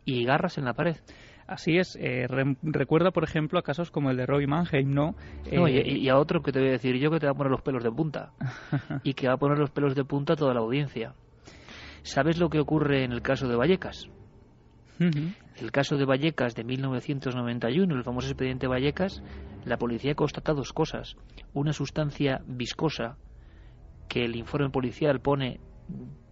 y garras en la pared. Así es, eh, recuerda por ejemplo a casos como el de Roy Mannheim, ¿no? Eh, y, a otro que te voy a decir yo que te va a poner los pelos de punta y que va a poner los pelos de punta a toda la audiencia. ¿Sabes lo que ocurre en el caso de Vallecas? El caso de Vallecas de 1991, el famoso expediente Vallecas, la policía constata dos cosas. Una sustancia viscosa que el informe policial pone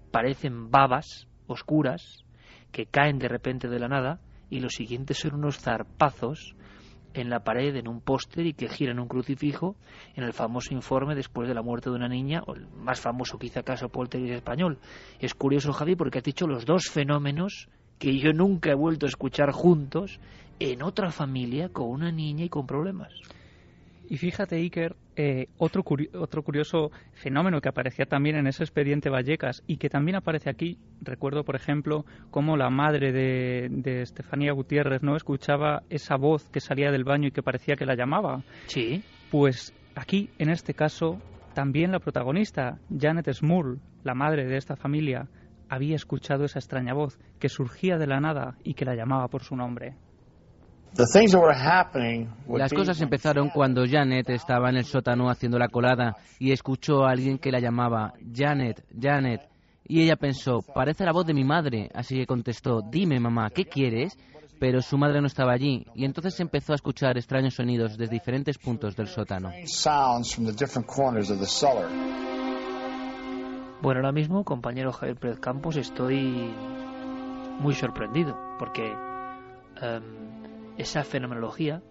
parecen babas oscuras que caen de repente de la nada y los siguientes son unos zarpazos en la pared, en un póster y que giran un crucifijo en el famoso informe después de la muerte de una niña, o el más famoso quizá caso poltergeist español. Es curioso, Javi, porque has dicho los dos fenómenos que yo nunca he vuelto a escuchar juntos en otra familia con una niña y con problemas. Y fíjate, Iker, eh, otro, otro curioso fenómeno que aparecía también en ese expediente Vallecas y que también aparece aquí, recuerdo, por ejemplo, cómo la madre de, de Estefanía Gutiérrez no escuchaba esa voz que salía del baño y que parecía que la llamaba. Sí. Pues aquí, en este caso, también la protagonista, Janet Smurl, la madre de esta familia, había escuchado esa extraña voz que surgía de la nada y que la llamaba por su nombre. Las cosas empezaron cuando Janet estaba en el sótano haciendo la colada y escuchó a alguien que la llamaba Janet, Janet. Y ella pensó, parece la voz de mi madre, así que contestó, dime mamá, ¿qué quieres? Pero su madre no estaba allí y entonces empezó a escuchar extraños sonidos desde diferentes puntos del sótano. Bueno, ahora mismo, compañero Javier Pérez Campos, estoy muy sorprendido porque em, esa fenomenología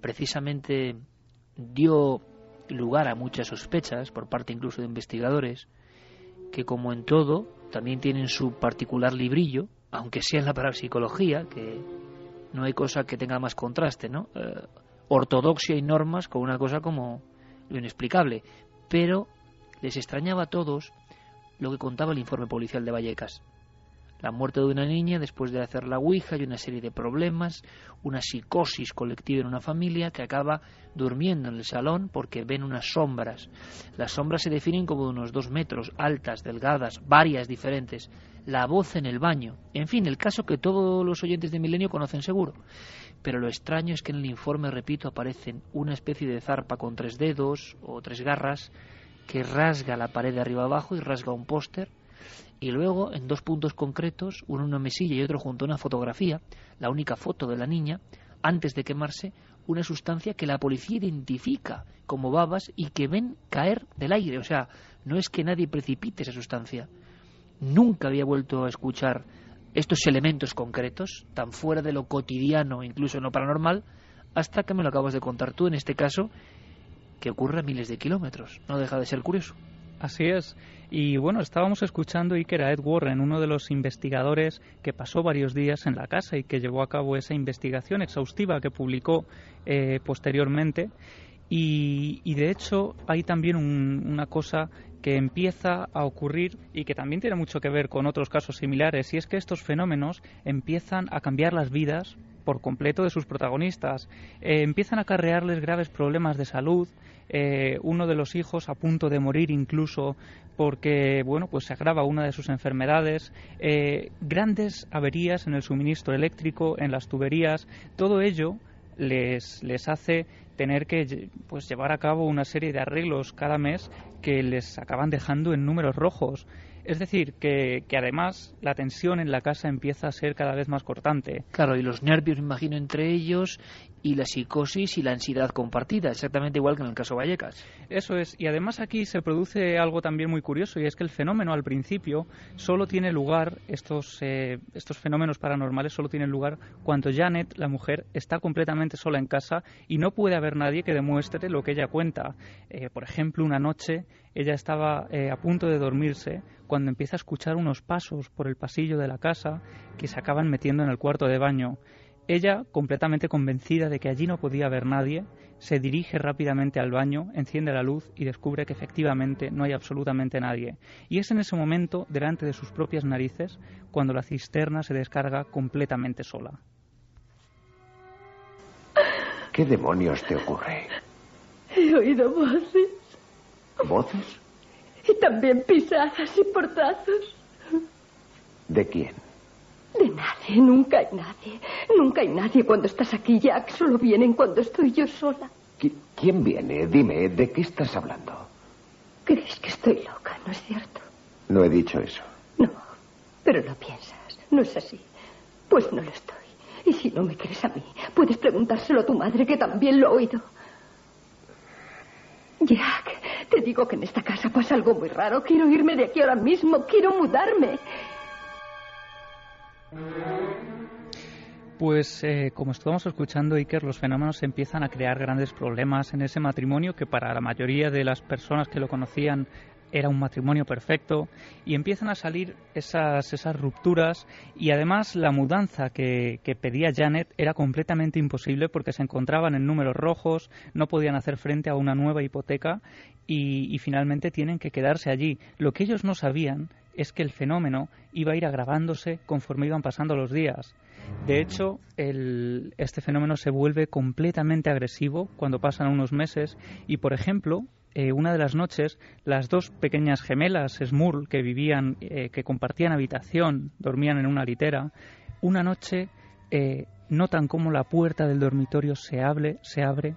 precisamente dio lugar a muchas sospechas por parte incluso de investigadores que como en todo también tienen su particular librillo, aunque sea en la parapsicología, que no hay cosa que tenga más contraste, ¿no? Eh, ortodoxia y normas con una cosa como lo inexplicable. Pero les extrañaba a todos lo que contaba el informe policial de Vallecas la muerte de una niña después de hacer la Ouija y una serie de problemas, una psicosis colectiva en una familia que acaba durmiendo en el salón porque ven unas sombras. Las sombras se definen como de unos dos metros, altas, delgadas, varias diferentes. La voz en el baño. En fin, el caso que todos los oyentes de Milenio conocen seguro. Pero lo extraño es que en el informe, repito, aparecen una especie de zarpa con tres dedos o tres garras que rasga la pared de arriba abajo y rasga un póster y luego en dos puntos concretos, uno en una mesilla y otro junto a una fotografía, la única foto de la niña, antes de quemarse, una sustancia que la policía identifica como babas y que ven caer del aire. O sea, no es que nadie precipite esa sustancia. Nunca había vuelto a escuchar estos elementos concretos, tan fuera de lo cotidiano, incluso en lo paranormal, hasta que me lo acabas de contar tú, en este caso, que ocurre a miles de kilómetros. No deja de ser curioso. Así es. Y bueno, estábamos escuchando Iker a Ed Warren, uno de los investigadores que pasó varios días en la casa y que llevó a cabo esa investigación exhaustiva que publicó eh, posteriormente. Y, y de hecho hay también un- una cosa que empieza a ocurrir y que también tiene mucho que ver con otros casos similares, y es que estos fenómenos empiezan a cambiar las vidas por completo de sus protagonistas. Eh, empiezan a acarrearles graves problemas de salud, eh, uno de los hijos a punto de morir incluso porque bueno pues se agrava una de sus enfermedades eh, grandes averías en el suministro eléctrico en las tuberías todo ello les, les hace tener que pues llevar a cabo una serie de arreglos cada mes que les acaban dejando en números rojos. Es decir, que, que además la tensión en la casa empieza a ser cada vez más cortante. Claro, y los nervios, me imagino, entre ellos, y la psicosis y la ansiedad compartida, exactamente igual que en el caso Vallecas. Eso es, y además aquí se produce algo también muy curioso, y es que el fenómeno al principio solo tiene lugar, estos, eh, estos fenómenos paranormales solo tienen lugar cuando Janet, la mujer, está completamente sola en casa y no puede haber nadie que demuestre lo que ella cuenta. Eh, por ejemplo, una noche ella estaba eh, a punto de dormirse cuando empieza a escuchar unos pasos por el pasillo de la casa que se acaban metiendo en el cuarto de baño. Ella, completamente convencida de que allí no podía haber nadie, se dirige rápidamente al baño, enciende la luz y descubre que efectivamente no hay absolutamente nadie. Y es en ese momento, delante de sus propias narices, cuando la cisterna se descarga completamente sola. ¿Qué demonios te ocurre? He oído voces ¿Voces? y también pisadas y portazos. ¿De quién? De nadie, nunca hay nadie. Nunca hay nadie cuando estás aquí, Jack. Solo vienen cuando estoy yo sola. ¿Qui- ¿Quién viene? Dime, ¿de qué estás hablando? Crees que estoy loca, ¿no es cierto? No he dicho eso. Pero lo piensas, ¿no es así? Pues no lo estoy. Y si no me crees a mí, puedes preguntárselo a tu madre, que también lo ha oído. Jack, te digo que en esta casa pasa algo muy raro. Quiero irme de aquí ahora mismo. Quiero mudarme. Pues eh, como estamos escuchando, Iker, los fenómenos empiezan a crear grandes problemas en ese matrimonio que para la mayoría de las personas que lo conocían era un matrimonio perfecto y empiezan a salir esas, esas rupturas y además la mudanza que, que pedía Janet era completamente imposible porque se encontraban en números rojos, no podían hacer frente a una nueva hipoteca y, finalmente tienen que quedarse allí. Lo que ellos no sabían es que el fenómeno iba a ir agravándose conforme iban pasando los días. De hecho, el- este fenómeno se vuelve completamente agresivo cuando pasan unos meses y, por ejemplo, eh, una de las noches, las dos pequeñas gemelas Smurl que vivían, eh, que compartían habitación, dormían en una litera, una noche eh, notan cómo la puerta del dormitorio se abre, se abre,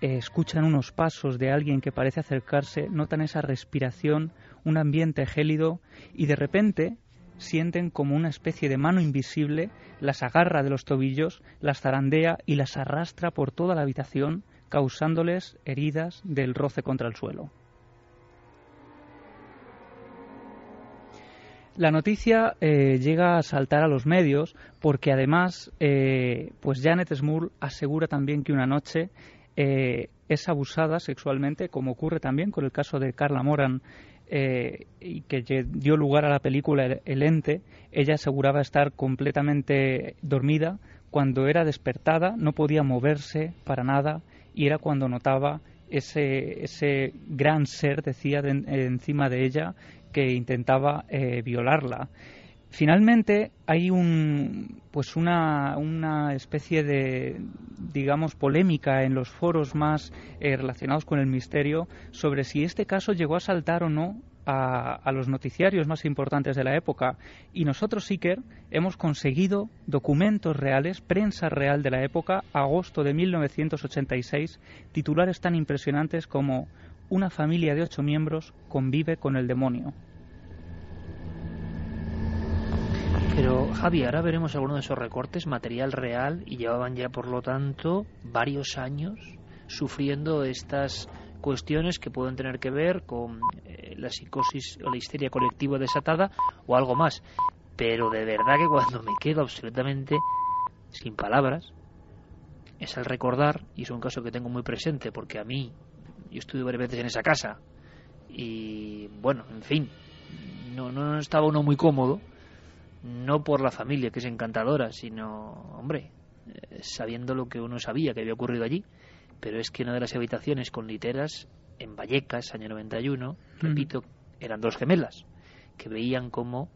eh, escuchan unos pasos de alguien que parece acercarse, notan esa respiración, un ambiente gélido y de repente sienten como una especie de mano invisible las agarra de los tobillos, las zarandea y las arrastra por toda la habitación, causándoles heridas del roce contra el suelo. La noticia eh, llega a saltar a los medios porque además, eh, pues Janet Smurl asegura también que una noche eh, es abusada sexualmente, como ocurre también con el caso de Carla Moran, y que dio lugar a la película El- El Ente. Ella aseguraba estar completamente dormida. Cuando era despertada no podía moverse para nada y era cuando notaba ese, ese gran ser, decía, de- encima de ella que intentaba eh, violarla. Finalmente hay un pues una, una especie de digamos polémica en los foros más eh, relacionados con el misterio sobre si este caso llegó a saltar o no a, los noticiarios más importantes de la época y nosotros Iker hemos conseguido documentos reales, prensa real de la época, agosto de 1986, titulares tan impresionantes como una familia de ocho miembros convive con el demonio. Pero Javi, ahora veremos alguno de esos recortes, material real, y llevaban ya, por lo tanto, varios años sufriendo estas cuestiones que pueden tener que ver con eh, la psicosis o la histeria colectiva desatada o algo más. Pero de verdad que cuando me quedo absolutamente sin palabras es al recordar, y es un caso que tengo muy presente porque a mí, yo estuve varias veces en esa casa y bueno, en fin, no, no estaba uno muy cómodo no por la familia, que es encantadora, sino, hombre, eh, sabiendo lo que uno sabía que había ocurrido allí, pero es que una de las habitaciones con literas en Vallecas, año 91, repito, eran dos gemelas, que veían como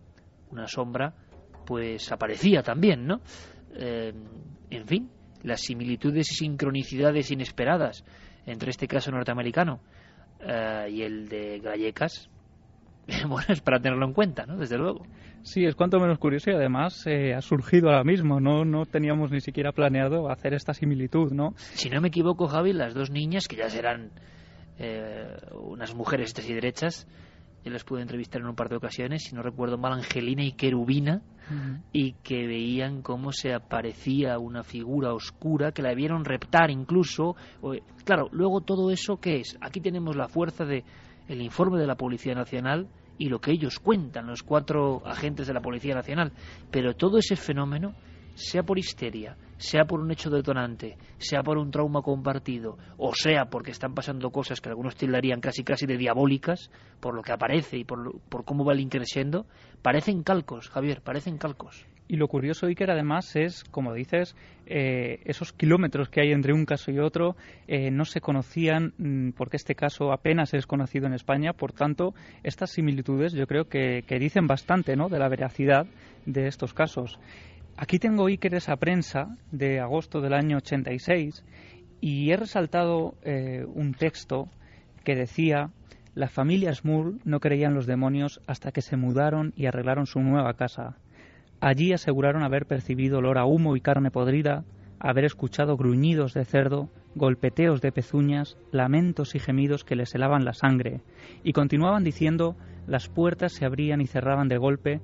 una sombra pues aparecía también, ¿no? Eh, en fin, las similitudes y sincronicidades inesperadas entre este caso norteamericano eh, y el de Gallecas, bueno, es para tenerlo en cuenta, ¿no? Desde luego. Sí, es cuanto menos curioso y además eh, ha surgido ahora mismo, ¿no? No teníamos ni siquiera planeado hacer esta similitud, ¿no? Si no me equivoco, Javi, las dos niñas, que ya serán eh, unas mujeres estas y derechas, yo las pude entrevistar en un par de ocasiones, si no recuerdo mal, Angelina y Querubina, y que veían cómo se aparecía una figura oscura, que la vieron reptar incluso. claro, luego todo eso, ¿qué es? Aquí tenemos la fuerza de el informe de la Policía Nacional y lo que ellos cuentan, los cuatro agentes de la Policía Nacional. Pero todo ese fenómeno, sea por histeria, sea por un hecho detonante, sea por un trauma compartido, o sea porque están pasando cosas que algunos tildarían casi casi de diabólicas, por lo que aparece y por, por cómo va el increciendo, parecen calcos, Javier, parecen calcos. Y lo curioso, Iker, además es, como dices, eh, esos kilómetros que hay entre un caso y otro eh, no se conocían, mm, porque este caso apenas es conocido en España. Por tanto, estas similitudes yo creo que, dicen bastante ¿no? de la veracidad de estos casos. Aquí tengo Iker esa prensa de agosto del año 86 y he resaltado eh, un texto que decía la familia Smurl no creían los demonios hasta que se mudaron y arreglaron su nueva casa. Allí aseguraron haber percibido olor a humo y carne podrida, haber escuchado gruñidos de cerdo, golpeteos de pezuñas, lamentos y gemidos que les helaban la sangre, y continuaban diciendo las puertas se abrían y cerraban de golpe,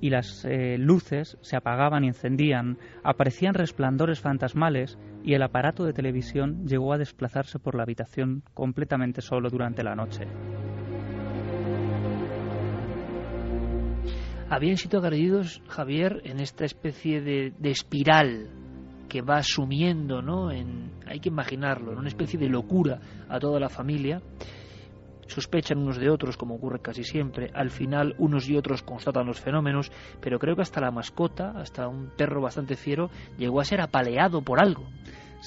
y las eh, luces se apagaban y encendían, aparecían resplandores fantasmales, y el aparato de televisión llegó a desplazarse por la habitación completamente solo durante la noche. Habían sido agredidos, Javier, en esta especie de, espiral que va sumiendo, ¿no? En, hay que imaginarlo, en una especie de locura a toda la familia. Sospechan unos de otros, como ocurre casi siempre. Al final, unos y otros constatan los fenómenos, pero creo que hasta la mascota, hasta un perro bastante fiero, llegó a ser apaleado por algo.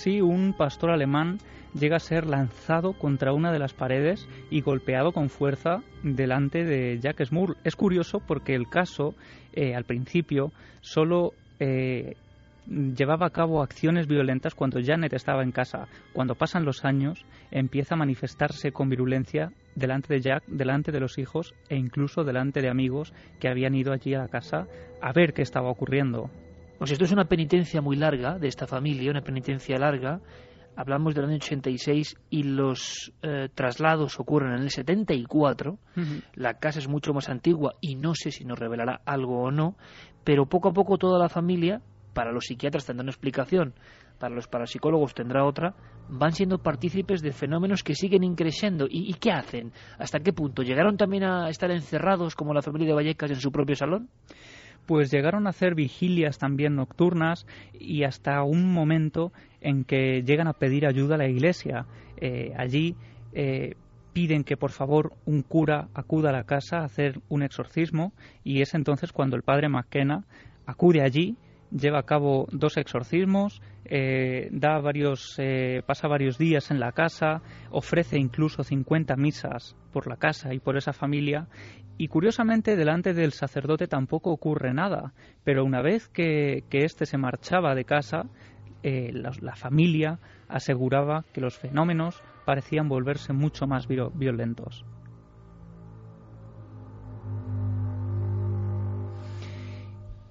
Sí, un pastor alemán llega a ser lanzado contra una de las paredes y golpeado con fuerza delante de Jack Smurl. Es curioso porque el caso, eh, al principio, solo eh, llevaba a cabo acciones violentas cuando Janet estaba en casa. Cuando pasan los años, empieza a manifestarse con virulencia delante de Jack, delante de los hijos e incluso delante de amigos que habían ido allí a la casa a ver qué estaba ocurriendo. Pues esto es una penitencia muy larga de esta familia, una penitencia larga hablamos del año 86 y los eh, traslados ocurren en el 74. La casa es mucho más antigua y no sé si nos revelará algo o no, pero poco a poco toda la familia, para los psiquiatras tendrá una explicación, para los parapsicólogos tendrá otra, van siendo partícipes de fenómenos que siguen increciendo. ¿Y, ¿Y qué hacen? ¿Hasta qué punto? ¿Llegaron también a estar encerrados como la familia de Vallecas en su propio salón? Pues llegaron a hacer vigilias también nocturnas y hasta un momento en que llegan a pedir ayuda a la iglesia. Eh, allí eh, piden que por favor un cura acuda a la casa a hacer un exorcismo y es entonces cuando el padre McKenna acude allí lleva a cabo dos exorcismos, eh, da varios, pasa varios días en la casa, ofrece incluso 50 misas por la casa y por esa familia y curiosamente, delante del sacerdote tampoco ocurre nada, pero una vez que, éste se marchaba de casa, eh, la, familia aseguraba que los fenómenos parecían volverse mucho más violentos.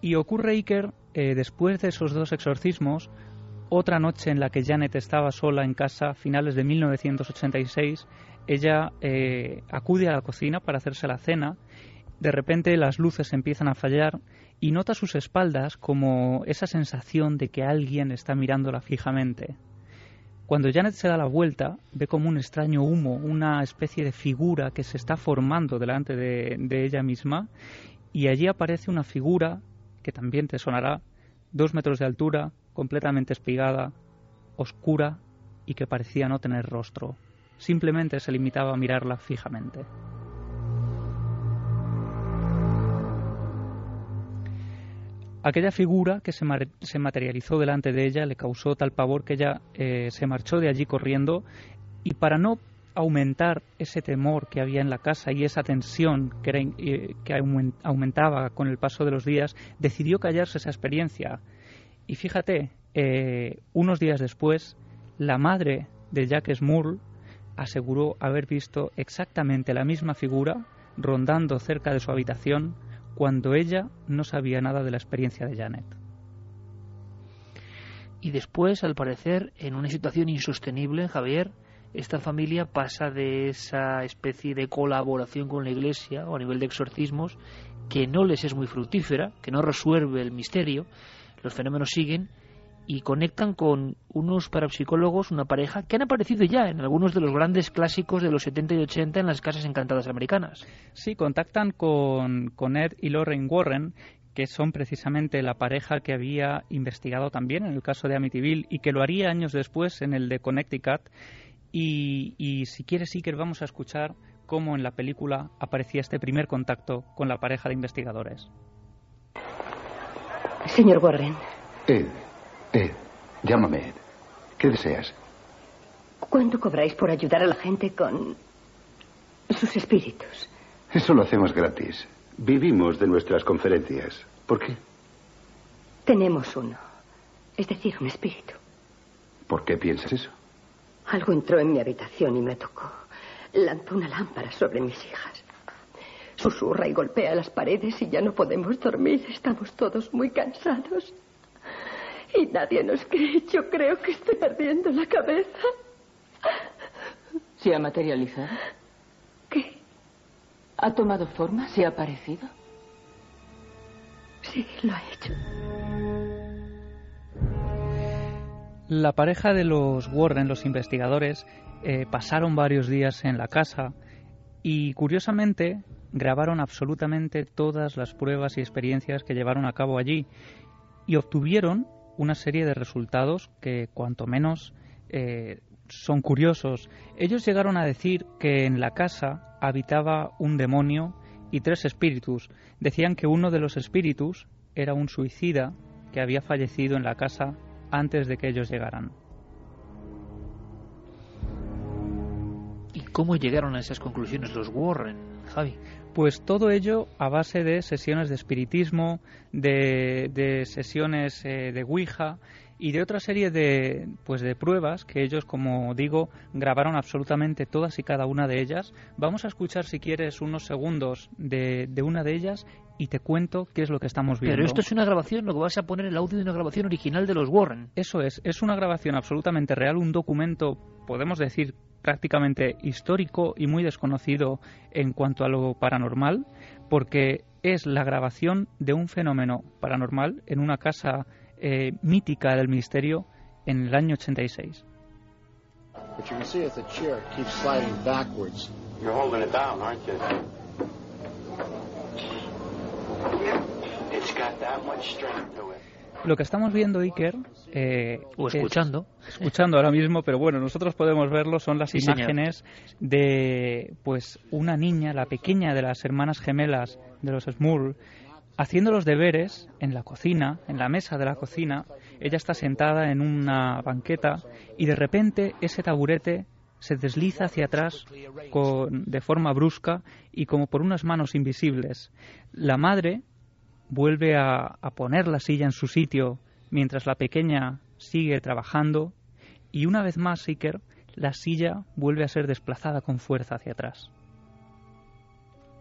Y ocurre Iker, eh, después de esos dos exorcismos, otra noche en la que Janet estaba sola en casa, finales de 1986, ella eh, acude a la cocina para hacerse la cena. De repente las luces empiezan a fallar y nota sus espaldas como esa sensación de que alguien está mirándola fijamente. Cuando Janet se da la vuelta, ve como un extraño humo, una especie de figura que se está formando delante de, de ella misma, y allí aparece una figura que también te sonará, dos metros de altura, completamente espigada, oscura y que parecía no tener rostro simplemente se limitaba a mirarla fijamente. Aquella figura que se, se, materializó delante de ella le causó tal pavor que ella eh, se marchó de allí corriendo y para no aumentar ese temor que había en la casa y esa tensión que, eh, que aumentaba con el paso de los días, decidió callarse esa experiencia. Y fíjate, eh, unos días después, la madre de Jack Smurl aseguró haber visto exactamente la misma figura rondando cerca de su habitación cuando ella no sabía nada de la experiencia de Janet. Y después, al parecer, en una situación insostenible, Javier, esta familia pasa de esa especie de colaboración con la Iglesia o a nivel de exorcismos que no les es muy fructífera, que no resuelve el misterio, los fenómenos siguen y conectan con unos parapsicólogos, una pareja, que han aparecido ya en algunos de los grandes clásicos de los 70 y 80 en las casas encantadas americanas. Sí, contactan con, con Ed y Lorraine Warren, que son precisamente la pareja que había investigado también en el caso de Amityville y que lo haría años después en el de Connecticut. Y, y si quieres, que vamos a escuchar cómo en la película aparecía este primer contacto con la pareja de investigadores. Señor Warren. Ed, Ed, llámame Ed. ¿Qué deseas? ¿Cuánto cobráis por ayudar a la gente con sus espíritus? Eso lo hacemos gratis. Vivimos de nuestras conferencias. ¿Por qué? Tenemos uno. Es decir, un espíritu. ¿Por qué piensas eso? Algo entró en mi habitación y me tocó. Lanzó una lámpara sobre mis hijas. Susurra y golpea las paredes y ya no podemos dormir. Estamos todos muy cansados. Y nadie nos cree. Yo creo que estoy perdiendo la cabeza. ¿Se ha materializado? ¿Qué? ¿Ha tomado forma? ¿Se ha aparecido? Sí, lo ha hecho. La pareja de los Warren, los investigadores, eh, pasaron varios días en la casa y curiosamente grabaron absolutamente todas las pruebas y experiencias que llevaron a cabo allí y obtuvieron una serie de resultados que cuanto menos eh, son curiosos. Ellos llegaron a decir que en la casa habitaba un demonio y tres espíritus. Decían que uno de los espíritus era un suicida que había fallecido en la casa antes de que ellos llegaran. ¿Y cómo llegaron a esas conclusiones los Warren, Javi? Pues todo ello a base de sesiones de espiritismo, de, sesiones eh, de Ouija y de otra serie de, pues de pruebas que ellos, como digo, grabaron absolutamente todas y cada una de ellas. Vamos a escuchar, si quieres, unos segundos de, de una de ellas y te cuento qué es lo que estamos viendo. Pero esto es una grabación, lo que vas a poner el audio de una grabación original de los Warren. Eso es, es una grabación absolutamente real, un documento, podemos decir, prácticamente histórico y muy desconocido en cuanto a lo paranormal, porque es la grabación de un fenómeno paranormal en una casa eh, mítica del misterio en el año 86. Lo que estamos viendo, Iker, eh, o escuchando, escuchando ahora mismo, pero bueno, nosotros podemos verlo, son las imágenes de, pues, una niña, la pequeña de las hermanas gemelas de los Smurl, haciendo los deberes en la cocina, en la mesa de la cocina. Ella está sentada en una banqueta y de repente ese taburete se desliza hacia atrás con, de forma brusca y como por unas manos invisibles. La madre vuelve a, poner la silla en su sitio mientras la pequeña sigue trabajando y una vez más, Iker, la silla vuelve a ser desplazada con fuerza hacia atrás.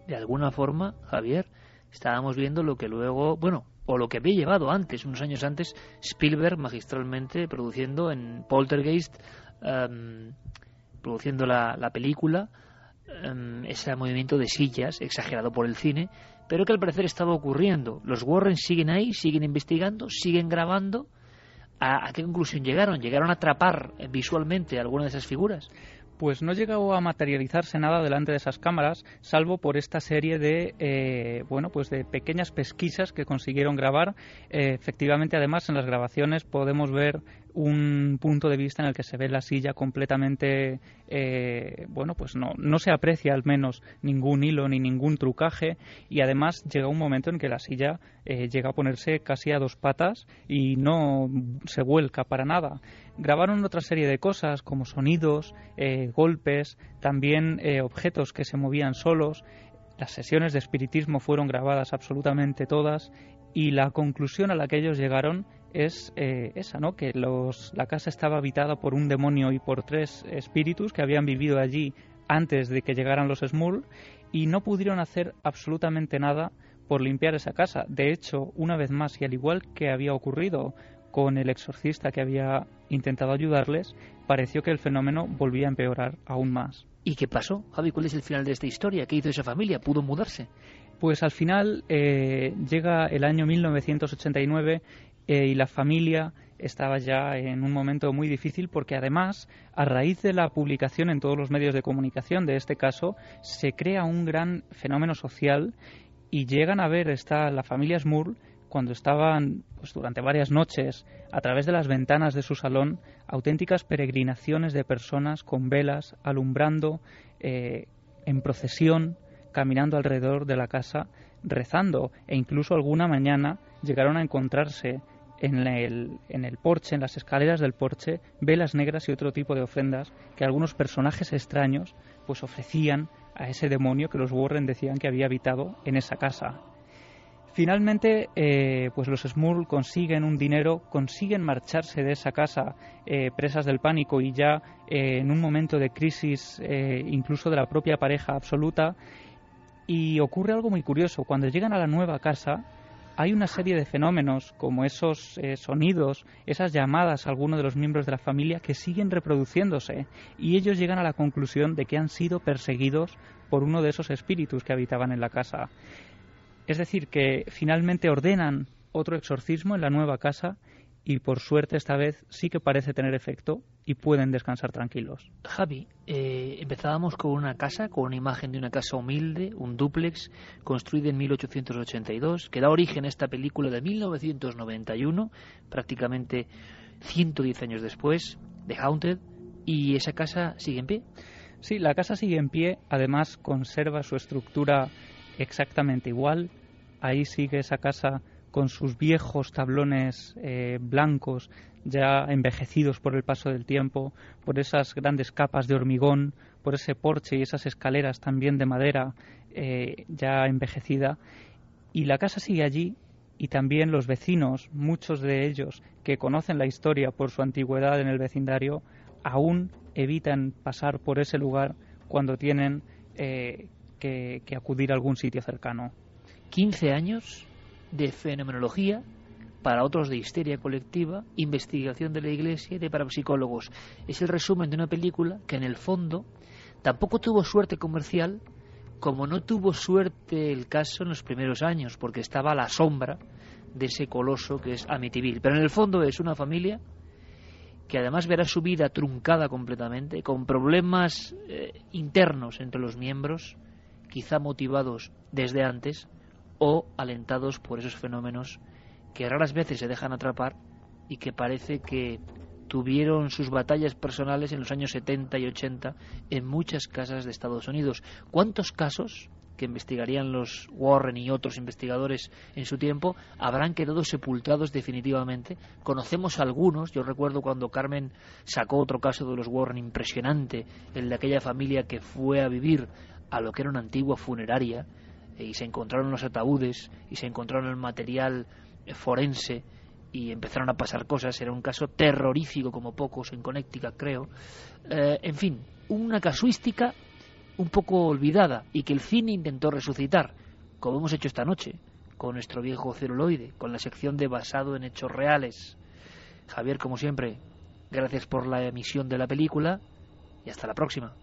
De alguna forma, Javier, estábamos viendo lo que luego, bueno, o lo que había llevado antes, unos años antes, Spielberg magistralmente produciendo en Poltergeist, em, produciendo la, película, em, ese movimiento de sillas exagerado por el cine, pero que al parecer estaba ocurriendo. Los Warren siguen ahí, siguen investigando, siguen grabando. ¿A, qué conclusión llegaron? ¿Llegaron a atrapar visualmente alguna de esas figuras? Pues no llegó a materializarse nada delante de esas cámaras, salvo por esta serie de, eh, bueno, pues de pequeñas pesquisas que consiguieron grabar. Eh, efectivamente, además, en las grabaciones podemos ver un punto de vista en el que se ve la silla completamente, eh, bueno, pues no, no se aprecia al menos ningún hilo ni ningún trucaje y además llega un momento en que la silla eh, llega a ponerse casi a dos patas y no se vuelca para nada. Grabaron otra serie de cosas como sonidos, eh, golpes, también objetos que se movían solos. Las sesiones de espiritismo fueron grabadas absolutamente todas y la conclusión a la que ellos llegaron es eh, esa, ¿no? Que los, la casa estaba habitada por un demonio y por tres espíritus que habían vivido allí antes de que llegaran los Smurl y no pudieron hacer absolutamente nada por limpiar esa casa. De hecho, una vez más, y al igual que había ocurrido con el exorcista que había intentado ayudarles, pareció que el fenómeno volvía a empeorar aún más. ¿Y qué pasó? Javi, ¿cuál es el final de esta historia? ¿Qué hizo esa familia? ¿Pudo mudarse? Pues al final eh, llega el año 1989 eh, y la familia estaba ya en un momento muy difícil porque además, a raíz de la publicación en todos los medios de comunicación de este caso, se crea un gran fenómeno social y llegan a ver esta, la familia Smurl cuando estaban pues, durante varias noches a través de las ventanas de su salón auténticas peregrinaciones de personas con velas alumbrando eh, en procesión caminando alrededor de la casa rezando e incluso alguna mañana llegaron a encontrarse en el, en el porche, en las escaleras del porche, velas negras y otro tipo de ofrendas que algunos personajes extraños pues ofrecían a ese demonio que los Warren decían que había habitado en esa casa. Finalmente, eh, pues los Smurl consiguen un dinero, consiguen marcharse de esa casa eh, presas del pánico y ya eh, en un momento de crisis incluso de la propia pareja absoluta, y ocurre algo muy curioso. Cuando llegan a la nueva casa, hay una serie de fenómenos como esos eh, sonidos, esas llamadas a alguno de los miembros de la familia que siguen reproduciéndose y ellos llegan a la conclusión de que han sido perseguidos por uno de esos espíritus que habitaban en la casa. Es decir, que finalmente ordenan otro exorcismo en la nueva casa y por suerte esta vez sí que parece tener efecto y pueden descansar tranquilos. Javi, eh, empezábamos con una casa, con una imagen de una casa humilde, un dúplex, construida en 1882, que da origen a esta película de 1991, prácticamente 110 años después, de Haunted, y esa casa sigue en pie. Sí, la casa sigue en pie, además conserva su estructura exactamente igual. Ahí sigue esa casa con sus viejos tablones eh, blancos ya envejecidos por el paso del tiempo, por esas grandes capas de hormigón, por ese porche y esas escaleras también de madera eh, ya envejecida. Y la casa sigue allí y también los vecinos, muchos de ellos que conocen la historia por su antigüedad en el vecindario, aún evitan pasar por ese lugar cuando tienen eh, que, que acudir a algún sitio cercano. 15 años de fenomenología, para otros de histeria colectiva, investigación de la iglesia y de parapsicólogos. Es el resumen de una película que en el fondo tampoco tuvo suerte comercial, como no tuvo suerte el caso en los primeros años, porque estaba a la sombra de ese coloso que es Amityville. Pero en el fondo es una familia que además verá su vida truncada completamente, con problemas eh, internos entre los miembros, quizá motivados desde antes, o alentados por esos fenómenos que raras veces se dejan atrapar y que parece que tuvieron sus batallas personales en los años 70 y 80 en muchas casas de Estados Unidos. ¿Cuántos casos que investigarían los Warren y otros investigadores en su tiempo habrán quedado sepultados definitivamente? Conocemos algunos, yo recuerdo cuando Carmen sacó otro caso de los Warren impresionante, el de aquella familia que fue a vivir a lo que era una antigua funeraria, y se encontraron los ataúdes y se encontraron el material forense y empezaron a pasar cosas. Era un caso terrorífico como pocos en Connecticut, creo. Eh, en fin, una casuística un poco olvidada y que el cine intentó resucitar, como hemos hecho esta noche, con nuestro viejo celuloide, con la sección de basado en hechos reales. Javier, como siempre, gracias por la emisión de la película y hasta la próxima.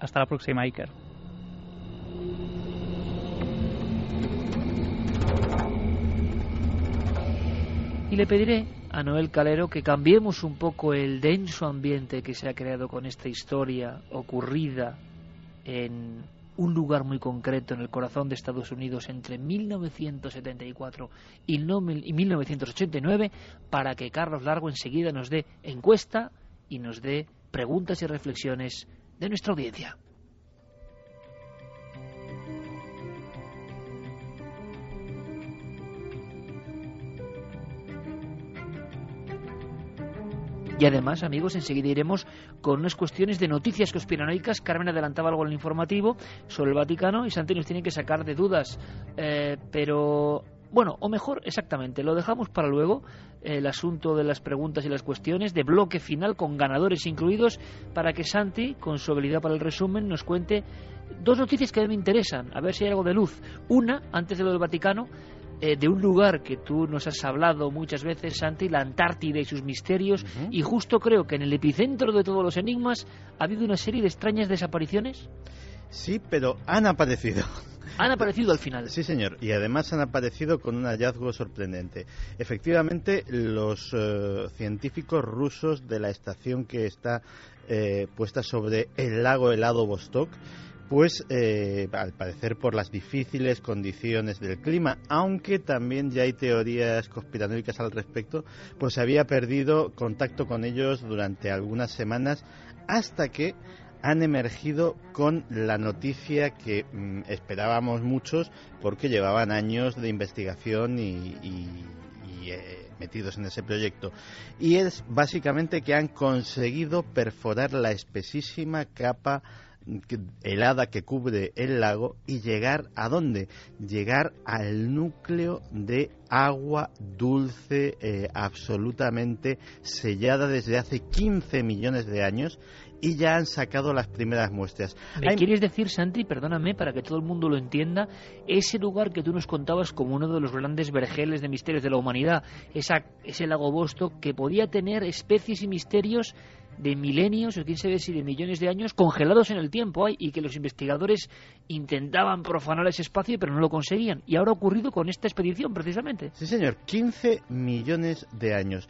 Hasta la próxima, Iker. Y le pediré a Noel Calero que cambiemos un poco el denso ambiente que se ha creado con esta historia ocurrida en un lugar muy concreto en el corazón de Estados Unidos entre 1974 y 1989 para que Carlos Largo enseguida nos dé encuesta y nos dé preguntas y reflexiones de nuestra audiencia. Y además, amigos, enseguida iremos con unas cuestiones de noticias conspiranoicas. Carmen adelantaba algo en el informativo sobre el Vaticano y Santi nos tiene que sacar de dudas. Eh, pero, bueno, o mejor, exactamente, lo dejamos para luego, el asunto de las preguntas y las cuestiones, de bloque final con ganadores incluidos, para que Santi, con su habilidad para el resumen, nos cuente dos noticias que a mí me interesan, a ver si hay algo de luz. Una, antes de lo del Vaticano, eh, de un lugar que tú nos has hablado muchas veces, Santi, la Antártida y sus misterios, y justo creo que en el epicentro de todos los enigmas ha habido una serie de extrañas desapariciones. Sí, pero han aparecido. Han aparecido al final. Sí, señor. Y además han aparecido con un hallazgo sorprendente. Efectivamente, los eh, científicos rusos de la estación que está eh, puesta sobre el lago helado Vostok pues eh, al parecer por las difíciles condiciones del clima, aunque también ya hay teorías conspiranoicas al respecto, pues se había perdido contacto con ellos durante algunas semanas hasta que han emergido con la noticia que mm, esperábamos muchos porque llevaban años de investigación y, eh, metidos en ese proyecto. Y es básicamente que han conseguido perforar la espesísima capa helada que cubre el lago y llegar a dónde? Llegar al núcleo de agua dulce eh, absolutamente sellada desde hace 15 millones de años y ya han sacado las primeras muestras. ¿Me quieres decir, Santi, perdóname, para que todo el mundo lo entienda, ese lugar que tú nos contabas como uno de los grandes vergeles de misterios de la humanidad, esa, ese lago Bosto que podía tener especies y misterios de milenios, o quién sabe si de millones de años, congelados en el tiempo hay, y que los investigadores intentaban profanar ese espacio, pero no lo conseguían. Y ahora ha ocurrido con esta expedición, precisamente. Sí, señor, 15 millones de años.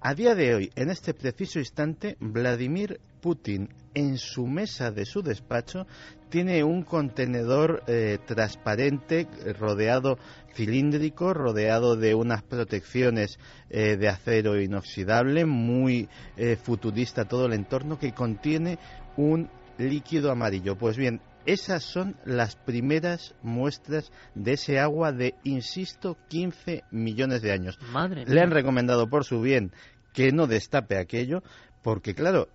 A día de hoy, en este preciso instante, Vladimir Putin en su mesa de su despacho tiene un contenedor eh, transparente rodeado cilíndrico, rodeado de unas protecciones eh, de acero inoxidable, muy eh, futurista todo el entorno, que contiene un líquido amarillo. Pues bien, esas son las primeras muestras de ese agua de, insisto, 15 millones de años. Madre Le han recomendado por su bien que no destape aquello, porque claro,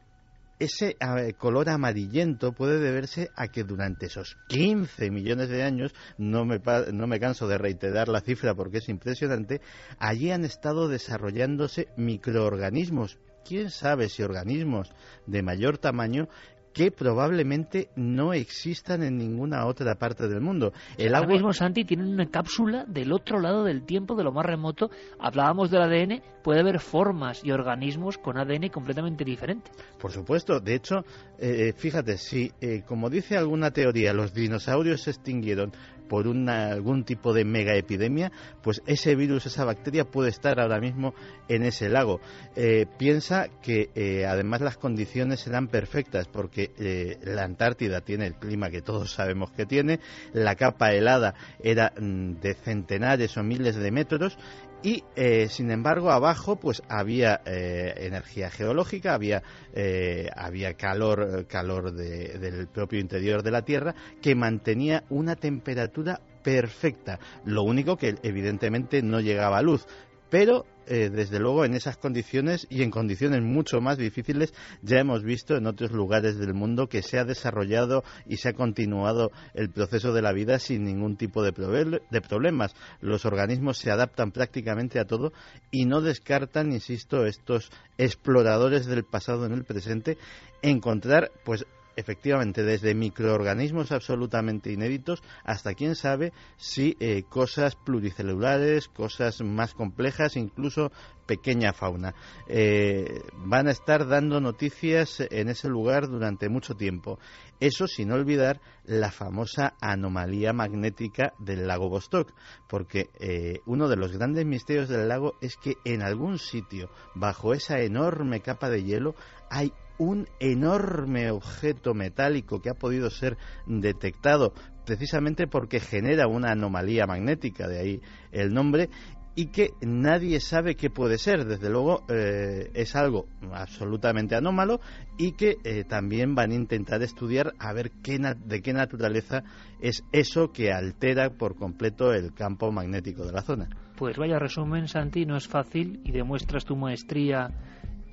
ese color amarillento puede deberse a que durante esos 15 millones de años, no me, no me canso de reiterar la cifra porque es impresionante, allí han estado desarrollándose microorganismos. ¿Quién sabe si organismos de mayor tamaño que probablemente no existan en ninguna otra parte del mundo. El Ahora mismo, Santi, tienen una cápsula del otro lado del tiempo, de lo más remoto. Hablábamos del ADN, puede haber formas y organismos con ADN completamente diferentes. Por supuesto, de hecho, eh, eh, fíjate, si, eh, como dice alguna teoría, los dinosaurios se extinguieron por una, algún tipo de mega epidemia, pues ese virus, esa bacteria puede estar ahora mismo en ese lago. Eh, piensa que eh, además las condiciones serán perfectas porque eh, la Antártida tiene el clima que todos sabemos que tiene, la capa helada era mm, de centenares o miles de metros y sin embargo abajo pues había energía geológica había había calor calor del propio interior de la tierra que mantenía una temperatura perfecta. Lo único que evidentemente no llegaba a luz. Pero, eh, desde luego, en esas condiciones y en condiciones mucho más difíciles, ya hemos visto en otros lugares del mundo que se ha desarrollado y se ha continuado el proceso de la vida sin ningún tipo de, de problemas. Los organismos se adaptan prácticamente a todo y no descartan, insisto, estos exploradores del pasado en el presente, encontrar, pues, efectivamente, desde microorganismos absolutamente inéditos hasta quién sabe si eh, cosas pluricelulares, cosas más complejas, incluso pequeña fauna. Eh, van a estar dando noticias en ese lugar durante mucho tiempo. Eso sin olvidar la famosa anomalía magnética del lago Vostok, porque eh, uno de los grandes misterios del lago es que en algún sitio, bajo esa enorme capa de hielo, hay un enorme objeto metálico que ha podido ser detectado precisamente porque genera una anomalía magnética, de ahí el nombre, y que nadie sabe qué puede ser. Desde luego eh, es algo absolutamente anómalo y que eh, también van a intentar estudiar a ver qué de qué naturaleza es eso que altera por completo el campo magnético de la zona. Pues vaya resumen, Santi, no es fácil y demuestras tu maestría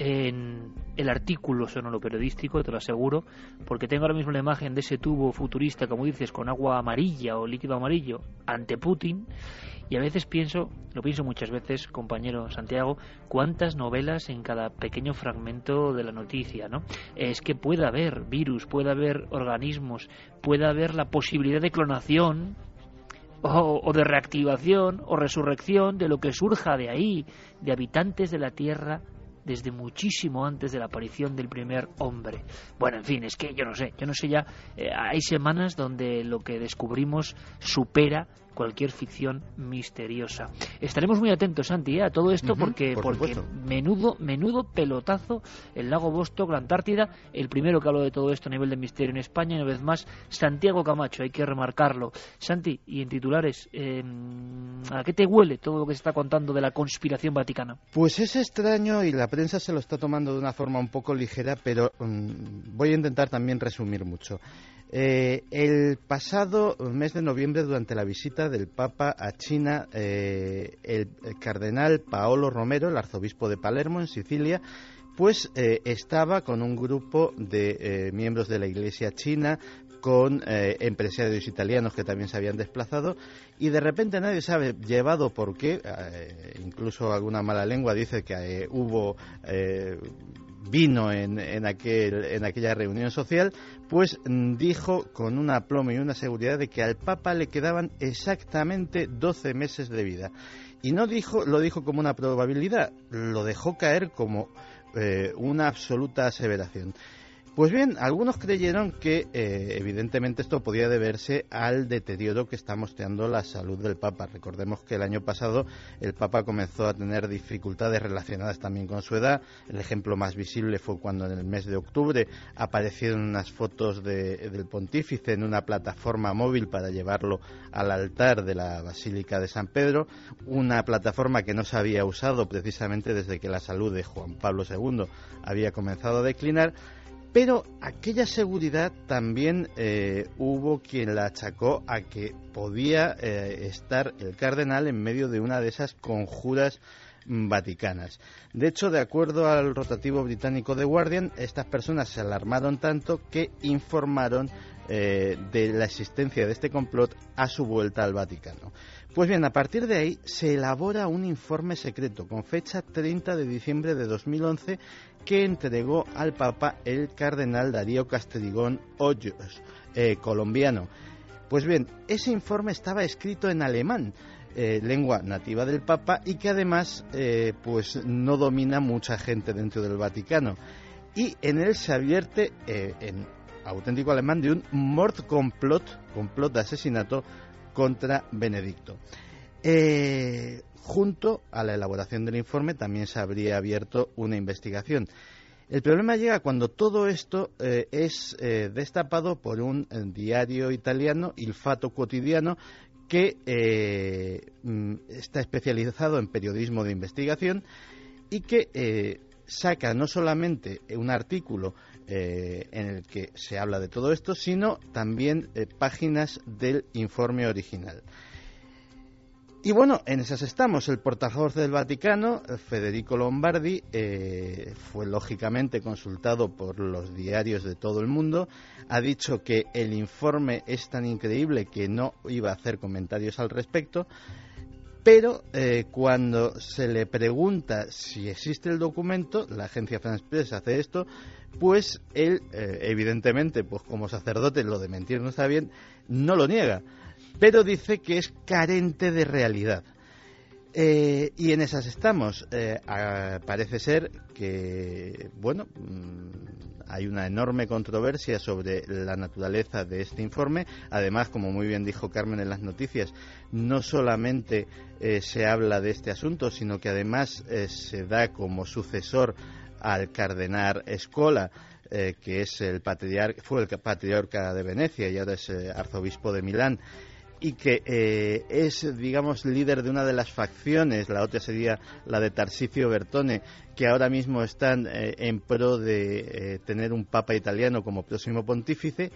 en el artículo sonoro periodístico, te lo aseguro, porque tengo ahora mismo la imagen de ese tubo futurista, como dices, con agua amarilla o líquido amarillo ante Putin. Y a veces pienso, lo pienso muchas veces, compañero Santiago, cuántas novelas en cada pequeño fragmento de la noticia, ¿no? Es que puede haber virus, puede haber organismos, puede haber la posibilidad de clonación o, o, de reactivación o resurrección de lo que surja de ahí, de habitantes de la Tierra desde muchísimo antes de la aparición del primer hombre. Bueno, en fin, es que yo no sé, yo no sé ya, eh, hay semanas donde lo que descubrimos supera cualquier ficción misteriosa. Estaremos muy atentos, Santi, ¿eh? a todo esto porque, porque menudo, menudo pelotazo el lago Vostok, la Antártida, el primero que habló de todo esto a nivel de misterio en España, y una vez más, Santiago Camacho, hay que remarcarlo. Santi, y en titulares, em, ¿a qué te huele todo lo que se está contando de la conspiración vaticana? Pues es extraño y la prensa se lo está tomando de una forma un poco ligera, pero mm, voy a intentar también resumir mucho. Eh, el pasado mes de noviembre, durante la visita del Papa a China, eh, el, cardenal Paolo Romero, el arzobispo de Palermo, en Sicilia, pues eh, estaba con un grupo de miembros de la Iglesia china, con empresarios italianos que también se habían desplazado y de repente nadie sabe llevado por qué, incluso alguna mala lengua dice que hubo vino en, en, aquel, en aquella reunión social, pues mm, dijo con un aplomo y una seguridad de que al Papa le quedaban exactamente 12 meses de vida. Y no dijo, lo dijo como una probabilidad, lo dejó caer como eh, una absoluta aseveración. Pues bien, algunos creyeron que eh, evidentemente esto podía deberse al deterioro que está mostrando la salud del Papa. Recordemos que el año pasado el Papa comenzó a tener dificultades relacionadas también con su edad. El ejemplo más visible fue cuando en el mes de octubre aparecieron unas fotos del pontífice en una plataforma móvil para llevarlo al altar de la Basílica de San Pedro, una plataforma que no se había usado precisamente desde que la salud de Juan Pablo II había comenzado a declinar pero aquella seguridad también eh, hubo quien la achacó a que podía eh, estar el cardenal en medio de una de esas conjuras vaticanas. De hecho, de acuerdo al rotativo británico The Guardian, estas personas se alarmaron tanto que informaron eh, de la existencia de este complot a su vuelta al Vaticano. Pues bien, a partir de ahí se elabora un informe secreto con fecha 30 de diciembre de 2011 que entregó al Papa el cardenal Darío Castelligón Hoyos, eh, colombiano. Pues bien, ese informe estaba escrito en alemán, eh, lengua nativa del Papa y que además eh, pues no domina mucha gente dentro del Vaticano. Y en él se advierte en auténtico alemán de un Mordkomplot, complot de asesinato contra Benedicto. Junto a la elaboración del informe también se habría abierto una investigación. El problema llega cuando todo esto eh, es eh, destapado por un eh, diario italiano, Il Fato Quotidiano, que mm, está especializado en periodismo de investigación y que saca no solamente un artículo en el que se habla de todo esto, sino también páginas del informe original. Y bueno, en esas estamos. El portavoz del Vaticano, Federico Lombardi, eh, fue lógicamente consultado por los diarios de todo el mundo. Ha dicho que el informe es tan increíble que no iba a hacer comentarios al respecto. Pero eh, cuando se le pregunta si existe el documento, la agencia France Press hace esto, pues él, eh, evidentemente, pues como sacerdote lo de mentir no está bien, no lo niega, pero dice que es carente de realidad. Eh, y en esas estamos. Eh, parece ser que, bueno, mm, hay una enorme controversia sobre la naturaleza de este informe. Además, como muy bien dijo Carmen en las noticias, no solamente se habla de este asunto, sino que además se da como sucesor al cardenal Escola, eh, que es el patriarca, fue el patriarca de Venecia y ahora es eh, arzobispo de Milán, y que eh, es, digamos, líder de una de las facciones, la otra sería la de Tarsicio Bertone, que ahora mismo están en pro de tener un papa italiano como próximo pontífice,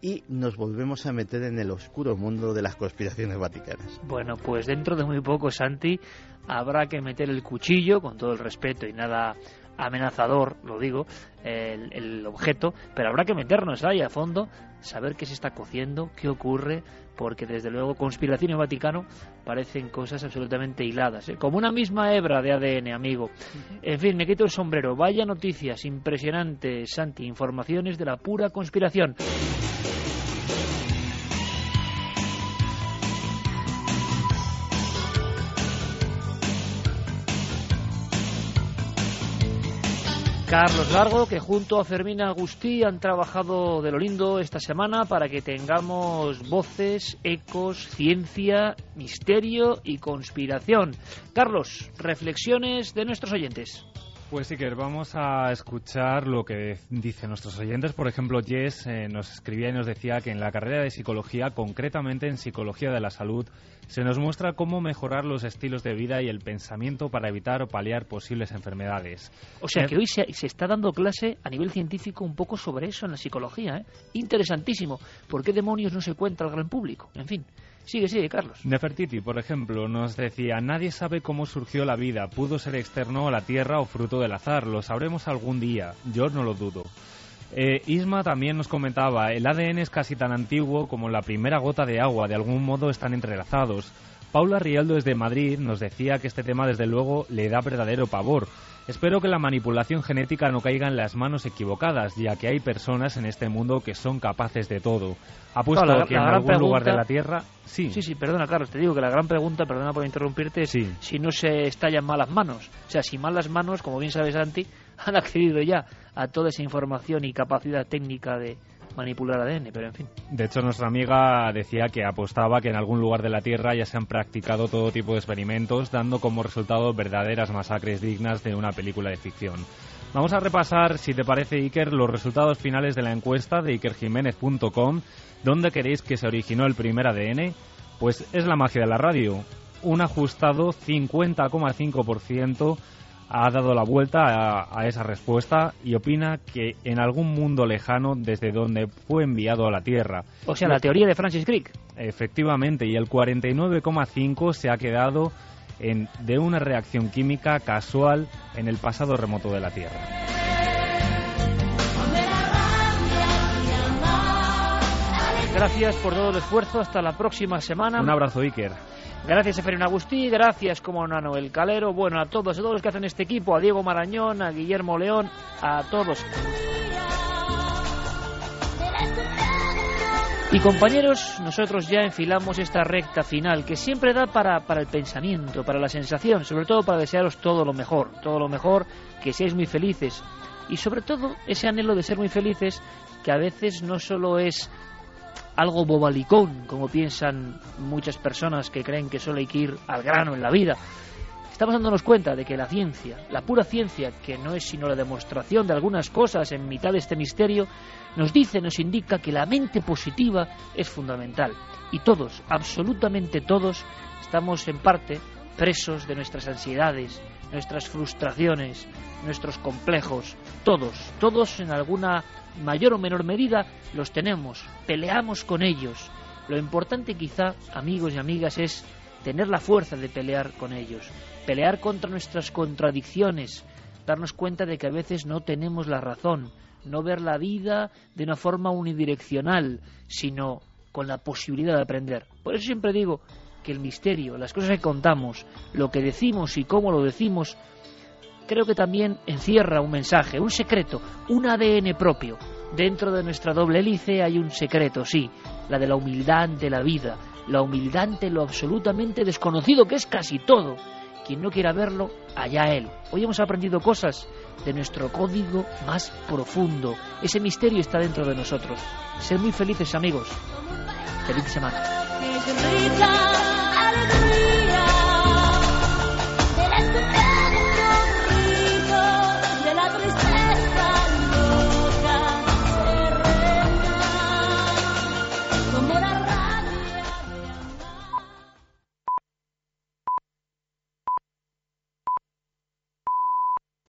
y nos volvemos a meter en el oscuro mundo de las conspiraciones vaticanas. Bueno, pues dentro de muy poco, Santi, habrá que meter el cuchillo, con todo el respeto y nada amenazador, lo digo, el, objeto, pero habrá que meternos ahí a fondo, saber qué se está cociendo, qué ocurre, porque desde luego conspiración y Vaticano parecen cosas absolutamente hiladas, ¿eh? como una misma hebra de ADN, amigo. En fin, me quito el sombrero. Vaya noticias impresionantes, Santi, informaciones de la pura conspiración. Carlos Largo, que junto a Fermín Agustí han trabajado de lo lindo esta semana para que tengamos voces, ecos, ciencia, misterio y conspiración. Carlos, reflexiones de nuestros oyentes. Pues sí, que vamos a escuchar lo que dicen nuestros oyentes. Por ejemplo, Jess eh, nos escribía y nos decía que en la carrera de psicología, concretamente en psicología de la salud, se nos muestra cómo mejorar los estilos de vida y el pensamiento para evitar o paliar posibles enfermedades. O sea, que hoy se, está dando clase a nivel científico un poco sobre eso en la psicología. ¿eh? Interesantísimo. ¿Por qué demonios no se cuenta al gran público? En fin. Sigue, sigue, Carlos. Nefertiti, por ejemplo, nos decía, nadie sabe cómo surgió la vida, pudo ser externo a la Tierra o fruto del azar, lo sabremos algún día, yo no lo dudo. Eh, Isma también nos comentaba, el ADN es casi tan antiguo como la primera gota de agua, de algún modo están entrelazados. Paula Rialdo desde Madrid nos decía que este tema desde luego le da verdadero pavor. Espero que la manipulación genética no caiga en las manos equivocadas, ya que hay personas en este mundo que son capaces de todo. Apuesto que en algún lugar de la Tierra... Sí. sí, sí, perdona Carlos, te digo que la gran pregunta, perdona por interrumpirte, es si no se estallan malas manos. O sea, si malas manos, como bien sabes Santi, han accedido ya a toda esa información y capacidad técnica de, manipular ADN, pero en fin. De hecho, nuestra amiga decía que apostaba que en algún lugar de la Tierra ya se han practicado todo tipo de experimentos, dando como resultado verdaderas masacres dignas de una película de ficción. Vamos a repasar, si te parece, Iker, los resultados finales de la encuesta de ikerjiménez.com. ¿Dónde queréis que se originó el primer ADN? Pues es la magia de la radio. Un ajustado 50,5% ha dado la vuelta a, esa respuesta y opina que en algún mundo lejano desde donde fue enviado a la Tierra. O sea, la teoría de Francis Crick. Efectivamente, y el 49,5 se ha quedado en, de una reacción química casual en el pasado remoto de la Tierra. Gracias por todo el esfuerzo. Hasta la próxima semana. Un abrazo, Iker. Gracias a Ferina Agustí, gracias como a Noel Calero, bueno, a todos, a todos los que hacen este equipo, a Diego Marañón, a Guillermo León, a todos. Y compañeros, nosotros ya enfilamos esta recta final que siempre da para, para el pensamiento, para la sensación, sobre todo para desearos todo lo mejor, todo lo mejor, que seáis muy felices. Y sobre todo ese anhelo de ser muy felices que a veces no solo es algo bobalicón, como piensan muchas personas que creen que solo hay que ir al grano en la vida. Estamos dándonos cuenta de que la ciencia, la pura ciencia, que no es sino la demostración de algunas cosas en mitad de este misterio, nos dice, nos indica que la mente positiva es fundamental. Y todos, absolutamente todos, estamos en parte presos de nuestras ansiedades, nuestras frustraciones, nuestros complejos, todos, todos en alguna mayor o menor medida los tenemos, peleamos con ellos. Lo importante quizá, amigos y amigas, es tener la fuerza de pelear con ellos, pelear contra nuestras contradicciones, darnos cuenta de que a veces no tenemos la razón, no ver la vida de una forma unidireccional, sino con la posibilidad de aprender. Por eso siempre digo que el misterio, las cosas que contamos, lo que decimos y cómo lo decimos, creo que también encierra un mensaje, un secreto, un ADN propio. Dentro de nuestra doble hélice hay un secreto, sí, la de la humildad ante la vida, la humildad ante lo absolutamente desconocido, que es casi todo. Quien no quiera verlo, allá él. Hoy hemos aprendido cosas de nuestro código más profundo. Ese misterio está dentro de nosotros. Ser muy felices amigos. Feliz semana.